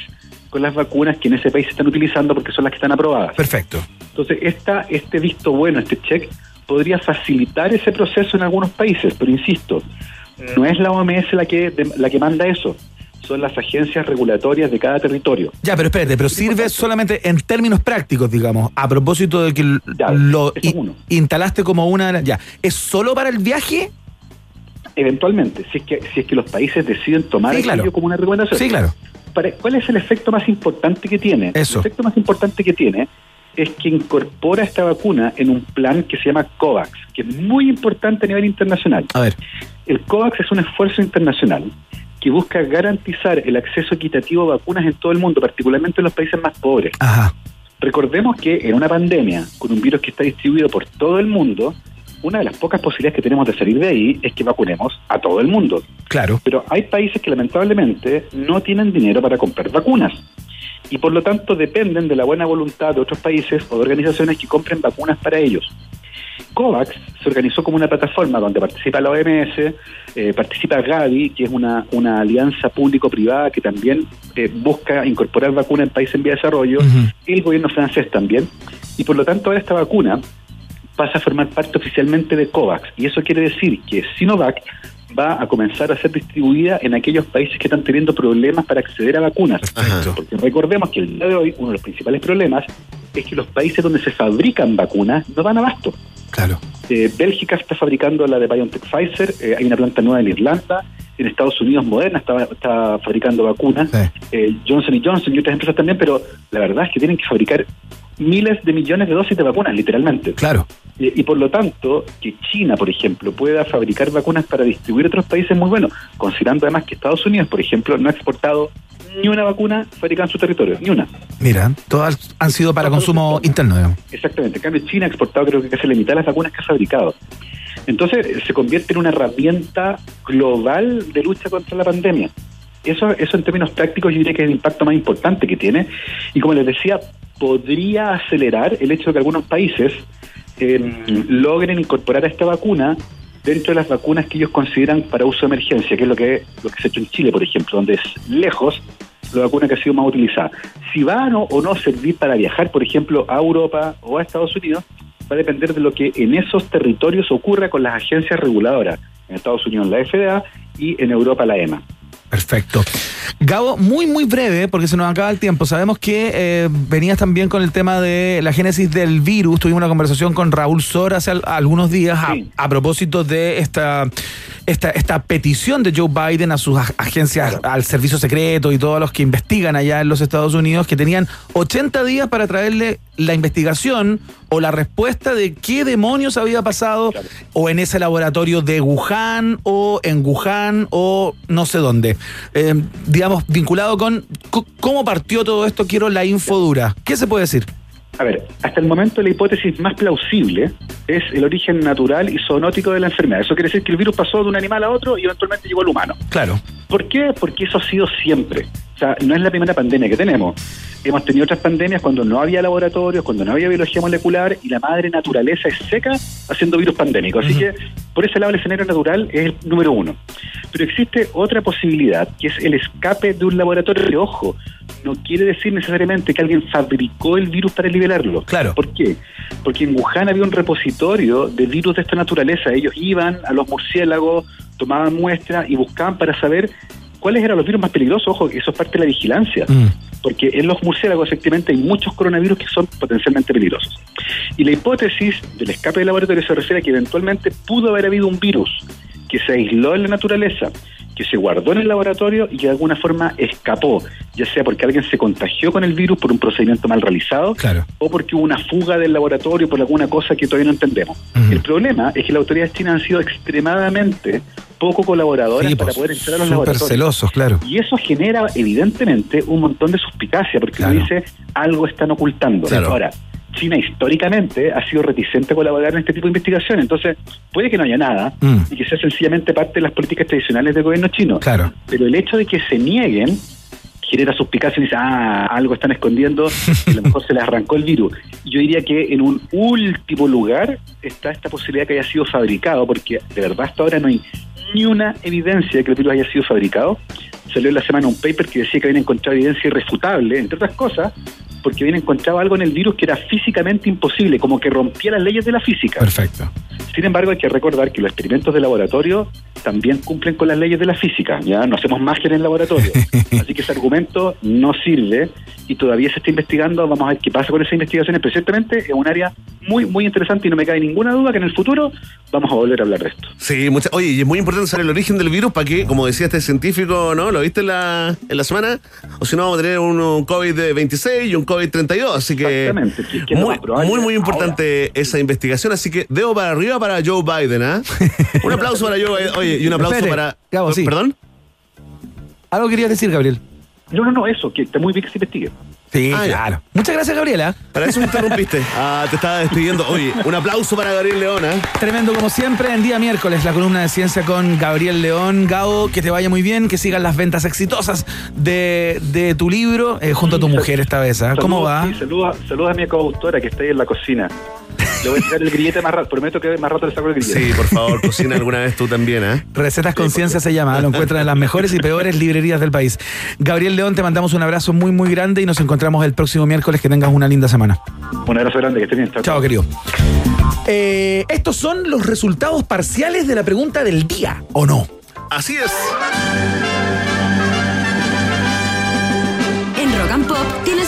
con las vacunas que en ese país se están utilizando porque son las que están aprobadas. Perfecto. Entonces, esta, este visto bueno, este check, podría facilitar ese proceso en algunos países, pero insisto, no es la OMS la que, de- la que manda eso, son las agencias regulatorias de cada territorio. Ya, pero espérate, pero sirve solamente en términos prácticos, digamos, a propósito de que l- lo in- instalaste como una de las... Ya, ¿es solo para el viaje? Eventualmente, si es que, si es que los países deciden tomar Sí, claro. como una recomendación. Sí, claro. Para- ¿Cuál es el efecto más importante que tiene? Eso. El efecto más importante que tiene es que incorpora esta vacuna en un plan que se llama COVAX, que es muy importante a nivel internacional. A ver. El COVAX es un esfuerzo internacional que busca garantizar el acceso equitativo a vacunas en todo el mundo, particularmente en los países más pobres. Ajá. Recordemos que en una pandemia, con un virus que está distribuido por todo el mundo, una de las pocas posibilidades que tenemos de salir de ahí es que vacunemos a todo el mundo. Claro. Pero hay países que lamentablemente no tienen dinero para comprar vacunas. y por lo tanto dependen de la buena voluntad de otros países o de organizaciones que compren vacunas para ellos. COVAX se organizó como una plataforma donde participa la OMS, eh, participa Gavi, que es una, una alianza público-privada que también eh, busca incorporar vacunas en países en vía de desarrollo, y el gobierno francés también. Y por lo tanto ahora esta vacuna pasa a formar parte oficialmente de COVAX. Y eso quiere decir que Sinovac va a comenzar a ser distribuida en aquellos países que están teniendo problemas para acceder a vacunas. Porque recordemos que el día de hoy uno de los principales problemas es que los países donde se fabrican vacunas no dan abasto. Claro. Eh, Bélgica está fabricando la de BioNTech Pfizer, eh, hay una planta nueva en Irlanda, en Estados Unidos Moderna está, está fabricando vacunas, eh, Johnson Johnson y otras empresas también, pero la verdad es que tienen que fabricar miles de millones de dosis de vacunas, literalmente. Claro. Y, y por lo tanto, que China, por ejemplo, pueda fabricar vacunas para distribuir a otros países es muy bueno, considerando además que Estados Unidos, por ejemplo, no ha exportado ni una vacuna fabricada en su territorio, ni una. Mira, todas han sido para consumo interno, digamos. Exactamente. En cambio, China ha exportado creo que casi la mitad de las vacunas que ha fabricado. Entonces, se convierte en una herramienta global de lucha contra la pandemia. Eso, eso en términos prácticos yo diría que es el impacto más importante que tiene. Y como les decía, podría acelerar el hecho de que algunos países eh, logren incorporar a esta vacuna dentro de las vacunas que ellos consideran para uso de emergencia, que es lo que, lo que se ha hecho en Chile, por ejemplo, donde es lejos la vacuna que ha sido más utilizada. Si va no, o no servir para viajar, por ejemplo, a Europa o a Estados Unidos, va a depender de lo que en esos territorios ocurra con las agencias reguladoras. En Estados Unidos la FDA y en Europa la EMA. Perfecto. Gabo, muy, muy breve, porque se nos acaba el tiempo. Sabemos que eh, venías también con el tema de la génesis del virus. Tuvimos una conversación con Raúl Sor hace al- algunos días a, a propósito de esta, esta, esta petición de Joe Biden a sus ag- agencias, al servicio secreto y todos los que investigan allá en los Estados Unidos, que tenían 80 días para traerle la investigación o la respuesta de qué demonios había pasado o en ese laboratorio de Wuhan o en Wuhan o no sé dónde. Eh, digamos, vinculado con cómo partió todo esto, quiero la info dura. ¿Qué se puede decir? A ver, hasta el momento la hipótesis más plausible es el origen natural y zoonótico de la enfermedad. Eso quiere decir que el virus pasó de un animal a otro y eventualmente llegó al humano. Claro. ¿Por qué? Porque eso ha sido siempre. O sea, no es la primera pandemia que tenemos. Hemos tenido otras pandemias cuando no había laboratorios, cuando no había biología molecular y la madre naturaleza es seca haciendo virus pandémicos. Así que por ese lado el escenario natural es el número uno. Pero existe otra posibilidad que es el escape de un laboratorio. Ojo, no quiere decir necesariamente que alguien fabricó el virus para Claro. ¿Por qué? Porque en Wuhan había un repositorio de virus de esta naturaleza. Ellos iban a los murciélagos, tomaban muestras y buscaban para saber cuáles eran los virus más peligrosos. Ojo, que eso es parte de la vigilancia. Porque en los murciélagos efectivamente hay muchos coronavirus que son potencialmente peligrosos. Y la hipótesis del escape del laboratorio se refiere a que eventualmente pudo haber habido un virus que se aisló en la naturaleza, que se guardó en el laboratorio y que de alguna forma escapó, ya sea porque alguien se contagió con el virus por un procedimiento mal realizado o porque hubo una fuga del laboratorio por alguna cosa que todavía no entendemos. El problema es que las autoridades chinas han sido extremadamente poco colaboradoras Sí, para pues, poder entrar a los laboratorios. celosos, claro. Y eso genera, evidentemente, un montón de suspicacia, porque uno dice, algo están ocultando. Claro. Ahora, China históricamente ha sido reticente a colaborar en este tipo de investigación, entonces puede que no haya nada Mm. y que sea sencillamente parte de las políticas tradicionales del gobierno chino. Claro. Pero el hecho de que se nieguen genera suspicacia y dice, ah, algo están escondiendo, y a lo mejor se les arrancó el virus. Yo diría que en un último lugar está esta posibilidad que haya sido fabricado, porque de verdad hasta ahora no hay ni una evidencia de que el virus haya sido fabricado. Salió en la semana un paper que decía que habían encontrado evidencia irrefutable, entre otras cosas, porque habían encontrado algo en el virus que era físicamente imposible, como que rompía las leyes de la física. Perfecto. Sin embargo, hay que recordar que los experimentos de laboratorio también cumplen con las leyes de la física. Ya no hacemos magia en el laboratorio. Así que ese argumento no sirve y todavía se está investigando. Vamos a ver qué pasa con esas investigaciones. Pero ciertamente es un área muy, muy interesante y no me cabe ninguna duda que en el futuro vamos a volver a hablar de esto. Sí, mucha- oye, y es muy importante saber el origen del virus para que, como decía este científico, ¿no? ¿Lo viste en la, en la semana? O si no, vamos a tener un, un COVID-26 y un COVID-32. Así que. Exactamente, que- que muy, muy, muy importante esa investigación. Así que dedo para arriba para Joe Biden, ¿ah? un aplauso para Joe Biden. Oye, y un aplauso Espere, para. Gabo, sí. ¿Perdón? Algo querías decir, Gabriel. No, no, no, eso, que está muy bien que se investigue. Sí, Ah, ya. claro. Muchas gracias, Gabriela. Para eso me interrumpiste. Ah, te estaba despidiendo. Oye, un aplauso para Gabriel León, ¿eh? Tremendo como siempre, en día miércoles, la columna de ciencia con Gabriel León. Gao, que te vaya muy bien, que sigan las ventas exitosas de, de tu libro eh, junto a tu mujer esta vez. ¿ah? ¿Cómo va? Sí, saluda, saluda a mi coautora que está ahí en la cocina. Le voy a tirar el grillete más rato. Prometo que más rato le saco el grillete. Sí, por favor, cocina alguna vez tú también, ¿eh? Recetas Conciencia se llama, lo encuentran en las mejores y peores librerías del país. Gabriel León, te mandamos un abrazo muy, muy grande y nos encontramos el próximo miércoles. Que tengas una linda semana. Un abrazo grande, que esté bien. Chao, Chao, querido. Eh, estos son los resultados parciales de la pregunta del día, ¿o no? Así es.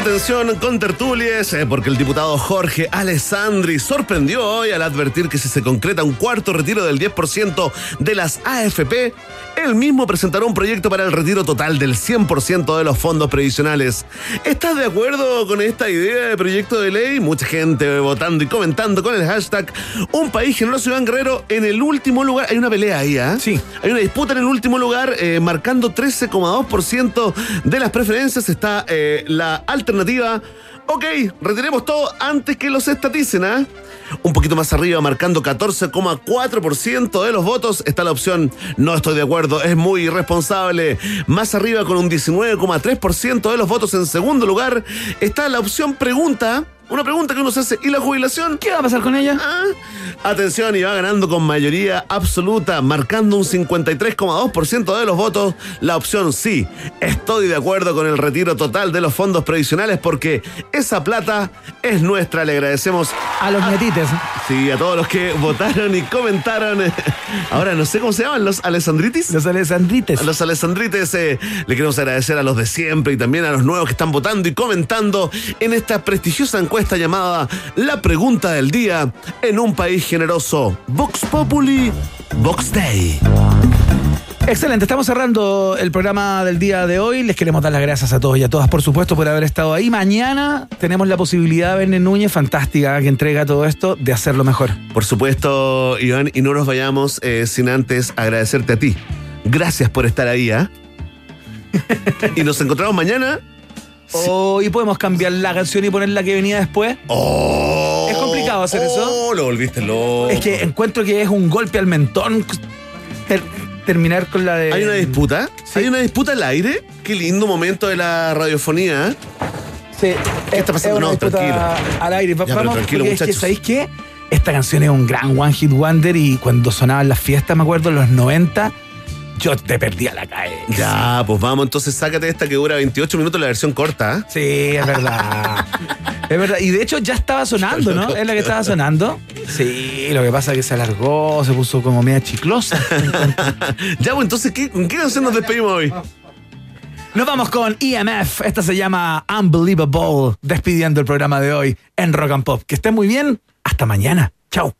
Atención con tertulias, eh, porque el diputado Jorge Alessandri sorprendió hoy al advertir que si se concreta un cuarto retiro del 10% de las AFP, él mismo presentará un proyecto para el retiro total del 100% de los fondos previsionales. ¿Estás de acuerdo con esta idea de proyecto de ley? Mucha gente votando y comentando con el hashtag Un país generoso Iván Guerrero en el último lugar. Hay una pelea ahí, ¿ah? Sí. Hay una disputa en el último lugar, eh, marcando 13,2% de las preferencias. Está eh, la Ok, retiremos todo antes que los estaticen, ¿ah? Un poquito más arriba, marcando 14,4% de los votos, está la opción no estoy de acuerdo, es muy irresponsable. Más arriba, con un 19,3% de los votos en segundo lugar, está la opción pregunta. Una pregunta que uno se hace, ¿y la jubilación? ¿Qué va a pasar con ella? Ah, Atención, y va ganando con mayoría absoluta, marcando un 53,2% de los votos. La opción sí, estoy de acuerdo con el retiro total de los fondos previsionales porque esa plata es nuestra. Le agradecemos A los netites. sí, a todos los que votaron y comentaron. Ahora no sé cómo se llaman, los Alessandritis. Los Alessandrites. A los Alessandrites eh, le queremos agradecer a los de siempre y también a los nuevos que están votando y comentando en esta prestigiosa encuesta llamada La Pregunta del Día en un país generoso. Vox Populi, Vox Day. Excelente, estamos cerrando el programa del día de hoy. Les queremos dar las gracias a todos y a todas, por supuesto, por haber estado ahí. Mañana tenemos la posibilidad, Verne Núñez, fantástica, que entrega todo esto, de hacerlo mejor. Por supuesto, Iván, y no nos vayamos eh, sin antes agradecerte a ti. Gracias por estar ahí, ¿ah? y nos encontramos mañana. Oh, y podemos cambiar la canción y poner la que venía después. Oh, Es complicado hacer eso. Oh, lo volviste loco. Es que encuentro que es un golpe al mentón ter- terminar con la de. ¿Hay una disputa? ¿Hay una disputa al aire? Qué lindo momento de la radiofonía. ¿eh? Sí. ¿Qué está pasando? Es una No, tranquilo. Al aire. Ya, pero Vamos, tranquilo, porque es que, muchachos. ¿sabéis qué? Esta canción es un gran One Hit Wonder y cuando sonaban las fiestas, me acuerdo, en los 90, yo te perdía la calle. Ya, pues vamos, entonces sácate esta que dura 28 minutos la versión corta. ¿eh? Sí, es verdad. es verdad. Y de hecho ya estaba sonando, ¿no? Es la que estaba sonando. Sí, lo que pasa es que se alargó, se puso como media chiclosa. ya, pues entonces, ¿qué, ¿con qué canción nos despedimos hoy? Nos vamos con EMF. Esta se llama Unbelievable. Despidiendo el programa de hoy en Rock and Pop. Que estén muy bien. Hasta mañana. Chao.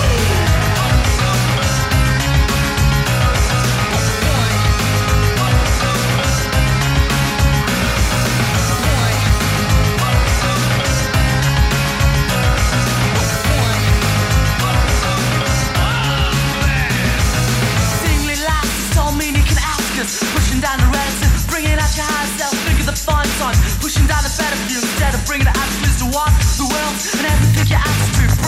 Pushing down the battlefield instead of bringing the absolutes to walk the world and everything you ask to.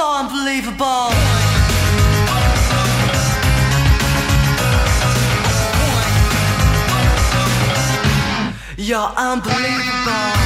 So unbelievable. You're unbelievable.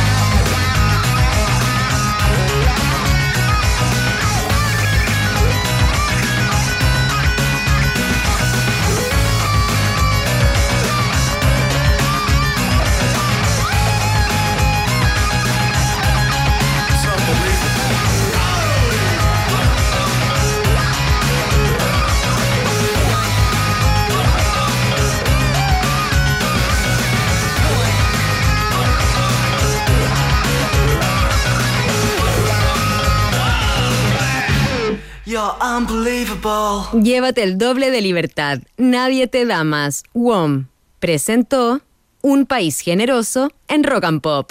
Llévate el doble de libertad. Nadie te da más. WOM presentó Un país generoso en Rock and Pop.